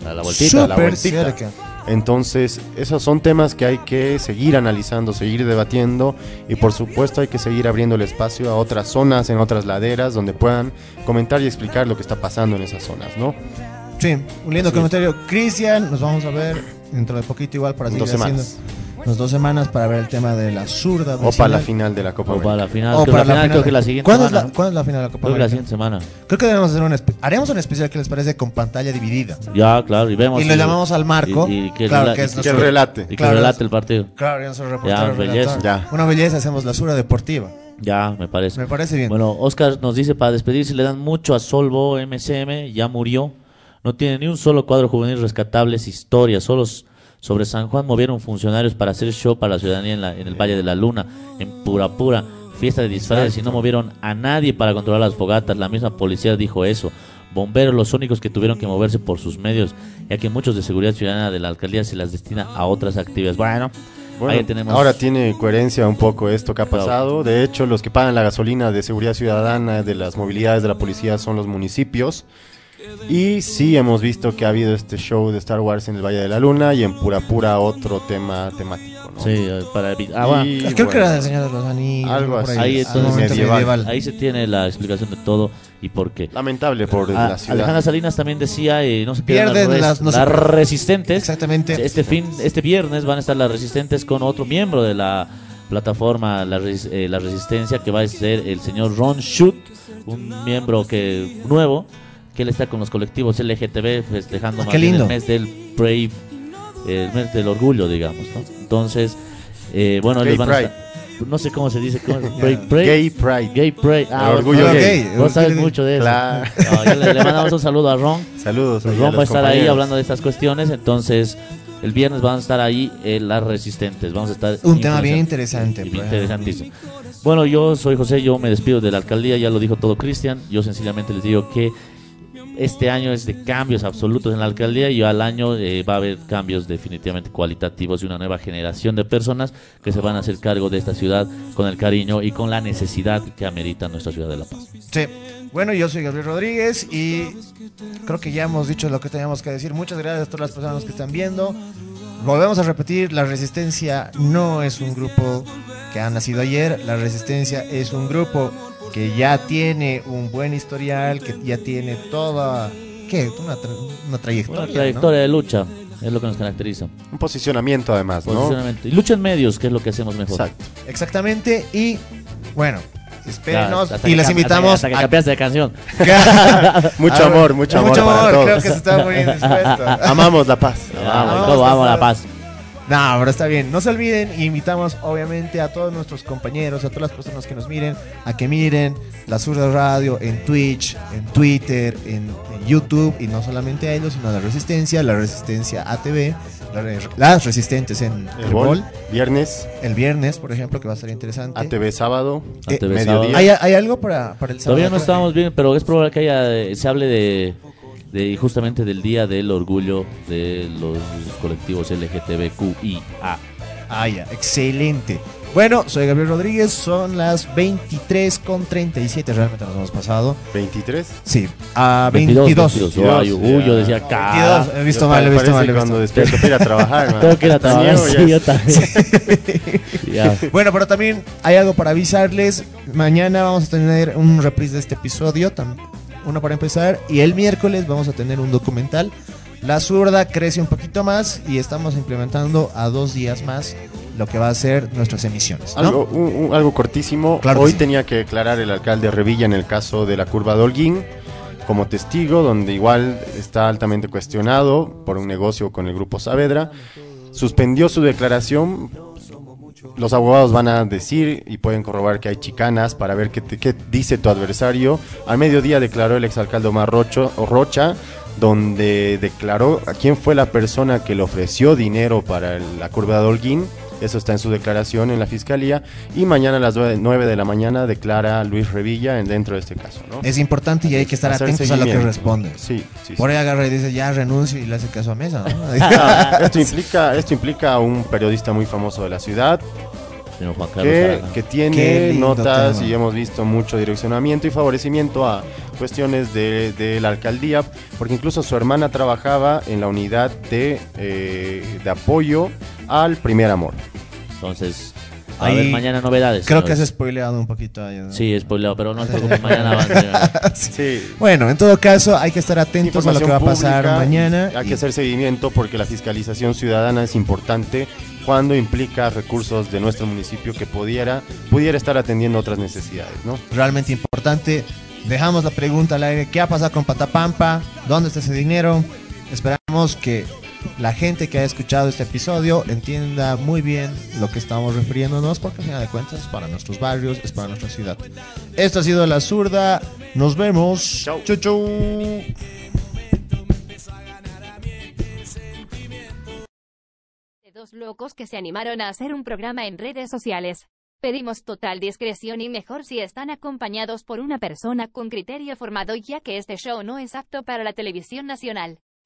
A la vueltita. a la vueltita. cerca. Entonces, esos son temas que hay que seguir analizando, seguir debatiendo y por supuesto hay que seguir abriendo el espacio a otras zonas, en otras laderas, donde puedan comentar y explicar lo que está pasando en esas zonas, ¿no? Sí, un lindo comentario. Cristian, nos vamos a ver dentro de poquito igual para seguir dos haciendo semanas. Unas dos semanas para ver el tema de la zurda. O para la final de la Copa O para la final. O para la final, creo que la siguiente ¿Cuándo, es semana. la, ¿Cuándo es la final de la Copa Creo que la siguiente semana. Creo que debemos hacer un haremos un especial que les parece con pantalla dividida. Ya, claro, y vemos. Y lo llamamos al Marco. Y, y que, Claro, que es y- Que relate. y que Claro, relate el partido. Claro. Ya, belleza. relator. Ya. Una belleza, hacemos la sura deportiva. Ya, me parece. Me parece bien. Bueno, Oscar nos dice para despedirse le dan mucho a Solvo MCM, ya murió. No tiene ni un solo cuadro juvenil rescatables, historia. Solo s- sobre San Juan movieron funcionarios para hacer show para la ciudadanía en, la- en el Valle de la Luna, en pura pura fiesta de disfraces y no movieron a nadie para controlar las fogatas. La misma policía dijo eso. Bomberos los únicos que tuvieron que moverse por sus medios, ya que muchos de seguridad ciudadana de la alcaldía se las destina a otras actividades. Bueno, Bueno, ahí tenemos. ahora tiene coherencia un poco esto que ha Claro. pasado. De hecho, los que pagan la gasolina de seguridad ciudadana de las movilidades de la policía son los municipios. Y sí hemos visto que ha habido este show de Star Wars en el Valle de la Luna y en Pura Pura otro tema temático, ¿no? Sí, eh, para evi- ah. Y, Creo que era del Señor de los Anillos. Algo así. Ahí entonces medieval. Ahí se tiene la explicación de todo y por qué. Lamentable por Ah, la ciudad. Alejandra Salinas también decía, eh, no se pierdan Pierden las, las- no resistentes. Exactamente. Este fin, este viernes van a estar las resistentes con otro miembro de la plataforma La, Res- eh, La Resistencia, que va a ser el señor Ron Schut, un miembro que nuevo, que él está con los colectivos LGTB festejando Ah, más lindo. el mes del Brave, el mes del orgullo, digamos, ¿no? Entonces, eh, bueno, ellos van a estar- no sé cómo se dice, ¿cómo es? Brave, Brave- Gay Pride. Gay Pride. Ah, orgullo vos- gay. Vos sabes mucho de eso. Claro. No, ya le, le mandamos un saludo a Ron. Saludos. a Ron va a estar ahí hablando de estas cuestiones. Entonces, el viernes van a estar ahí eh, las resistentes. Vamos a estar. Un tema bien interesante. pues. Interesantísimo. Bueno, yo soy José, yo me despido de la alcaldía, ya lo dijo todo Cristian. Yo sencillamente les digo que este año es de cambios absolutos en la alcaldía y al año eh, va a haber cambios definitivamente cualitativos y una nueva generación de personas que se van a hacer cargo de esta ciudad con el cariño y con la necesidad que amerita nuestra ciudad de La Paz. Sí. Bueno, yo soy Gabriel Rodríguez y creo que ya hemos dicho lo que teníamos que decir. Muchas gracias a todas las personas que están viendo. Volvemos a repetir, la Resistencia no es un grupo que ha nacido ayer, la Resistencia es un grupo que ya tiene un buen historial, que ya tiene toda, ¿qué? Una, tra- una trayectoria. Una ¿no? trayectoria de lucha es lo que nos caracteriza. Un posicionamiento además, ¿no? Posicionamiento. Y lucha en medios, que es lo que hacemos mejor. Exacto. Exactamente, y bueno, espérenos y les invitamos Hasta que, hasta que a de canción. Mucho amor, mucho amor mucho para amor, todos. creo que se está muy dispuesto. Amamos la paz. Vamos, vamos, ¿cómo vamos a vamos. La Paz. No, pero está bien. No se olviden, invitamos obviamente a todos nuestros compañeros, a todas las personas que nos miren, a que miren la Surda Radio en Twitch, en Twitter, en, en YouTube, y no solamente a ellos, sino a la Resistencia, la Resistencia ATV, las Resistentes en El el bol, Bol, viernes, el viernes, por ejemplo, que va a ser interesante. ATV sábado, Eh, ATV mediodía. ¿Hay, hay algo para, para el sábado? Todavía no estábamos bien, pero es probable que haya, eh, se hable de, de justamente del Día del Orgullo de los colectivos LGTBQIA. Ah, ya, excelente. Bueno, soy Gabriel Rodríguez, son las 23 con 37, realmente nos hemos pasado. ¿23? Sí, a 22. 22. 22. Ay, uy, yo decía, cara. 22, he visto mal, he visto mal. he visto cuando mal. despierto para ir a trabajar, man. Tengo que ir a trabajar, Sí, sí, yo también. Ya. Bueno, pero también hay algo para avisarles. Mañana vamos a tener un reprise de este episodio, tam- uno para empezar, y el miércoles vamos a tener un documental. La zurda crece un poquito más y estamos implementando a dos días más lo que va a ser nuestras emisiones. ¿no? Algo, un- un- algo cortísimo. Claro Hoy sí. tenía que declarar el alcalde Revilla en el caso de la curva de Holguín como testigo, donde igual está altamente cuestionado por un negocio con el grupo Saavedra. Suspendió su declaración. Los abogados van a decir y pueden corroborar que hay chicanas para ver qué, qué dice tu adversario. Al mediodía declaró el exalcalde Omar Rocho, Rocha, donde declaró a quién fue la persona que le ofreció dinero para la curva de Holguín. Eso está en su declaración en la fiscalía. Y mañana a las 9 de la mañana declara Luis Revilla en, dentro de este caso. ¿no? Es importante y hay que estar Hacer atentos a lo que responden. Sí, sí. Por ahí agarra y dice, ya renuncio y le hace caso a Mesa. ¿no? Ah, esto implica esto implica a un periodista muy famoso de la ciudad que, tiene notas tema. y hemos visto mucho direccionamiento y favorecimiento a cuestiones de, de la alcaldía, porque incluso su hermana trabajaba en la unidad de, eh, de apoyo al primer amor. Entonces, va a Ahí haber mañana novedades. Creo que has spoileado un poquito ahí. ¿no? Sí, spoileo, pero no se preocupen, mañana va a ser- Sí. Bueno, en todo caso, hay que estar atentos a lo que va a pasar pública, mañana. Hay y- que hacer seguimiento porque la fiscalización ciudadana es importante cuando implica recursos de nuestro municipio que pudiera, pudiera estar atendiendo otras necesidades, ¿no? realmente importante. Dejamos la pregunta al aire. ¿Qué ha pasado con Patapampa? ¿Dónde está ese dinero? Esperamos que la gente que ha escuchado este episodio entienda muy bien lo que estamos refiriéndonos, porque al final de cuentas es para nuestros barrios, es para nuestra ciudad. Esto ha sido La Zurda. Nos vemos. Chau. Chau, chau. de dos locos que se animaron a hacer un programa en redes sociales. Pedimos total discreción y mejor si están acompañados por una persona con criterio formado ya que este show no es apto para la televisión nacional.